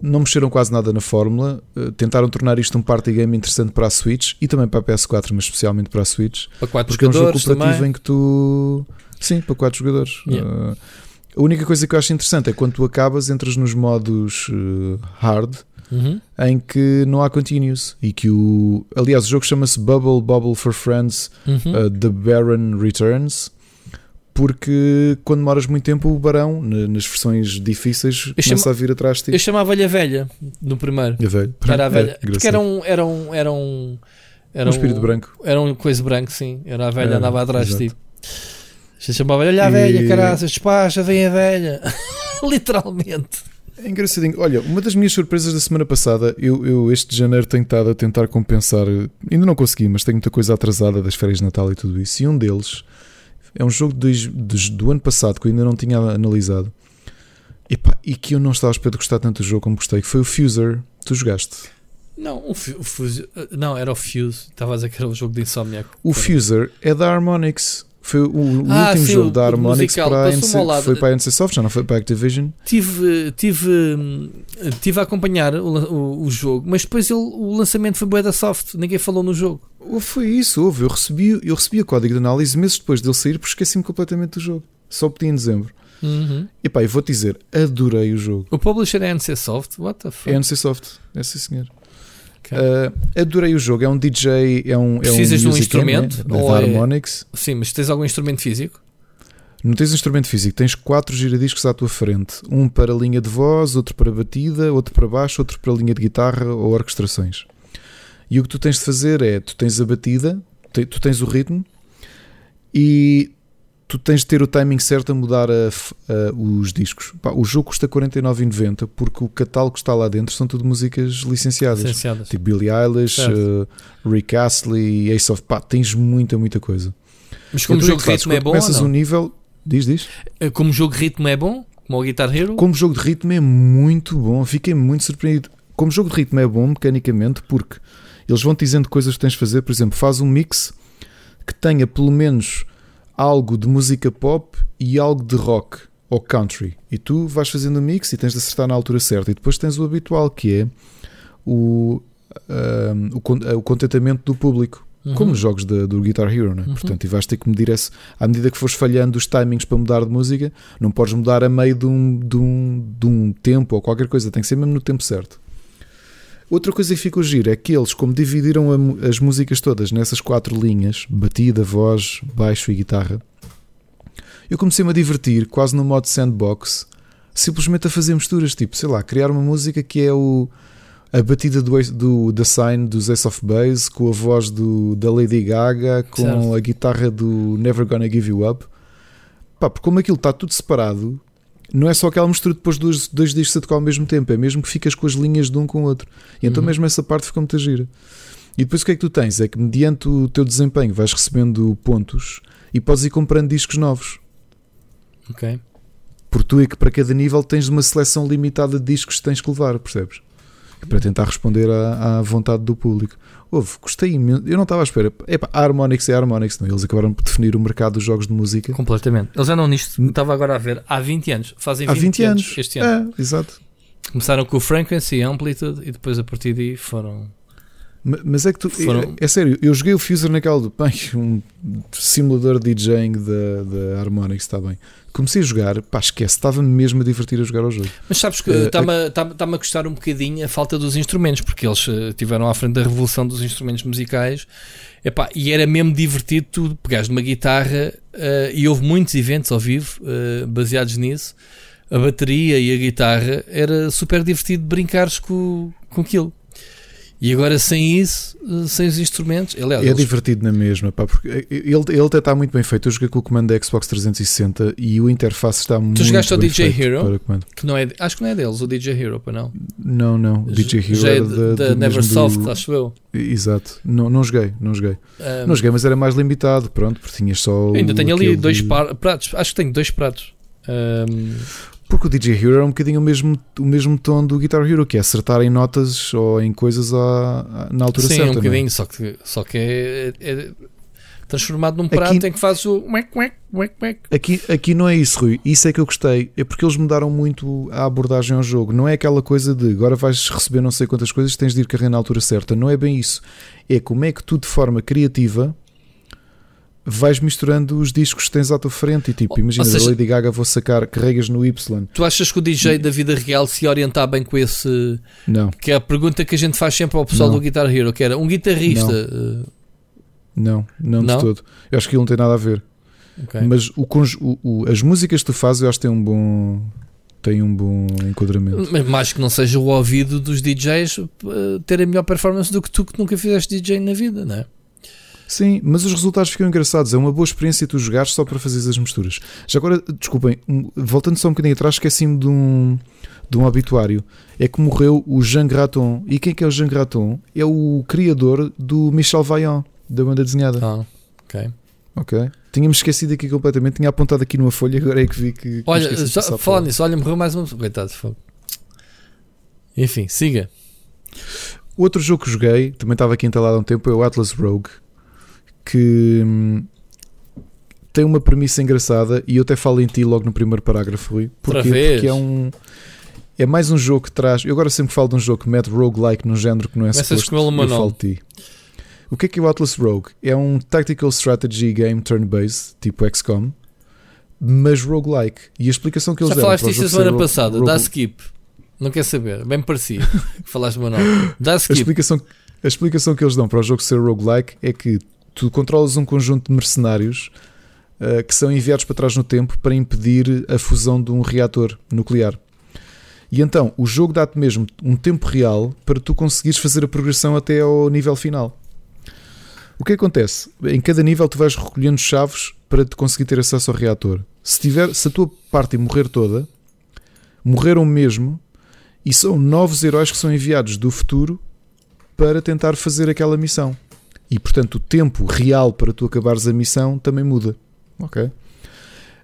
não mexeram quase nada na fórmula. eh, Tentaram tornar isto um party game interessante para a Switch e também para a PS4, mas especialmente para a Switch. Para quatro Porque é um jogo jogadores cooperativo também. em que tu. Sim, para quatro jogadores. Yeah. Uh, a única coisa que eu acho interessante é quando tu acabas, entras nos modos uh, hard, Uhum. em que não há continuous. E que o. Aliás, o jogo chama-se Bubble Bubble for Friends Uhum. uh, The Baron Returns. Porque quando demoras muito tempo, o Barão, na- nas versões difíceis, começa chamo- a vir atrás de ti. Eu chamava-lhe a velha no primeiro. É velho. Era a velha. É, porque era um. Era um, era um, era um espírito branco. Era um coisa branco, sim. Era a velha, Era, andava atrás de ti. exato. Se chamava olha a E- velha, caraças, despacha, vem a velha. Literalmente. É engraçadinho. Olha, uma das minhas surpresas da semana passada, eu, eu este de janeiro tenho estado a tentar compensar, ainda não consegui, mas tenho muita coisa atrasada das férias de Natal e tudo isso. E um deles é um jogo de de- do ano passado que eu ainda não tinha analisado Epá, e que eu não estava a esperar de gostar tanto do jogo como gostei, que foi o Fuser. Tu jogaste? Não, o o Fuse- não, era o Fuse. Estava a dizer que era o jogo de Insomniac. O Fuser é da Harmonix. Foi o, o Ah, último sim, jogo o- da Harmonix para a Passou-me NC, ao lado. foi para a NC Soft, já não foi para a Activision. Tive, tive, tive a acompanhar o, o, jogo, mas depois ele- o lançamento foi da soft. Ninguém falou no jogo. Foi isso, houve. Eu recebi, eu recebi o código de análise meses depois dele sair porque esqueci-me completamente do jogo. Só pedi em dezembro. Uhum. E pá, eu vou-te dizer, adorei o jogo. O publisher é NC Soft? What the fuck? É NC Soft, é sim senhor. Ah, adorei o jogo, é um DJ, é um, é Precisas de um music man, instrumento? né, Ou é- Harmonix. Sim, mas tens algum instrumento físico? Não tens instrumento físico, tens quatro giradiscos à tua frente. Um para linha de voz, outro para batida, outro para baixo, outro para linha de guitarra ou orquestrações. E o que tu tens de fazer é, tu tens a batida, tu tens o ritmo e tu tens de ter o timing certo a mudar a a- os discos. Pá, o jogo custa 49,90 porque o catálogo que está lá dentro são tudo músicas licenciadas. Licenciadas. Tipo Billie Eilish, uh, Rick Astley, Ace of... Pá, tens muita, muita coisa. Mas como jogo de ritmo é bom começas ou não? um nível... Diz, diz. Eh, Como jogo de ritmo é bom? Como o Guitar Hero? Como jogo de ritmo é muito bom, fiquei muito surpreendido. Como jogo de ritmo é bom mecanicamente porque eles vão te dizendo coisas que tens de fazer. Por exemplo, faz um mix que tenha pelo menos algo de música pop e algo de rock ou country. E tu vais fazendo o mix e tens de acertar na altura certa. E depois tens o habitual que é o, ahm, o, o contentamento do público. Uhum. como nos jogos da- do Guitar Hero, né? Uhum. portanto, e vais ter que medir esse, à medida que fores falhando os timings para mudar de música, não podes mudar a meio de um, de um, de um tempo ou qualquer coisa, tem que ser mesmo no tempo certo. Outra coisa que ficou giro é que eles, como dividiram a as músicas todas nessas quatro linhas, batida, voz, baixo e guitarra, eu comecei-me a divertir, quase no modo sandbox, simplesmente a fazer misturas, tipo, sei lá, criar uma música que é o, a batida do, do The Sign dos Ace of Base, com a voz do, da Lady Gaga, com Certo. a guitarra do Never Gonna Give You Up. Pá, porque como aquilo está tudo separado, não é só aquela mistura depois dos dois discos a tocar ao mesmo tempo, é mesmo que ficas com as linhas de um com o outro. E então Uhum. mesmo essa parte ficou muito gira. E depois o que é que tu tens? É que mediante o teu desempenho vais recebendo pontos e podes ir comprando discos novos. Ok. Porque tu é que para cada nível tens uma seleção limitada de discos que tens que levar, percebes? Para tentar responder à, à vontade do público. Houve, gostei imenso. Eu não estava à espera. Epá, Harmonix é Harmonix, não? é? Eles acabaram por definir o mercado dos jogos de música Completamente. Eles andam nisto, estava agora a ver, há 20 anos. Fazem há 20, 20 anos. este ano. É, exato. Começaram com o Frequency Amplitude e depois a partir daí foram. Ma- Mas é que tu. Foram- É, é sério, eu joguei o Fuser naquela do. Bem, um simulador de DJing da, da Harmonix, está bem. Comecei a jogar, pá, esquece, estava-me mesmo a divertir a jogar ao jogo. Mas sabes que Eh, está-me a, tá- tá-me a custar um bocadinho a falta dos instrumentos, porque eles eh, tiveram à frente da revolução dos instrumentos musicais Epá, e era mesmo divertido tu pegares numa guitarra eh, e houve muitos eventos ao vivo eh, baseados nisso. A bateria e a guitarra era super divertido brincares com, com aquilo. E agora sem isso, sem os instrumentos, aliás, É eles- divertido na mesma, pá, porque ele, ele até está muito bem feito. Eu joguei com o comando da Xbox 360 e o interface está muito jogaste ao bem DJ feito Hero? para o comando. que não é, acho que não é deles, o DJ Hero, para não. Não, não, o DJ Hero Já é era da, da, da Neversoft, do- acho eu. Exato, não, não joguei, não joguei. Um, Não joguei, mas era mais limitado, pronto, porque tinhas só. o- ainda tenho ali dois de- pratos, acho que tenho dois pratos. Um, Porque o DJ Hero é um bocadinho o mesmo, o mesmo tom do Guitar Hero, que é acertar em notas ou em coisas à- à- na altura sim, certa. um não é? bocadinho, só que, só que é, é transformado num Aqui- prato em que fazes o. Aqui, aqui não é isso, Rui. Isso é que eu gostei. É porque eles mudaram muito a abordagem ao jogo. Não é aquela coisa de agora vais receber não sei quantas coisas, tens de ir carregar na altura certa. Não é bem isso. É como é que tu, de forma criativa, vais misturando os discos que tens à tua frente. E tipo, imagina, seja- Lady Gaga vou sacar, carregas no Y. Tu achas que o DJ da vida real se orientar bem com esse. Não, Que é a pergunta que a gente faz sempre ao pessoal Não. do Guitar Hero, que era um guitarrista. uh, não, não, Não? de todo. Eu acho que aquilo não tem nada a ver. ok. Mas o, o- o- as músicas que tu fazes, eu acho que tem um bom. Tem um bom enquadramento. Mas mais que não seja o ouvido dos DJs uh, terem melhor performance do que tu que nunca fizeste DJ na vida, não é? Sim, mas os resultados ficam engraçados. É uma boa experiência tu jogares só para fazer as misturas. Já agora, desculpem, voltando só um bocadinho atrás, esqueci-me de um, de um obituário. É que morreu o Jean Graton. E quem é que é o Jean Graton? É o criador do Michel Vaillant, da banda desenhada. Ah, ok. Ok. Tínhamos esquecido aqui completamente. Tinha apontado aqui numa folha, agora é que vi que. Olha, já, falar lá. nisso, olha, morreu mais uma pessoa. Coitado, fogo. Enfim, siga. Outro jogo que joguei, também estava aqui instalado há um tempo, é o Atlas Rogue, que hum, tem uma premissa engraçada e eu até falo em ti logo no primeiro parágrafo, Rui. Porquê? Porque é um. É mais um jogo que traz. Eu agora sempre falo de um jogo que mete roguelike num género que não é Começas suposto. com eu falo de ti. O que é que é o Atlas Rogue? É um tactical strategy game turn-based, tipo XCOM, mas roguelike. E a explicação que eles Já deram falaste para o disso a semana passada, dá skip. Não quer saber, bem parecido. Falaste o meu nome. Dá A skip. explicação, a explicação que eles dão para o jogo ser roguelike é que tu controlas um conjunto de mercenários uh, que são enviados para trás no tempo para impedir a fusão de um reator nuclear. E então o jogo dá-te mesmo um tempo real para tu conseguires fazer a progressão até ao nível final. O que acontece? Em cada nível tu vais recolhendo chaves para te conseguir ter acesso ao reator. Se, tiver, se a tua parte morrer toda, morreram mesmo e são novos heróis que são enviados do futuro para tentar fazer aquela missão. E portanto o tempo real para tu acabares a missão também muda. Ok?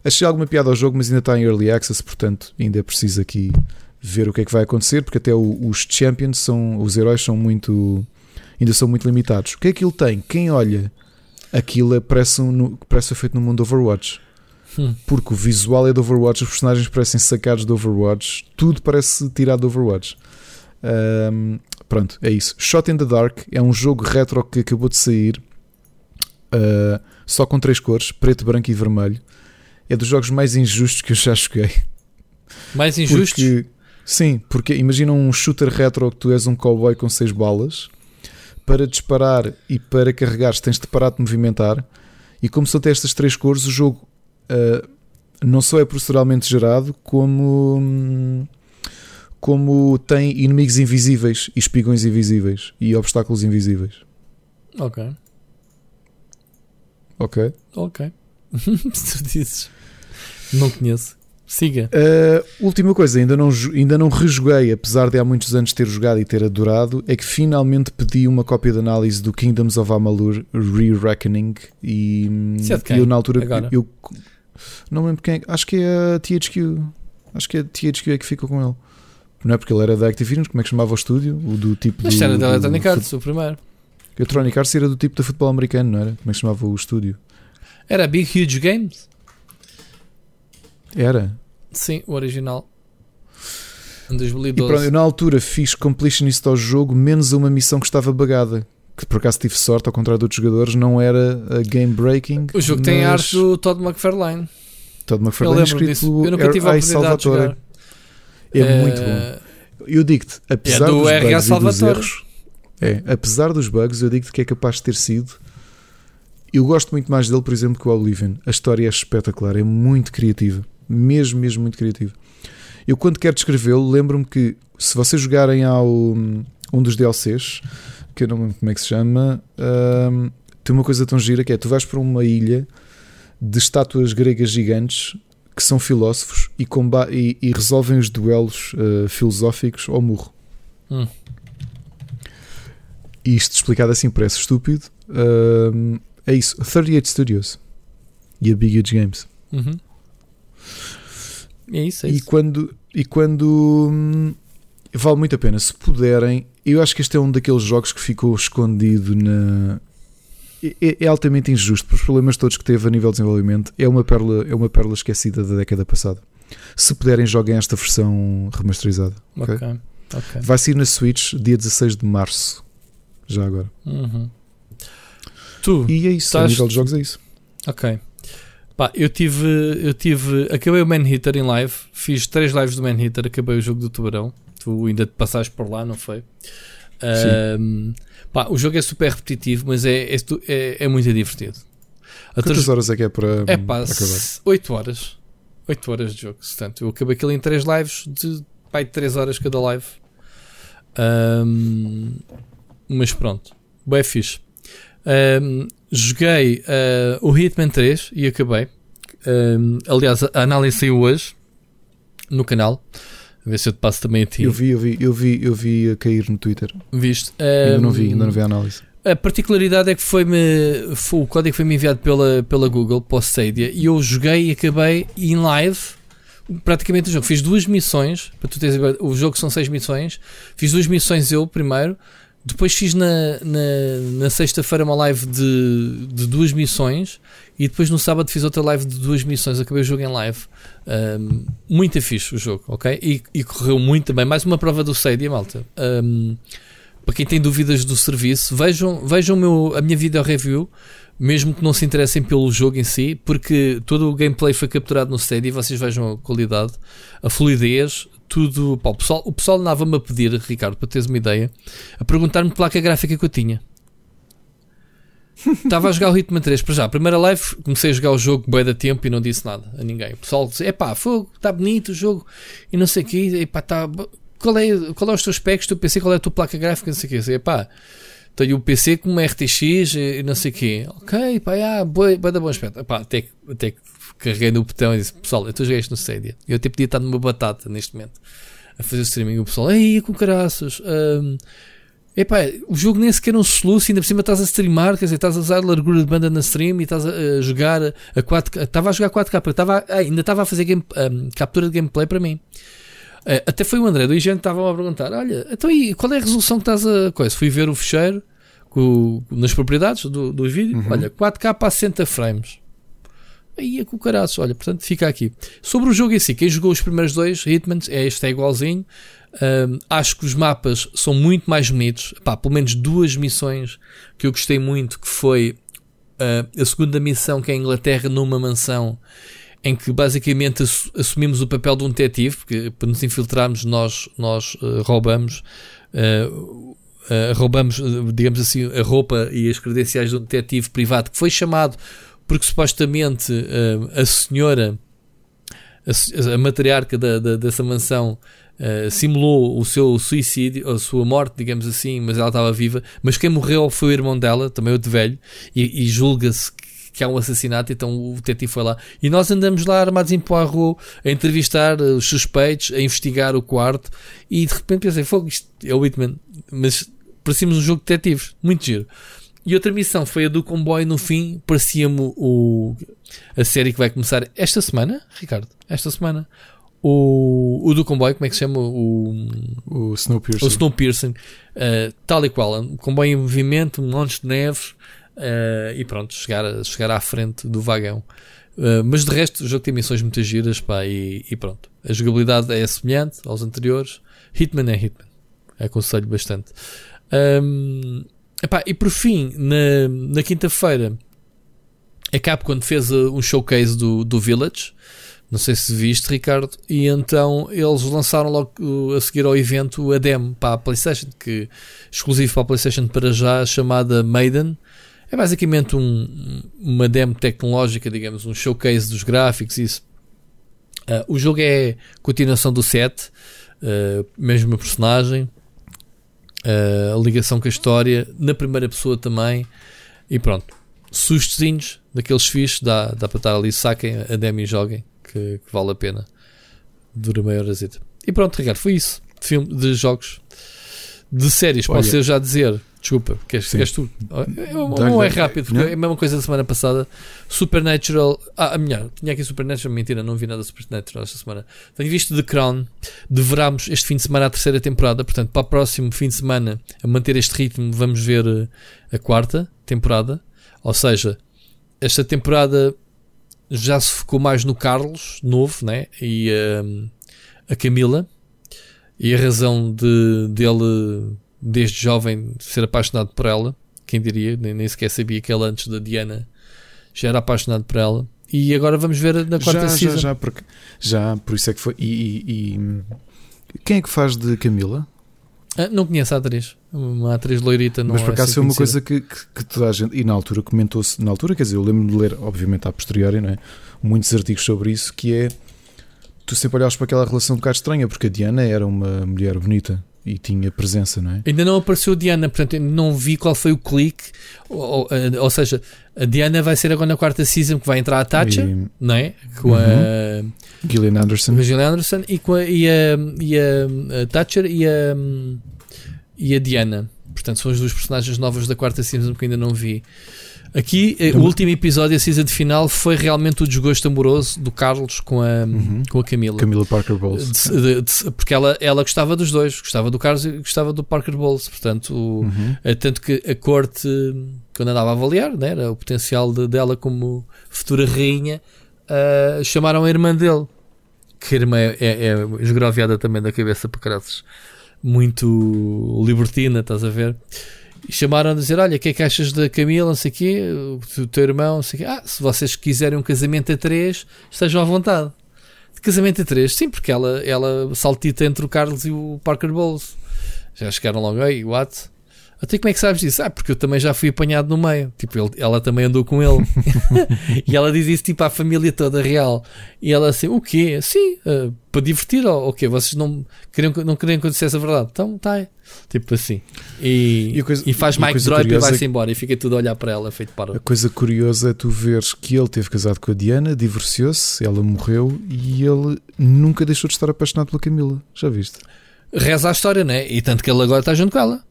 Achei alguma piada ao jogo, mas ainda está em early access, portanto ainda é preciso aqui ver o que é que vai acontecer, porque até os champions são, os heróis são muito ainda são muito limitados. O que é que ele tem? Quem olha aquilo parece, um, no- parece ser feito no mundo Overwatch. Hum. Porque o visual é do Overwatch, os personagens parecem sacados do Overwatch, tudo parece tirado do Overwatch. Ahm, pronto, é isso. Shot in the Dark é um jogo retro que acabou de sair uh, só com três cores, preto, branco e vermelho. É dos jogos mais injustos que eu já joguei. Mais injustos? Porque, sim, porque imagina um shooter retro que tu és um cowboy com seis balas. Para disparar e para carregar tens de parar de movimentar. E como são até estas três cores, o jogo uh, não só é proceduralmente gerado, como, hum, como tem inimigos invisíveis e espigões invisíveis e obstáculos invisíveis. Ok. Ok. Ok. tu dizes. Não conheço. Siga. Uh, última coisa, ainda não, ainda não rejoguei, apesar de há muitos anos ter jogado e ter adorado, é que finalmente pedi uma cópia de análise do Kingdoms of Amalur Re-Reckoning e, é e eu na altura eu, não lembro quem é, acho que é a THQ. Acho que é a THQ é que ficou com ele. Não é porque ele era da Activision, como é que chamava o estúdio? O do tipo Mas era da Electronic Arts, o primeiro. A Electronic Arts era do tipo de futebol americano, não era? Como é que chamava o estúdio? Era Big Huge Games? Era? Sim, o original. Em 2012. E pronto, eu na altura fiz completionist ao jogo, menos uma missão que estava bagada. Que por acaso tive sorte, ao contrário de outros jogadores, não era a game breaking. O jogo mas... tem arte do Todd McFarlane. Todd McFarlane escrito disso. Eu nunca tive a oportunidade de jogar. É, é muito bom. Eu digo-te, apesar é do dos bugs e dos erros, é, apesar dos bugs, eu digo-te que é capaz de ter sido. Eu gosto muito mais dele, por exemplo, que o Oblivion. A história é espetacular, é muito criativa mesmo, mesmo muito criativo. Eu quando quero descrevê-lo, lembro-me que se vocês jogarem ao um dos DLCs, que eu não lembro como é que se chama, um, tem uma coisa tão gira que é tu vais para uma ilha de estátuas gregas gigantes que são filósofos e, e, e resolvem os duelos uh, filosóficos ao murro. Hum. Isto explicado assim parece estúpido. Uh, é isso. 38 Studios e a Big Huge Games. Uhum. É isso, é e isso. quando e quando hum, vale muito a pena se puderem eu acho que este é um daqueles jogos que ficou escondido na é, é, altamente injusto pelos problemas todos que teve a nível de desenvolvimento é uma perla é uma perla esquecida da década passada se puderem joguem esta versão remasterizada okay? Okay. Okay. vai sair na Switch dia 16 de março já agora uhum. tu e é isso estás... a nível de jogos é isso ok Pá, eu tive, eu tive, acabei o Manhitter em live, fiz três lives do Manhitter, acabei o jogo do Tubarão. Tu ainda te passaste por lá, não foi? Um, pá, o jogo é super repetitivo, mas é, é, é, é muito divertido. Quantas horas é que é para, é, pá, para acabar? 8 horas. 8 horas de jogo, portanto. Eu acabei aquilo em 3 lives de pá, 3 horas cada live. Um, mas pronto, bem fixe. Um, joguei uh, o Hitman 3 e acabei. Um, aliás, a análise saiu hoje no canal. A ver se eu te passo também a ti. Eu vi, eu vi, eu vi, eu vi a cair no Twitter. Viste? Um, ainda não vi, ainda não vi a análise. A particularidade é que foi-me. Foi, o código foi-me enviado pela, pela Google, para o Stadia, e eu joguei e acabei em live praticamente o jogo. Fiz duas missões, para tu teres o jogo são seis missões. Fiz duas missões eu primeiro, depois fiz na, na, na sexta-feira uma live de, de duas missões e depois no sábado fiz outra live de duas missões. Acabei o jogo em live. Um, muito fixe o jogo, ok? E, e, correu muito bem. Mais uma prova do Stadia, malta. Um, para quem tem dúvidas do serviço, vejam, vejam meu, a minha video review, mesmo que não se interessem pelo jogo em si, porque todo o gameplay foi capturado no Stadia e vocês vejam a qualidade, a fluidez, tudo. Pá, o pessoal, o pessoal andava-me a pedir, Ricardo, para teres uma ideia, a perguntar-me que placa gráfica que eu tinha. Estava a jogar o Hitman 3 para já. Primeira live comecei a jogar o jogo bem da tempo e não disse nada a ninguém. O pessoal disse: é pá, fogo, está bonito o jogo e não sei o quê. Epá, tá, qual, é, qual é os teus specs? Tu PC, qual é a tua placa gráfica? Não sei o quê. Epá, tenho o PC com uma RTX e não sei o quê. Ok, pá, ah, boa, boa da bom aspecto. Epá, até, até carreguei no botão e disse: Pessoal, eu estou a jogar isto no Stadia. Eu até podia estar numa batata neste momento a fazer o streaming. O pessoal, ei, com caraças. Um, epá, o jogo nem sequer é um soluço, ainda por cima estás a streamar, quer dizer, estás a usar largura de banda na stream e estás a, a jogar a 4K. Estava a jogar 4K, estava, ainda estava a fazer game, um, captura de gameplay para mim. Uh, até foi o André do IGN que estava a perguntar: Olha, então aí, qual é a resolução que estás a. Coisa? Fui ver o fecheiro com, nas propriedades do, do vídeo. Uhum. Olha, 4K para 60 frames. Aí é com o caraço, olha, portanto fica aqui. Sobre o jogo em si, quem jogou os primeiros dois Hitman, é, este é igualzinho. Um, acho que os mapas são muito mais bonitos. Pá, pelo menos duas missões que eu gostei muito, que foi a, a segunda missão, que é a Inglaterra, numa mansão em que basicamente assumimos o papel de um detetive, porque para nos infiltrarmos nós, nós uh, roubamos, uh, uh, roubamos, digamos assim, a roupa e as credenciais de um detetive privado que foi chamado porque supostamente a senhora, a, a matriarca da, da, dessa mansão, simulou o seu suicídio, a sua morte, digamos assim, mas ela estava viva. Mas quem morreu foi o irmão dela, também outro velho, e, e julga-se que há um assassinato, então o detetive foi lá. E nós andamos lá armados em Poirot a entrevistar os suspeitos, a investigar o quarto, e de repente pensei, fogo, isto é o Whitman, mas parecíamos um jogo de detetives, muito giro. E outra missão foi a do comboio no fim, parecia-me o, a série que vai começar esta semana, Ricardo, esta semana. O, o do comboio, como é que se chama? O, o Snowpiercer. O Snowpiercer, uh, tal e qual, um comboio em movimento, um monte de neves, Uh, e pronto, chegar, chegar à frente do vagão. Uh, mas de resto, o jogo tem missões muito giras pá, e, e, pronto. A jogabilidade é semelhante aos anteriores. Hitman é Hitman. Aconselho bastante. Um, epá, e por fim, na, na quinta-feira, a Capcom fez uh, um showcase do, do Village. Não sei se viste, Ricardo. E então eles lançaram logo a seguir ao evento a demo para a PlayStation, que exclusivo para a PlayStation para já, chamada Maiden. É basicamente um, uma demo tecnológica, digamos, um showcase dos gráficos. Isso. Uh, o jogo é continuação do set, uh, mesma personagem, uh, a ligação com a história, na primeira pessoa também. E pronto, sustozinhos daqueles fixos, dá, dá para estar ali, saquem a demo e joguem, que, que vale a pena. Dura meia horazita. E pronto, Ricardo, foi isso. De, filme, de jogos, de séries, Olha, posso eu já dizer. Desculpa, queres, queres tu? Não é rápido, porque não? é a mesma coisa da semana passada. Supernatural. Ah, a minha, tinha aqui Supernatural, mentira, não vi nada Supernatural esta semana. Tenho visto The Crown. Deveramos este fim de semana a terceira temporada. Portanto, para o próximo fim de semana, a manter este ritmo, vamos ver eh, a quarta temporada. Ou seja, esta temporada já se focou mais no Carlos, novo, né? E um, a Camila. E a razão de dele desde jovem ser apaixonado por ela. Quem diria, nem, nem sequer sabia que ela antes da Diana já era apaixonado por ela. E agora vamos ver na quarta já, season. Já, já, porque, já, por isso é que foi. E, e, e quem é que faz de Camila? Ah, não conheço a atriz. Uma atriz loirita não Mas por é acaso foi uma coisa que, que, que, toda a gente. E na altura comentou-se. Na altura, quer dizer, eu lembro de ler, obviamente, a posteriori, não é? Muitos artigos sobre isso, que é. Tu sempre olhavas para aquela relação um bocado estranha, porque a Diana era uma mulher bonita e tinha presença, não é? Ainda não apareceu Diana, portanto não vi qual foi o clique. Ou, ou, ou, seja, a Diana vai ser agora na quarta season que vai entrar a Thatcher, e... não é? Com uhum. a Gillian Anderson. A Gillian Anderson e, com a, e, a, e a, a Thatcher e a, e a Diana. Portanto, são as duas personagens novas da quarta season que ainda não vi. Aqui, eh, o último episódio, a season de final, foi realmente o desgosto amoroso do Carlos com a, uhum. com a Camila. Camila Parker Bowles. De, de, de, porque ela, ela gostava dos dois, gostava do Carlos e gostava do Parker Bowles. Portanto, o, uhum. Eh, tanto que a corte, quando andava a avaliar, né, era o potencial de, dela como futura rainha, uh, chamaram a irmã dele, que a irmã é, é, é esgroviada também da cabeça para caraças. Muito libertina, estás a ver? E chamaram a dizer: Olha, o que é que achas da Camila? Não sei o quê, do teu irmão, não sei o quê. Ah, se vocês quiserem um casamento a três, estejam à vontade. De casamento a três, sim, porque ela, ela saltita entre o Carlos e o Parker Bowles. Já chegaram logo, ei, what? Até como é que sabes disso? Ah, porque eu também já fui apanhado no meio. Tipo, ele, ela também andou com ele. e ela diz isso tipo à família toda real. E ela assim, o quê? Sim, uh, para divertir ou o quê? Vocês não queriam, não queriam que eu dissesse a verdade? Então, tá. Tipo assim. E, e, coisa, e faz Mike Drop e vai-se embora e fica tudo a olhar para ela, feito para. A coisa curiosa é tu veres que ele teve casado com a Diana, divorciou-se, ela morreu e ele nunca deixou de estar apaixonado pela Camila. Já viste? Reza a história, né? E tanto que ele agora está junto com ela.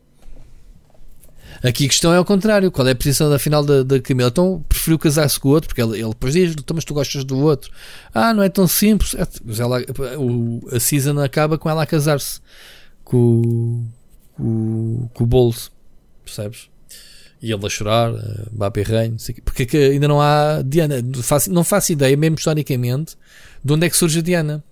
Aqui a questão é o contrário. Qual é a posição da final da, da Camila? Então preferiu casar-se com o outro, porque ele, ele depois diz: então, mas tu gostas do outro. Ah, não é tão simples. É, mas ela, o, a season acaba com ela a casar-se com, com, com o bolso, percebes? E ele a chorar, Babi Reino, porque é ainda não há Diana. Não faço, não faço ideia, mesmo historicamente, de onde é que surge a Diana.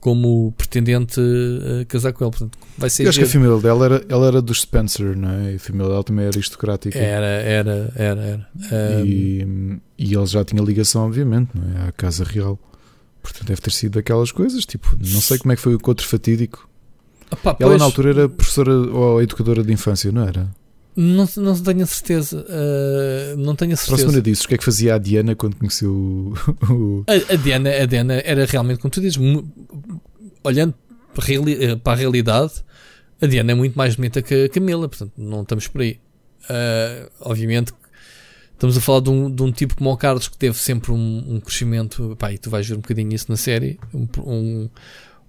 Como pretendente a casar com ele. Portanto, vai ser Eu acho que a família dela era, ela era dos Spencer, não é? E a família dela também era aristocrática. Era, era, era, era. Ah, E, e ele já tinha ligação, obviamente, não é? À Casa Real. Portanto, deve ter sido daquelas coisas. Tipo, não sei como é que foi o encontro fatídico. opá, Ela, pois, na altura, era professora ou educadora de infância, não era? Não, não tenho a certeza. ah, não tenho a certeza. Próxima disso, o que é que fazia a Diana quando conheceu o. A, a Diana, a Diana era realmente, como tu dizes, olhando para a reali- eh, para a realidade, a Diana é muito mais bonita que a Camila, portanto, não estamos por aí. Ah, obviamente, estamos a falar de um, de um tipo como o Carlos que teve sempre um, um crescimento, pá, e tu vais ver um bocadinho isso na série, um,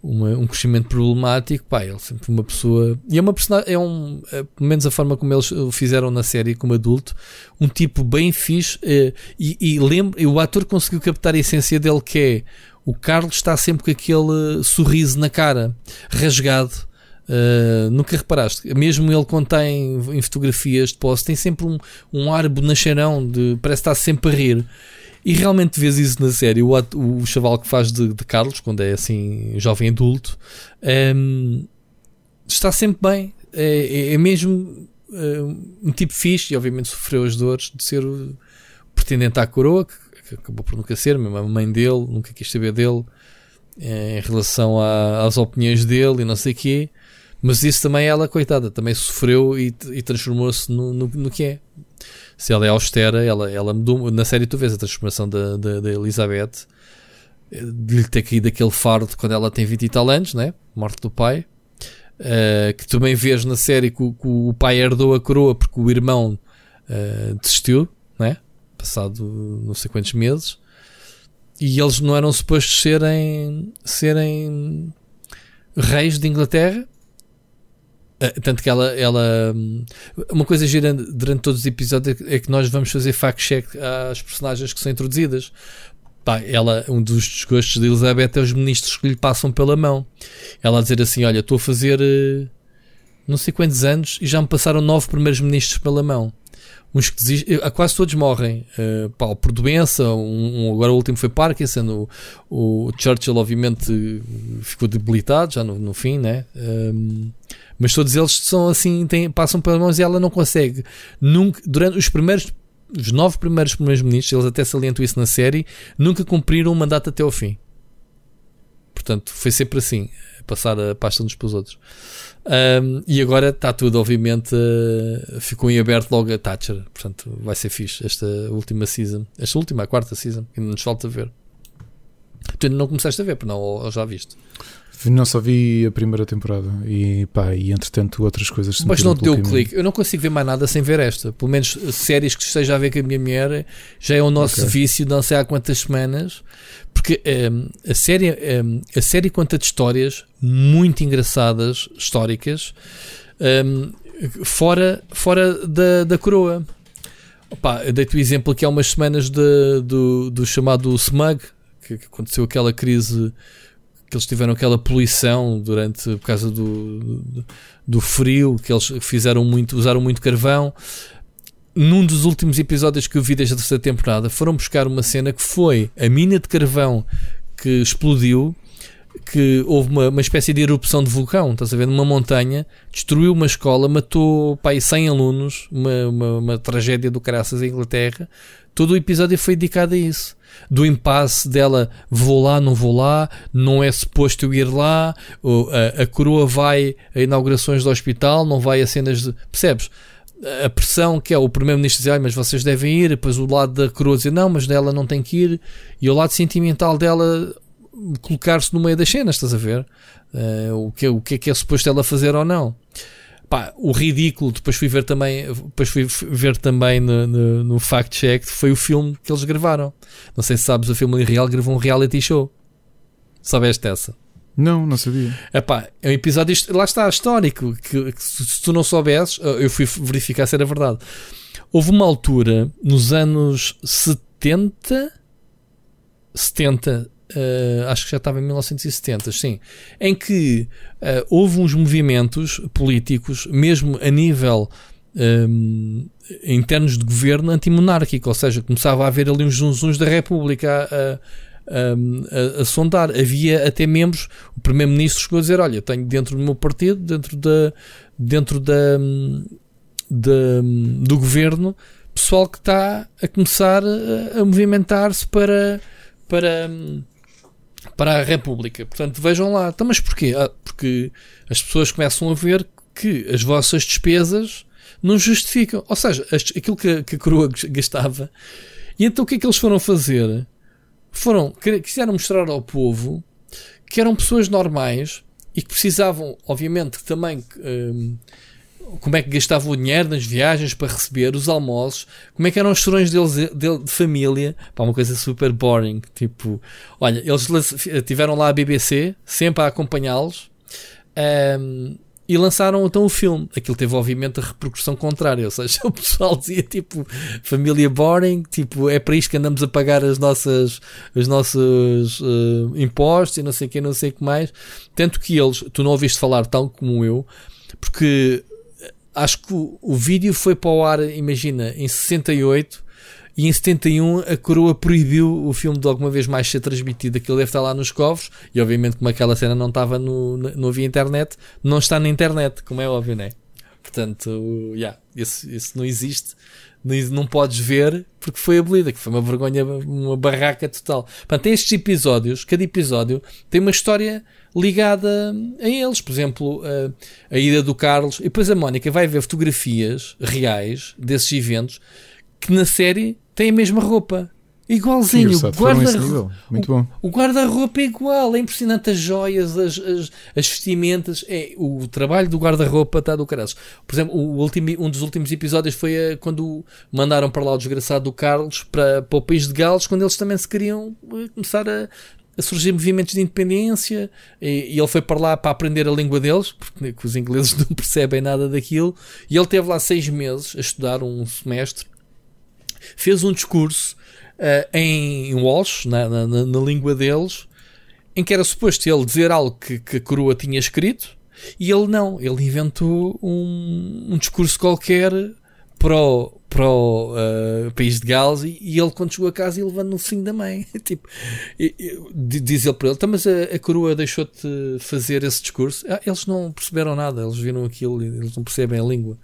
uma- um crescimento problemático, pá, ele sempre uma pessoa, e é uma personagem, é um, é, pelo menos a forma como eles o fizeram na série como adulto, um tipo bem fixe, eh, e, e o ator conseguiu captar a essência dele que é o Carlos está sempre com aquele sorriso na cara, rasgado. Uh, nunca reparaste? Mesmo ele quando tem em fotografias de posse, tem sempre um, um ar bonacheirão de parece estar sempre a rir. E realmente vês isso na série. O, o chaval que faz de, de Carlos, quando é assim, jovem adulto, um, está sempre bem. É, é- é mesmo uh, um tipo fixe e, obviamente, sofreu as dores de ser o pretendente à coroa, que, que acabou por nunca ser, mesmo a mãe dele, nunca quis saber dele eh, em relação a- às opiniões dele e não sei o quê. Mas isso também ela, coitada, também sofreu e, e transformou-se no, no, no que é. Se ela é austera, ela, ela mudou. Na série, tu vês a transformação da, da, da Elizabeth eh, de lhe ter caído aquele fardo quando ela tem 20 e tal anos, né? Morte do pai. Eh, que também vês na série que, o- que o pai herdou a coroa porque o irmão eh, desistiu, né? Passado não sei quantos meses. E eles não eram supostos serem, serem reis de Inglaterra. Ah, Tanto que ela, ela. hum, Uma coisa gira durante todos os episódios é que nós vamos fazer fact-check às personagens que são introduzidas. Pá, ela, um dos desgostos de Elizabeth é os ministros que lhe passam pela mão. Ela a dizer assim: Olha, estou a fazer eh, não sei quantos anos e já me passaram nove primeiros ministros pela mão. Uns que desistem, eh, quase todos morrem eh, pá, por doença. Um, um- agora o último foi Parkinson. O, o Churchill, obviamente, ficou debilitado já no, no fim, né? Um, mas todos eles são assim, têm, passam pelas mãos e ela não consegue. Nunca, durante os primeiros, os nove primeiros primeiros ministros, eles até salientam isso na série, nunca cumpriram o mandato até ao fim. Portanto, foi sempre assim, passar a pasta uns para os outros. Um, e agora está tudo, obviamente, uh, ficou em aberto logo a Thatcher. Portanto, vai ser fixe esta última season. Esta última, a quarta season, ainda nos falta ver. Tu ainda não começaste a ver, não, ou, ou já viste? Não só vi a primeira temporada e pá, e entretanto outras coisas Mas não deu clique. Eu não consigo ver mais nada sem ver esta. Pelo menos séries que esteja a ver com a minha mulher já é o nosso Ok. vício não sei há quantas semanas. Porque um, a série um, a série conta de histórias muito engraçadas, históricas, um, fora, fora da, da coroa. Opa, eu dei-te o exemplo aqui há umas semanas de- do, do chamado Smug, que, que aconteceu aquela crise que eles tiveram aquela poluição durante por causa do, do, do frio, que eles fizeram muito, usaram muito carvão. Num dos últimos episódios que eu vi desde a terceira temporada, foram buscar uma cena que foi a mina de carvão que explodiu, que houve uma, uma espécie de erupção de vulcão, estás a ver, numa montanha, destruiu uma escola, matou pá, aí 100 alunos, uma, uma, uma tragédia do caraças em Inglaterra. Todo o episódio foi dedicado a isso. Do impasse dela, vou lá, não vou lá, não é suposto eu ir lá, a, a coroa vai a inaugurações do hospital, não vai a cenas de. Percebes? A pressão que é o primeiro-ministro dizer, "Ai, mas vocês devem ir, depois o lado da coroa dizer, não, mas dela não tem que ir, e o lado sentimental dela colocar-se no meio das cenas, estás a ver? Eh, o, que, o que é que é suposto ela fazer ou não? Pá, o ridículo, depois fui ver também, depois fui ver também no, no, no fact check, foi o filme que eles gravaram. Não sei se sabes, o filme real gravou um reality show. Sabeste essa? Não, não sabia. Epá, é um episódio, lá está, histórico, que, que se, se tu não soubesses, eu fui verificar se era verdade. Houve uma altura, nos anos 70, 70, eh, acho que já estava em 1970, sim, em que eh, houve uns movimentos políticos, mesmo a nível ehm, em termos de governo antimonárquico, ou seja, começava a haver ali uns zunzuns da República a, um, a, a, sondar. Havia até membros, o primeiro-ministro chegou a dizer: Olha, tenho dentro do meu partido, dentro da. Dentro da do governo, pessoal que está a começar a, a movimentar-se para, para, para a República. Portanto, vejam lá. Então, mas porquê? Ah, porque as pessoas começam a ver que as vossas despesas não justificam. Ou seja, aquilo que, que a coroa gastava. E então o que é que eles foram fazer? Foram, quiseram mostrar ao povo que eram pessoas normais e que precisavam, obviamente, também um, como é que gastavam o dinheiro nas viagens para receber os almoços, como é que eram os chorões deles de, de família, para uma coisa super boring. Tipo, olha, eles tiveram lá a BBC, sempre a acompanhá-los. Um, e lançaram então o filme. Aquilo teve, obviamente, a repercussão contrária. Ou seja, o pessoal dizia tipo família boring, tipo é para isto que andamos a pagar as nossas, os nossos uh, impostos e não sei que, não sei o que mais. Tanto que eles, tu não ouviste falar tal como eu, porque acho que o, o vídeo foi para o ar, imagina, em 68 e em 71 a coroa proibiu o filme de alguma vez mais ser transmitido. Aquilo deve estar lá nos covos. E obviamente, como aquela cena não estava no, não havia internet, não está na internet, como é óbvio, não é? Portanto, yeah, isso, isso não existe. Não, podes ver porque foi abolida, que foi uma vergonha, uma barraca total. Portanto, tem estes episódios, cada episódio tem uma história ligada a eles. Por exemplo, a, a ida do Carlos. E depois a Mónica vai ver fotografias reais desses eventos que na série tem a mesma roupa. Igualzinho, o guarda-roupa. Muito bom. O, o guarda-roupa é igual, é impressionante as joias, as, as, as vestimentas. É, o trabalho do guarda-roupa está do caralho. Por exemplo, o último, um dos últimos episódios foi a, quando mandaram para lá o desgraçado do Carlos para, para o país de Gales, quando eles também se queriam eh, começar a, a surgir movimentos de independência e, e, ele foi para lá para aprender a língua deles, porque os ingleses não percebem nada daquilo. E ele teve lá seis meses a estudar um semestre fez um discurso uh, em Walsh, na, na, na, língua deles, em que era suposto ele dizer algo que, que a coroa tinha escrito, e ele não, ele inventou um, um discurso qualquer para o, para o uh, país de Gales e, e, ele quando chegou a casa ele levando no fim da mãe. Tipo, e, e, diz ele para ele então, mas a, a coroa deixou-te fazer esse discurso? Ah, eles não perceberam nada, eles viram aquilo eles não percebem a língua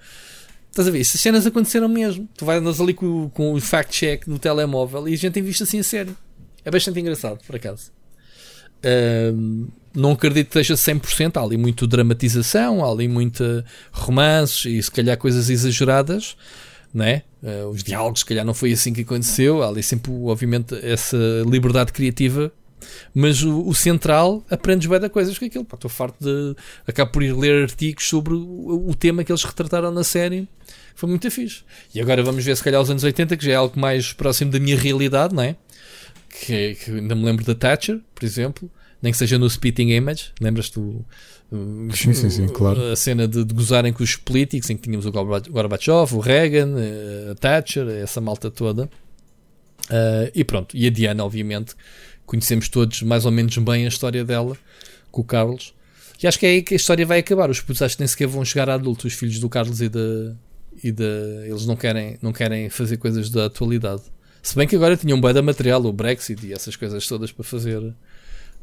Estás a ver? Essas cenas aconteceram mesmo. Tu vais ali com, com o fact-check no telemóvel e a gente tem visto assim a sério. É bastante engraçado, por acaso. Um, não acredito que seja 100%. Há ali muito dramatização, há ali muita romances e se calhar coisas exageradas. Né? Uh, os diálogos, se calhar, não foi assim que aconteceu. Há ali sempre, obviamente, essa liberdade criativa mas o, o, central aprendes bem da coisas que aquilo. Estou farto de acabar por ir ler artigos sobre o, o, tema que eles retrataram na série. Foi muito fixe. E agora vamos ver se calhar os anos 80, que já é algo mais próximo da minha realidade, não é? Que, que ainda me lembro da Thatcher, por exemplo, nem que seja no Spitting Image. Lembras-te do. Sim, sim, sim, claro. A cena de, de gozarem com os políticos, em que tínhamos o Gorbachev, o Reagan, eh, a Thatcher, essa malta toda. Uh, e pronto, e a Diana, obviamente, conhecemos todos mais ou menos bem a história dela com o Carlos. E acho que é aí que a história vai acabar. Os putos acho que nem sequer vão chegar a adultos, os filhos do Carlos e da. E da eles não querem, não querem fazer coisas da atualidade. Se bem que agora tinham um da material, o Brexit e essas coisas todas para fazer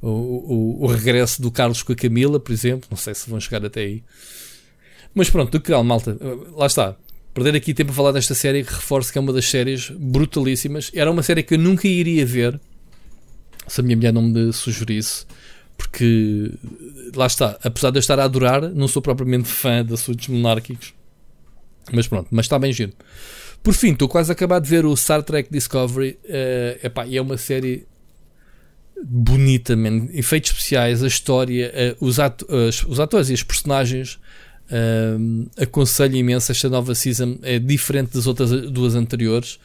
o, o, o, regresso do Carlos com a Camila, por exemplo. Não sei se vão chegar até aí. Mas pronto, do que malta, lá está. Perder aqui tempo a falar desta série, que reforço que é uma das séries brutalíssimas. Era uma série que eu nunca iria ver se a minha mulher não me sugerisse, porque lá está, apesar de eu estar a adorar, não sou propriamente fã de assuntos monárquicos, mas pronto, mas está bem giro. Por fim, estou quase a acabar de ver o Star Trek Discovery, uh, epá, é uma série bonita, man. efeitos especiais, a história, uh, os, ato os atores e os personagens. Uh, aconselho imenso esta nova season é diferente das outras duas anteriores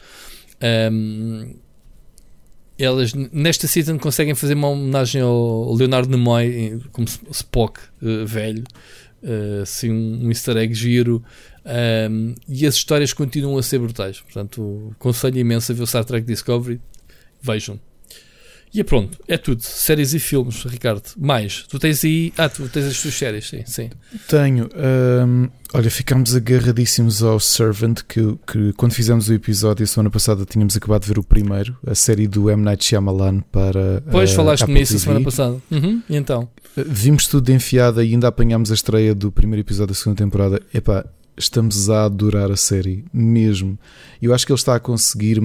elas nesta season conseguem fazer uma homenagem ao Leonardo Nimoy como Spock velho assim um, um easter egg giro um, e as histórias continuam a ser brutais portanto conselho imenso a ver o Star Trek Discovery vejam E é pronto, é tudo. Séries e filmes, Ricardo. Mais. Tu tens aí. Ah, tu tens as tuas séries, sim. sim. Tenho. hum, olha, ficámos agarradíssimos ao Servant, que, que quando fizemos o episódio a semana passada tínhamos acabado de ver o primeiro, a série do M. Night Shyamalan para. Pois eh, falaste-me nisso a semana passada. Uhum. E então? Uh, Vimos tudo de enfiada e ainda apanhámos a estreia do primeiro episódio da segunda temporada. Epá, estamos a adorar a série, mesmo. Eu acho que ele está a conseguir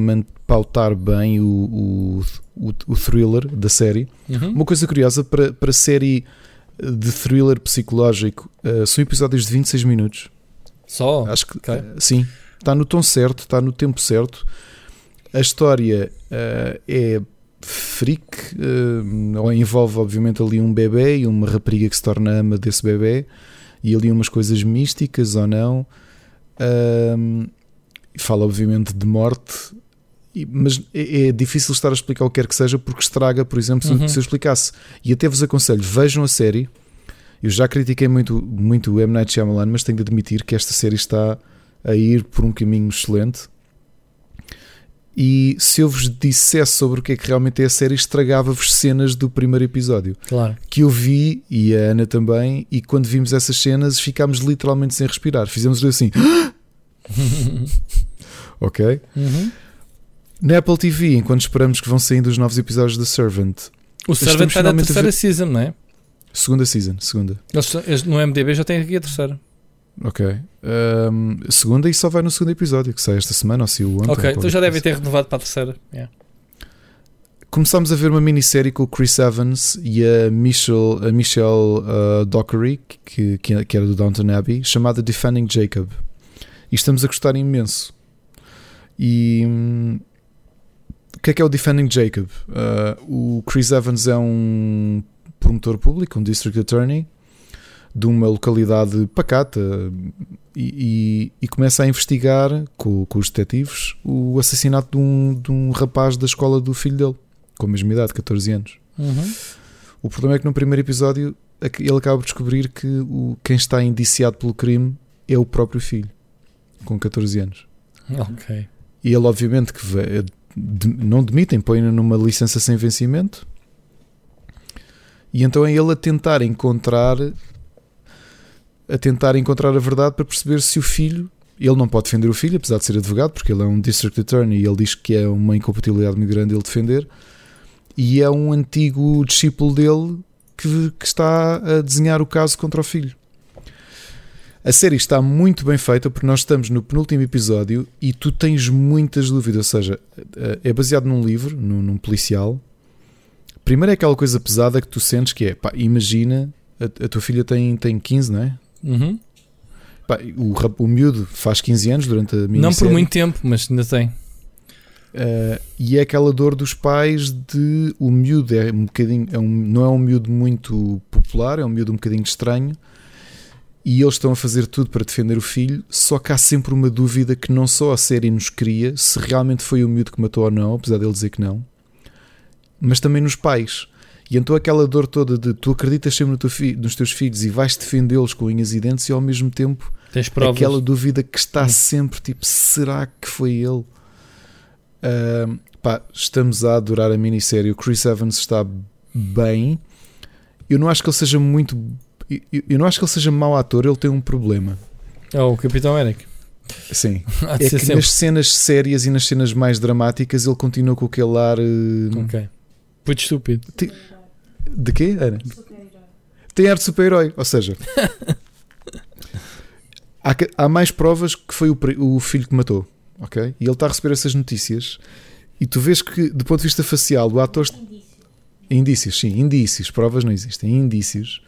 pautar bem o, o, o, o thriller da série. Uhum. Uma coisa curiosa para, para série de thriller psicológico, uh, são episódios de 26 minutos. Só? Acho que ok. uh, sim, está no tom certo, está no tempo certo. A história uh, é freak, envolve obviamente ali um bebê e uma rapariga que se torna ama desse bebê, e ali umas coisas místicas ou não. Um, fala obviamente de morte, mas é, é difícil estar a explicar o que quer que seja porque estraga, por exemplo, se, Uhum. se eu explicasse. E até vos aconselho, vejam a série. Eu já critiquei muito, muito o M. Night Shyamalan, mas tenho de admitir que esta série está a ir por um caminho excelente. E se eu vos dissesse sobre o que é que realmente é a série, estragava-vos cenas do primeiro episódio Claro. que eu vi e a Ana também. E quando vimos essas cenas, ficámos literalmente sem respirar. Fizemos assim, ok? Uhum. Na Apple TV, enquanto esperamos que vão saindo os novos episódios da Servant, O Servant está na terceira ver- season, não é? segunda season, segunda. Eles, eles no MDB já têm aqui a terceira. Ok. Ahm, segunda e só vai no segundo episódio, que sai esta semana ou se o ontem. ok, então já devem ter renovado para a terceira. Yeah. Começámos a ver uma minissérie com o Chris Evans e a Michelle, a Michelle uh, Dockery, que, que, que era do Downton Abbey, chamada Defending Jacob. E estamos a gostar imenso. E hum, o que é que é o Defending Jacob? Uh, o Chris Evans é um promotor público, um district attorney de uma localidade pacata e, e- e começa a investigar com, com os detetives o assassinato de um, de um rapaz da escola do filho dele, com a mesma idade, 14 anos. Uhum. O problema é que no primeiro episódio ac- ele acaba por descobrir que o, quem está indiciado pelo crime é o próprio filho, com 14 anos. Ok. E ele, obviamente, que vai- de- não demitem, põe-no numa licença sem vencimento. E então é ele a tentar encontrar a tentar encontrar a verdade para perceber se o filho ele não pode defender o filho, apesar de ser advogado, porque ele é um district attorney e ele diz que é uma incompatibilidade muito grande ele defender. E é um antigo discípulo dele que, que está a desenhar o caso contra o filho. A série está muito bem feita porque nós estamos no penúltimo episódio e tu tens muitas dúvidas. Ou seja, é baseado num livro, num, num policial. Primeiro é aquela coisa pesada que tu sentes que é, pá, imagina, a, a tua filha tem, tem 15, não é? Uhum. Pá, o, o miúdo faz 15 anos durante a minha Não por muito tempo, mas ainda tem. e é aquela dor dos pais de o miúdo é um bocadinho, é um, não é um miúdo muito popular, é um miúdo um bocadinho estranho e eles estão a fazer tudo para defender o filho, só que há sempre uma dúvida que não só a série nos cria, se realmente foi o miúdo que matou ou não, apesar dele dizer que não, mas também nos pais. E então aquela dor toda de tu acreditas sempre no teu fi- nos teus filhos e vais defendê-los com unhas e dentes e ao mesmo tempo aquela dúvida que está Hum. sempre tipo, será que foi ele? Ahm, pá, estamos a adorar a minissérie. O Chris Evans está bem. Eu não acho que ele seja muito. eu- Eu não acho que ele seja mau ator, ele tem um problema. É o Capitão América. Sim. É que sempre. nas cenas sérias e nas cenas mais dramáticas ele continua com aquele ar. eh, Ok. Puto estúpido. De quê? Ana? Tem ar de super-herói. Ou seja, há, há mais provas que foi o, o filho que matou. Ok? E ele está a receber essas notícias. E tu vês que, do ponto de vista facial, o ator. Indícios, sim, indícios. Provas não existem, indícios.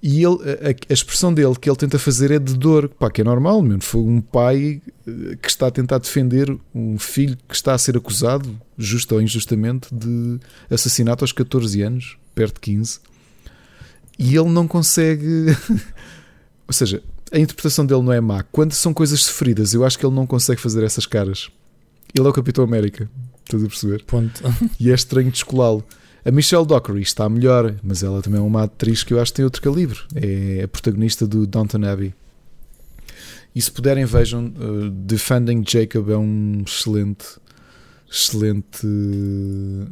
E ele, a, a- expressão dele que ele tenta fazer é de dor, pá, que é normal, mesmo. Foi um pai eh, que está a tentar defender um filho que está a ser acusado, justo ou injustamente, de assassinato aos 14 anos, perto de 15. E ele não consegue. ou seja, a interpretação dele não é má. Quando são coisas sofridas, eu acho que ele não consegue fazer essas caras. Ele é o Capitão América, estás a perceber? Ponto. E é estranho descolá-lo. A Michelle Dockery está melhor, mas ela também é uma atriz que eu acho que tem outro calibre. É a protagonista do Downton Abbey. E se puderem, vejam. uh, Defending Jacob é um excelente, Excelente,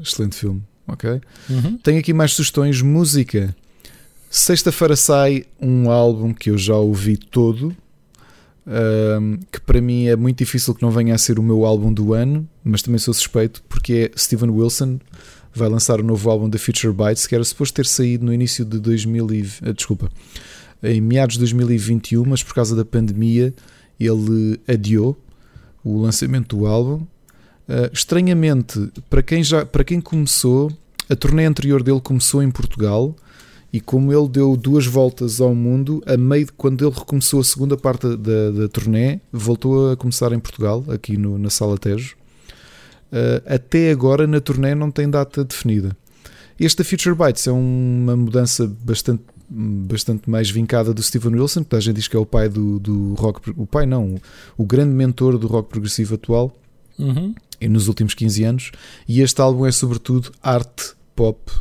excelente filme. Ok? Uhum. Tenho aqui mais sugestões. Música. Sexta-feira sai um álbum que eu já ouvi todo. ahm, que para mim é muito difícil que não venha a ser o meu álbum do ano, mas também sou suspeito porque é Steven Wilson vai lançar o novo álbum da Future Bites que era suposto ter saído no início de 2000 e, ah, desculpa, em meados de 2021, mas por causa da pandemia ele adiou o lançamento do álbum. Uh, estranhamente, para quem, já, para quem começou, a turnê anterior dele começou em Portugal e como ele deu duas voltas ao mundo, a meio de quando ele recomeçou a segunda parte da, da turnê, voltou a começar em Portugal, aqui no, na Sala Tejo. Uh, até agora na turnê não tem data definida. Este da Future Bites é uma mudança bastante, bastante mais vincada do Steven Wilson, que a gente diz que é o pai do, do rock, o pai não, o grande mentor do rock progressivo atual Uhum. nos últimos 15 anos. E este álbum é sobretudo arte pop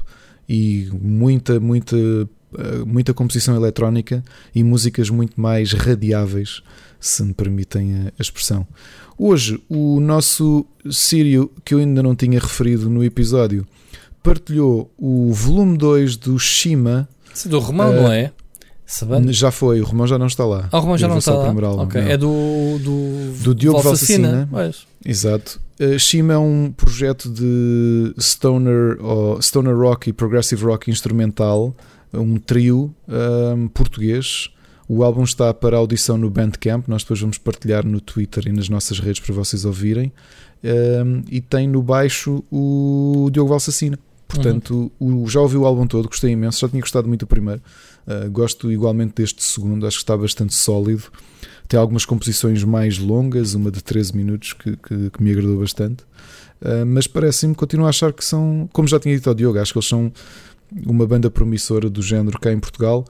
e muita, muita, eh, muita composição eletrónica e músicas muito mais radiáveis, se me permitem a expressão. Hoje, o nosso Sírio, que eu ainda não tinha referido no episódio, partilhou o volume 2 do Shima. Isso do Romão, Eh, não é? Sabana? Já foi, o Romão já não está lá. Ah, o Romão já não está lá. primeiro álbum, Ok, não. É do, do, Do Diogo Valsacina. Valsacina. Exato. Uh, Shima é um projeto de stoner, ou stoner rock e progressive rock instrumental, um trio um, português. O álbum está para audição no Bandcamp, nós depois vamos partilhar no Twitter e nas nossas redes para vocês ouvirem. Um, e tem no baixo o Diogo Valsacina. Portanto, o, já ouvi o álbum todo, gostei imenso, já tinha gostado muito do primeiro. Uh, gosto igualmente deste segundo, acho que está bastante sólido. Tem algumas composições mais longas, uma de 13 minutos, que, que, que me agradou bastante. Uh, mas parece-me, continuo a achar que são, como já tinha dito ao Diogo, acho que eles são uma banda promissora do género cá em Portugal,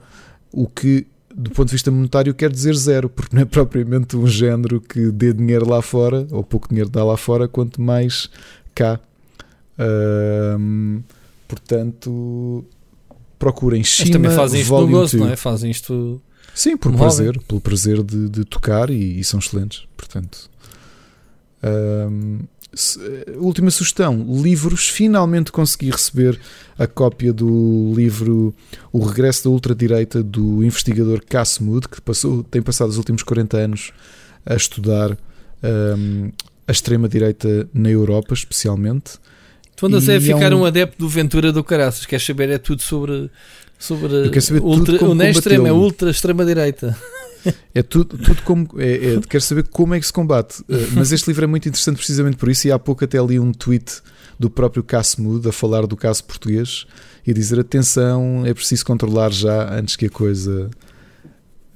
o que, do ponto de vista monetário, quer dizer zero, porque não é propriamente um género que dê dinheiro lá fora, ou pouco dinheiro dá lá fora, quanto mais cá. Portanto, procurem Mas Shima também fazem isto no gosto, 2. não é? Fazem isto. Sim, por prazer, pelo prazer de, de tocar e, e são excelentes. Portanto, última sugestão: livros. Finalmente consegui receber a cópia do livro O Regresso da Ultradireita do investigador Cass Mood, que passou, tem passado os últimos 40 anos a estudar ahm, a extrema-direita na Europa, especialmente. Tu andas E a é ficar um- um... adepto do Ventura do Caraças. Queres saber? É tudo sobre. Sobre ultra, como não é extrema, é ultra extrema-direita. É tudo, tudo como. É, é, quero saber como é que se combate. Uh, mas este livro é muito interessante precisamente por isso. E há pouco até li um tweet do próprio Casmud a falar do caso português e dizer: atenção, é preciso controlar já antes que a coisa.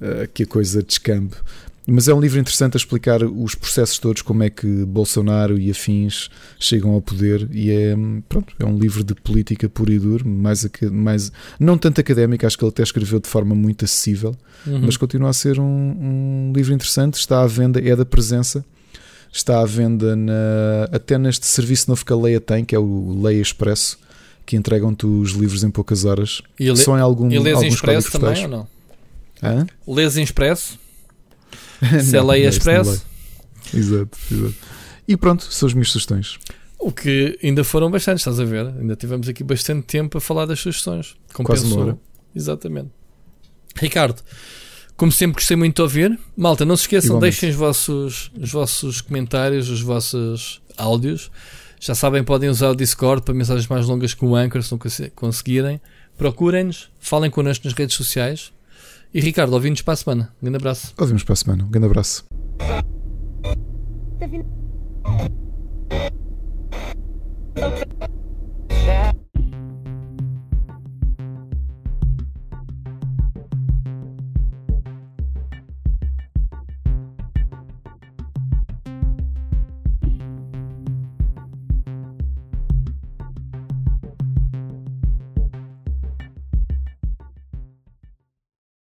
uh, que a coisa descambe. Mas é um livro interessante a explicar os processos todos, como é que Bolsonaro e afins chegam ao poder. E é, pronto, é um livro de política pura e dura, mais, mais não tanto académico, acho que ele até escreveu de forma muito acessível Uhum. mas continua a ser um, um livro interessante. Está à venda, é da presença, está à venda na- até neste serviço novo que a Leia tem, que é o Leia Expresso, que entregam-te os livros em poucas horas. E le- Só em algum, E lês em alguns expresso códigos também ou não? Hã? Lês em expresso? Se é não Expresso? leio. Exato, exato. E pronto, são as minhas sugestões. O que ainda foram bastantes, estás a ver? Ainda tivemos aqui bastante tempo a falar das sugestões. Quase uma Compensou. hora. Exatamente. Ricardo, como sempre gostei muito de ouvir. Malta, não se esqueçam, Igualmente. deixem os vossos, os vossos comentários, os vossos áudios. Já sabem, podem usar o Discord para mensagens mais longas que o Anchor, se não conse- conseguirem. Procurem-nos, falem connosco nas redes sociais. E Ricardo, ouvimos para a semana. Um grande abraço. Ouvimos para a semana. Um grande abraço.